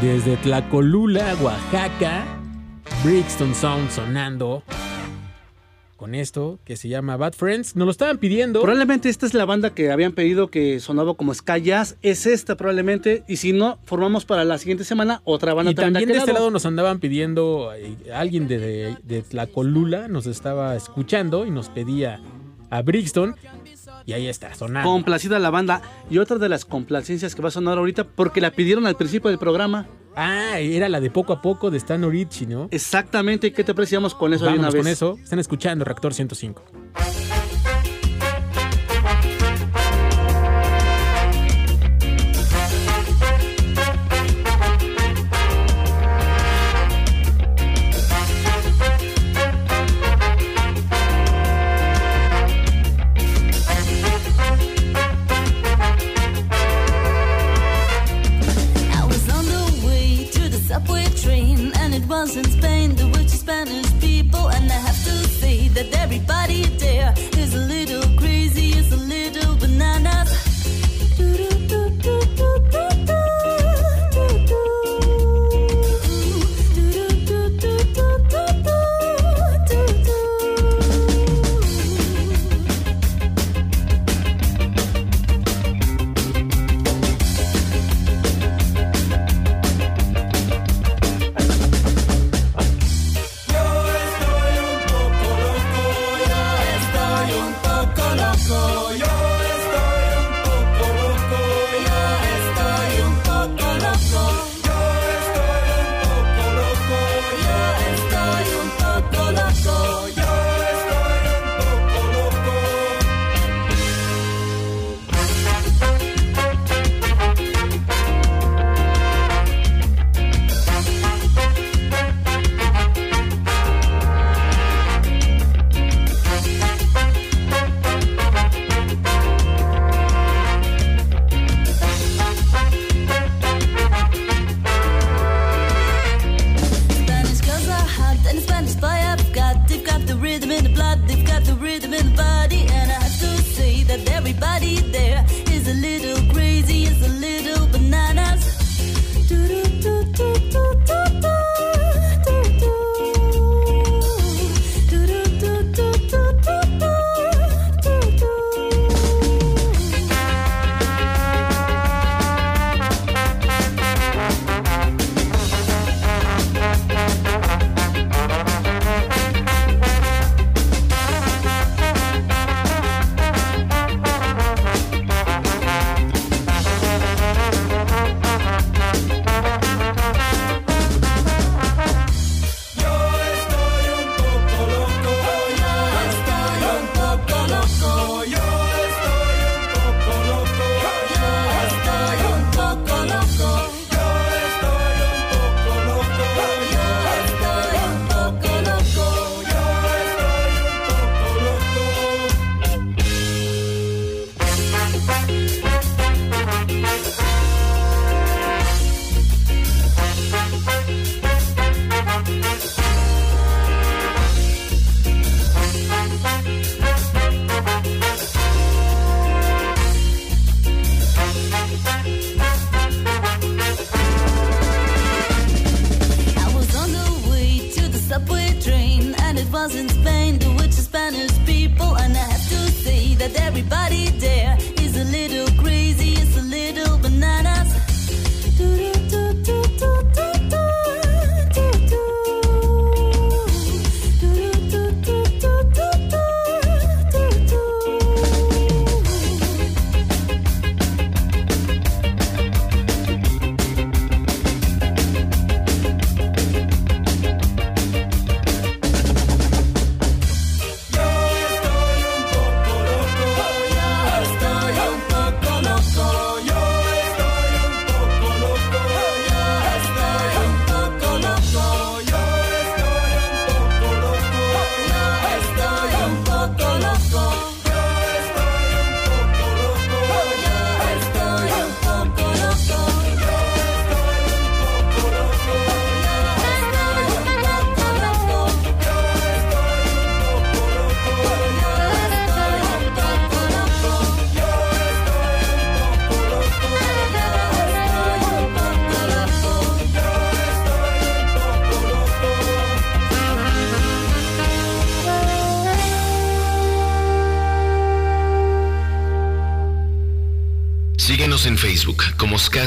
[SPEAKER 23] Desde Tlacolula, Oaxaca. Brixton Sound sonando. Con esto que se llama Bad Friends. Nos lo estaban pidiendo.
[SPEAKER 2] Probablemente esta es la banda que habían pedido que sonaba como Sky Jazz. Es esta probablemente. Y si no, formamos para la siguiente semana otra banda
[SPEAKER 23] Y también de
[SPEAKER 2] aquel
[SPEAKER 23] este lado nos andaban pidiendo, eh, alguien de, de, de Tlacolula nos estaba escuchando y nos pedía a Brixton. Y ahí está, sonando.
[SPEAKER 2] Complacida la banda. Y otra de las complacencias que va a sonar ahorita, porque la pidieron al principio del programa.
[SPEAKER 23] Ah, era la de poco a poco de Stan Orichi, ¿no?
[SPEAKER 2] Exactamente. ¿Qué te apreciamos con eso de una vez?
[SPEAKER 23] con eso. Están escuchando Reactor 105.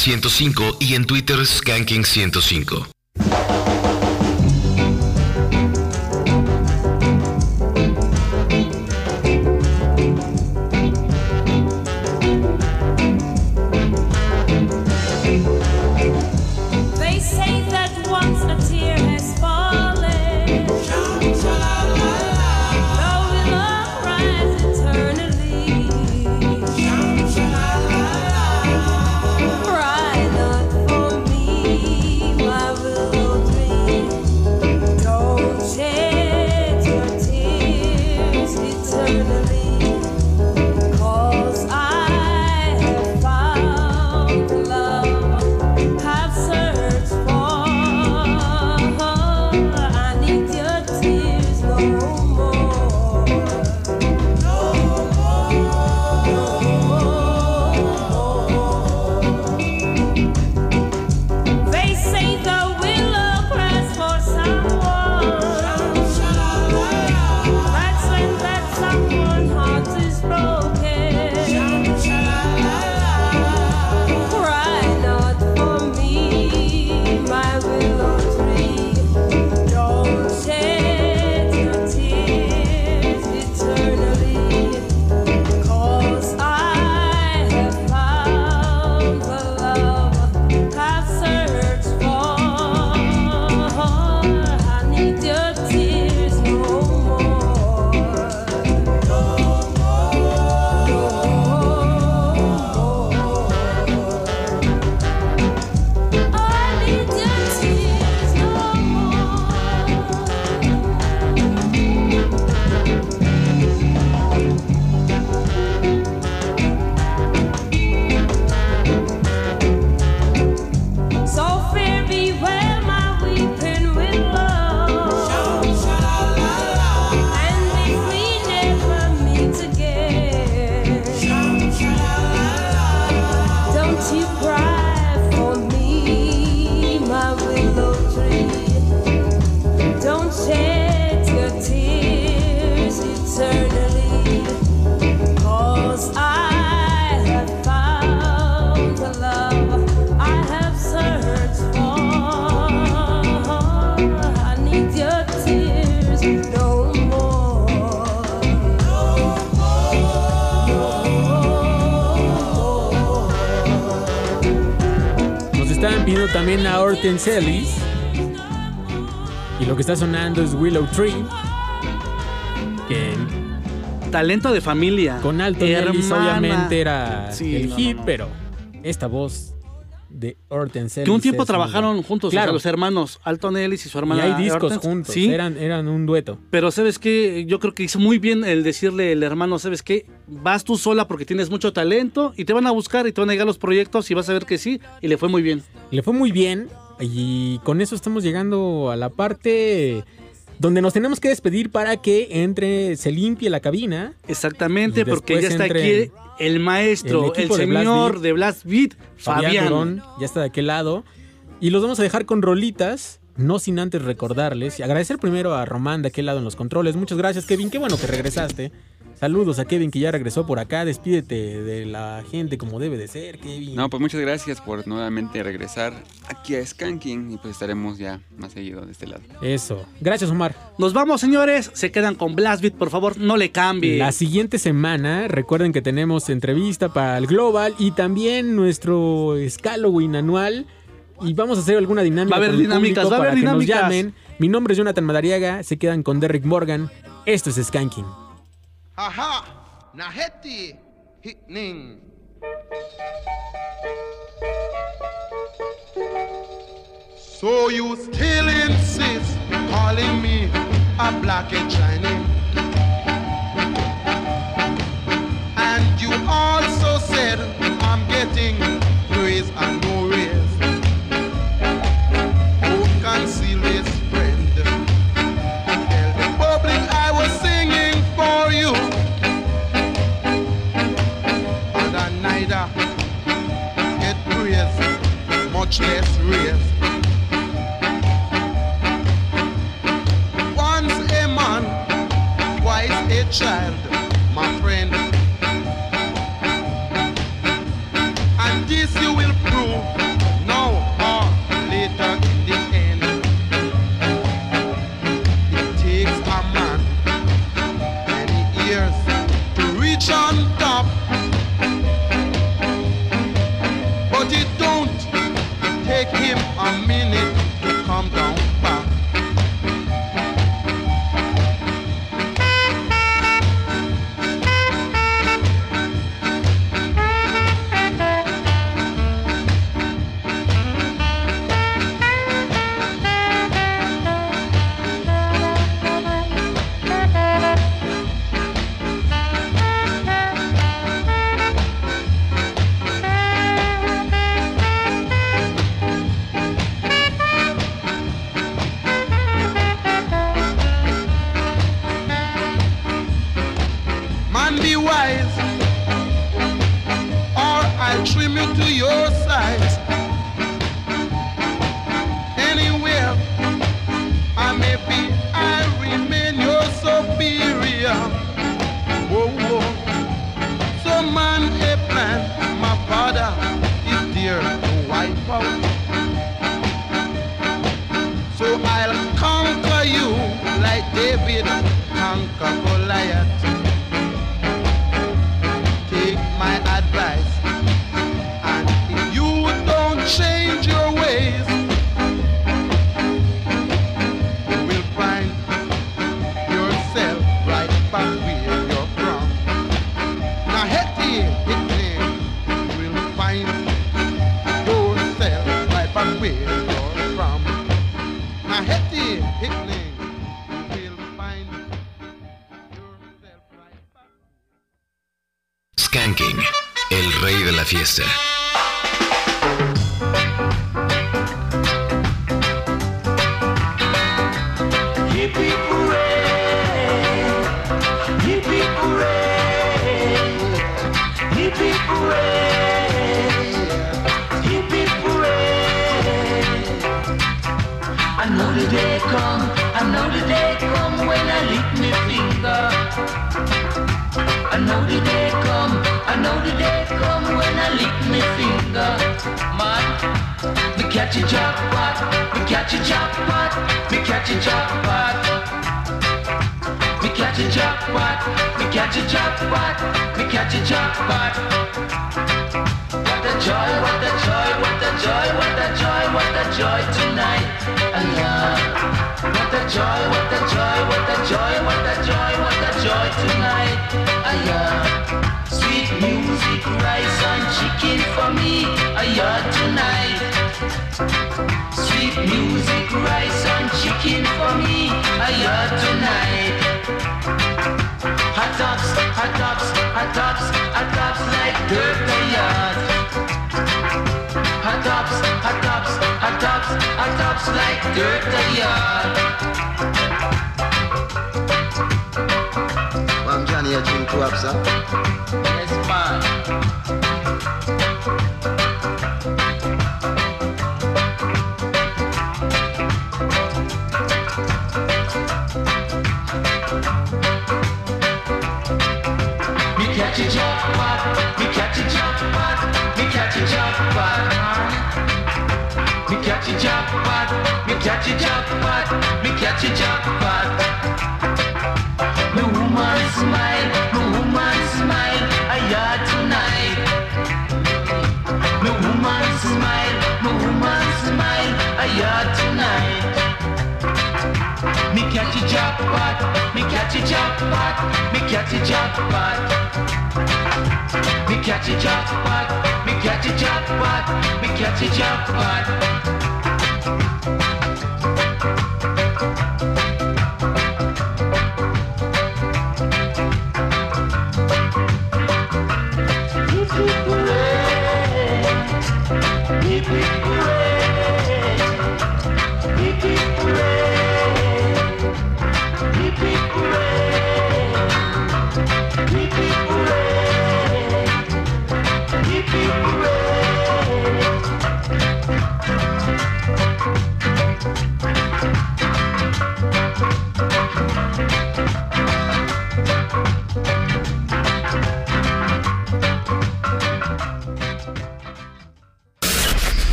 [SPEAKER 23] 105 y en Twitter Skanking105.
[SPEAKER 1] Ellis. Y lo que está sonando es Willow Tree. Que
[SPEAKER 2] Talento de familia.
[SPEAKER 1] con Alton Ellis obviamente era
[SPEAKER 2] Sí,
[SPEAKER 1] el
[SPEAKER 2] no,
[SPEAKER 1] hit,
[SPEAKER 2] no.
[SPEAKER 1] pero esta voz de Hortense.
[SPEAKER 2] Que un tiempo trabajaron
[SPEAKER 1] muy-
[SPEAKER 2] juntos, o
[SPEAKER 1] Claro.
[SPEAKER 2] sea, los hermanos Alton Ellis y su
[SPEAKER 1] Y
[SPEAKER 2] hermana.
[SPEAKER 1] hay discos juntos.
[SPEAKER 2] Sí,
[SPEAKER 1] Eran, eran un dueto.
[SPEAKER 2] Pero sabes qué, yo creo que hizo muy bien el decirle el hermano, sabes qué, vas tú sola porque tienes mucho talento y te van a buscar y te van a llegar los proyectos y vas a ver que sí y le fue muy bien.
[SPEAKER 1] Le fue muy bien y con eso estamos llegando a la parte donde nos tenemos que despedir para que entre, se limpie la cabina.
[SPEAKER 2] Exactamente, porque ya está aquí el maestro,
[SPEAKER 1] el
[SPEAKER 2] señor de Blast Beat,
[SPEAKER 1] Fabián
[SPEAKER 2] Fabián.
[SPEAKER 1] Durón, ya está de aquel lado. Y los vamos a dejar con rolitas, no sin antes recordarles y agradecer primero a Román de aquel lado en los controles. Muchas gracias, Kevin. Qué bueno que regresaste. Saludos a Kevin que ya regresó por acá. Despídete de la gente como debe de ser, Kevin.
[SPEAKER 18] No, pues muchas gracias por nuevamente regresar aquí a Skanking y pues estaremos ya más seguido de este lado.
[SPEAKER 1] Eso. Gracias, Omar.
[SPEAKER 2] Nos vamos, señores. Se quedan con Blast Beat, por favor, no le cambie.
[SPEAKER 1] La siguiente semana, recuerden que tenemos entrevista para el Global y también nuestro Halloween anual. Y vamos a hacer alguna dinámica.
[SPEAKER 2] Va a haber dinámicas, va a haber
[SPEAKER 1] nos
[SPEAKER 2] dinámicas.
[SPEAKER 1] llamen. Mi nombre es Jonathan Madariaga. Se quedan con Derrick Morgan. Esto es Skanking.
[SPEAKER 10] Aha! Naheti Hickning. So you still insist calling me a black and Chinese. And you also said I'm getting praise and no praise, much less raise. Once a man, twice a child, my friend.
[SPEAKER 24] And this you will
[SPEAKER 7] prove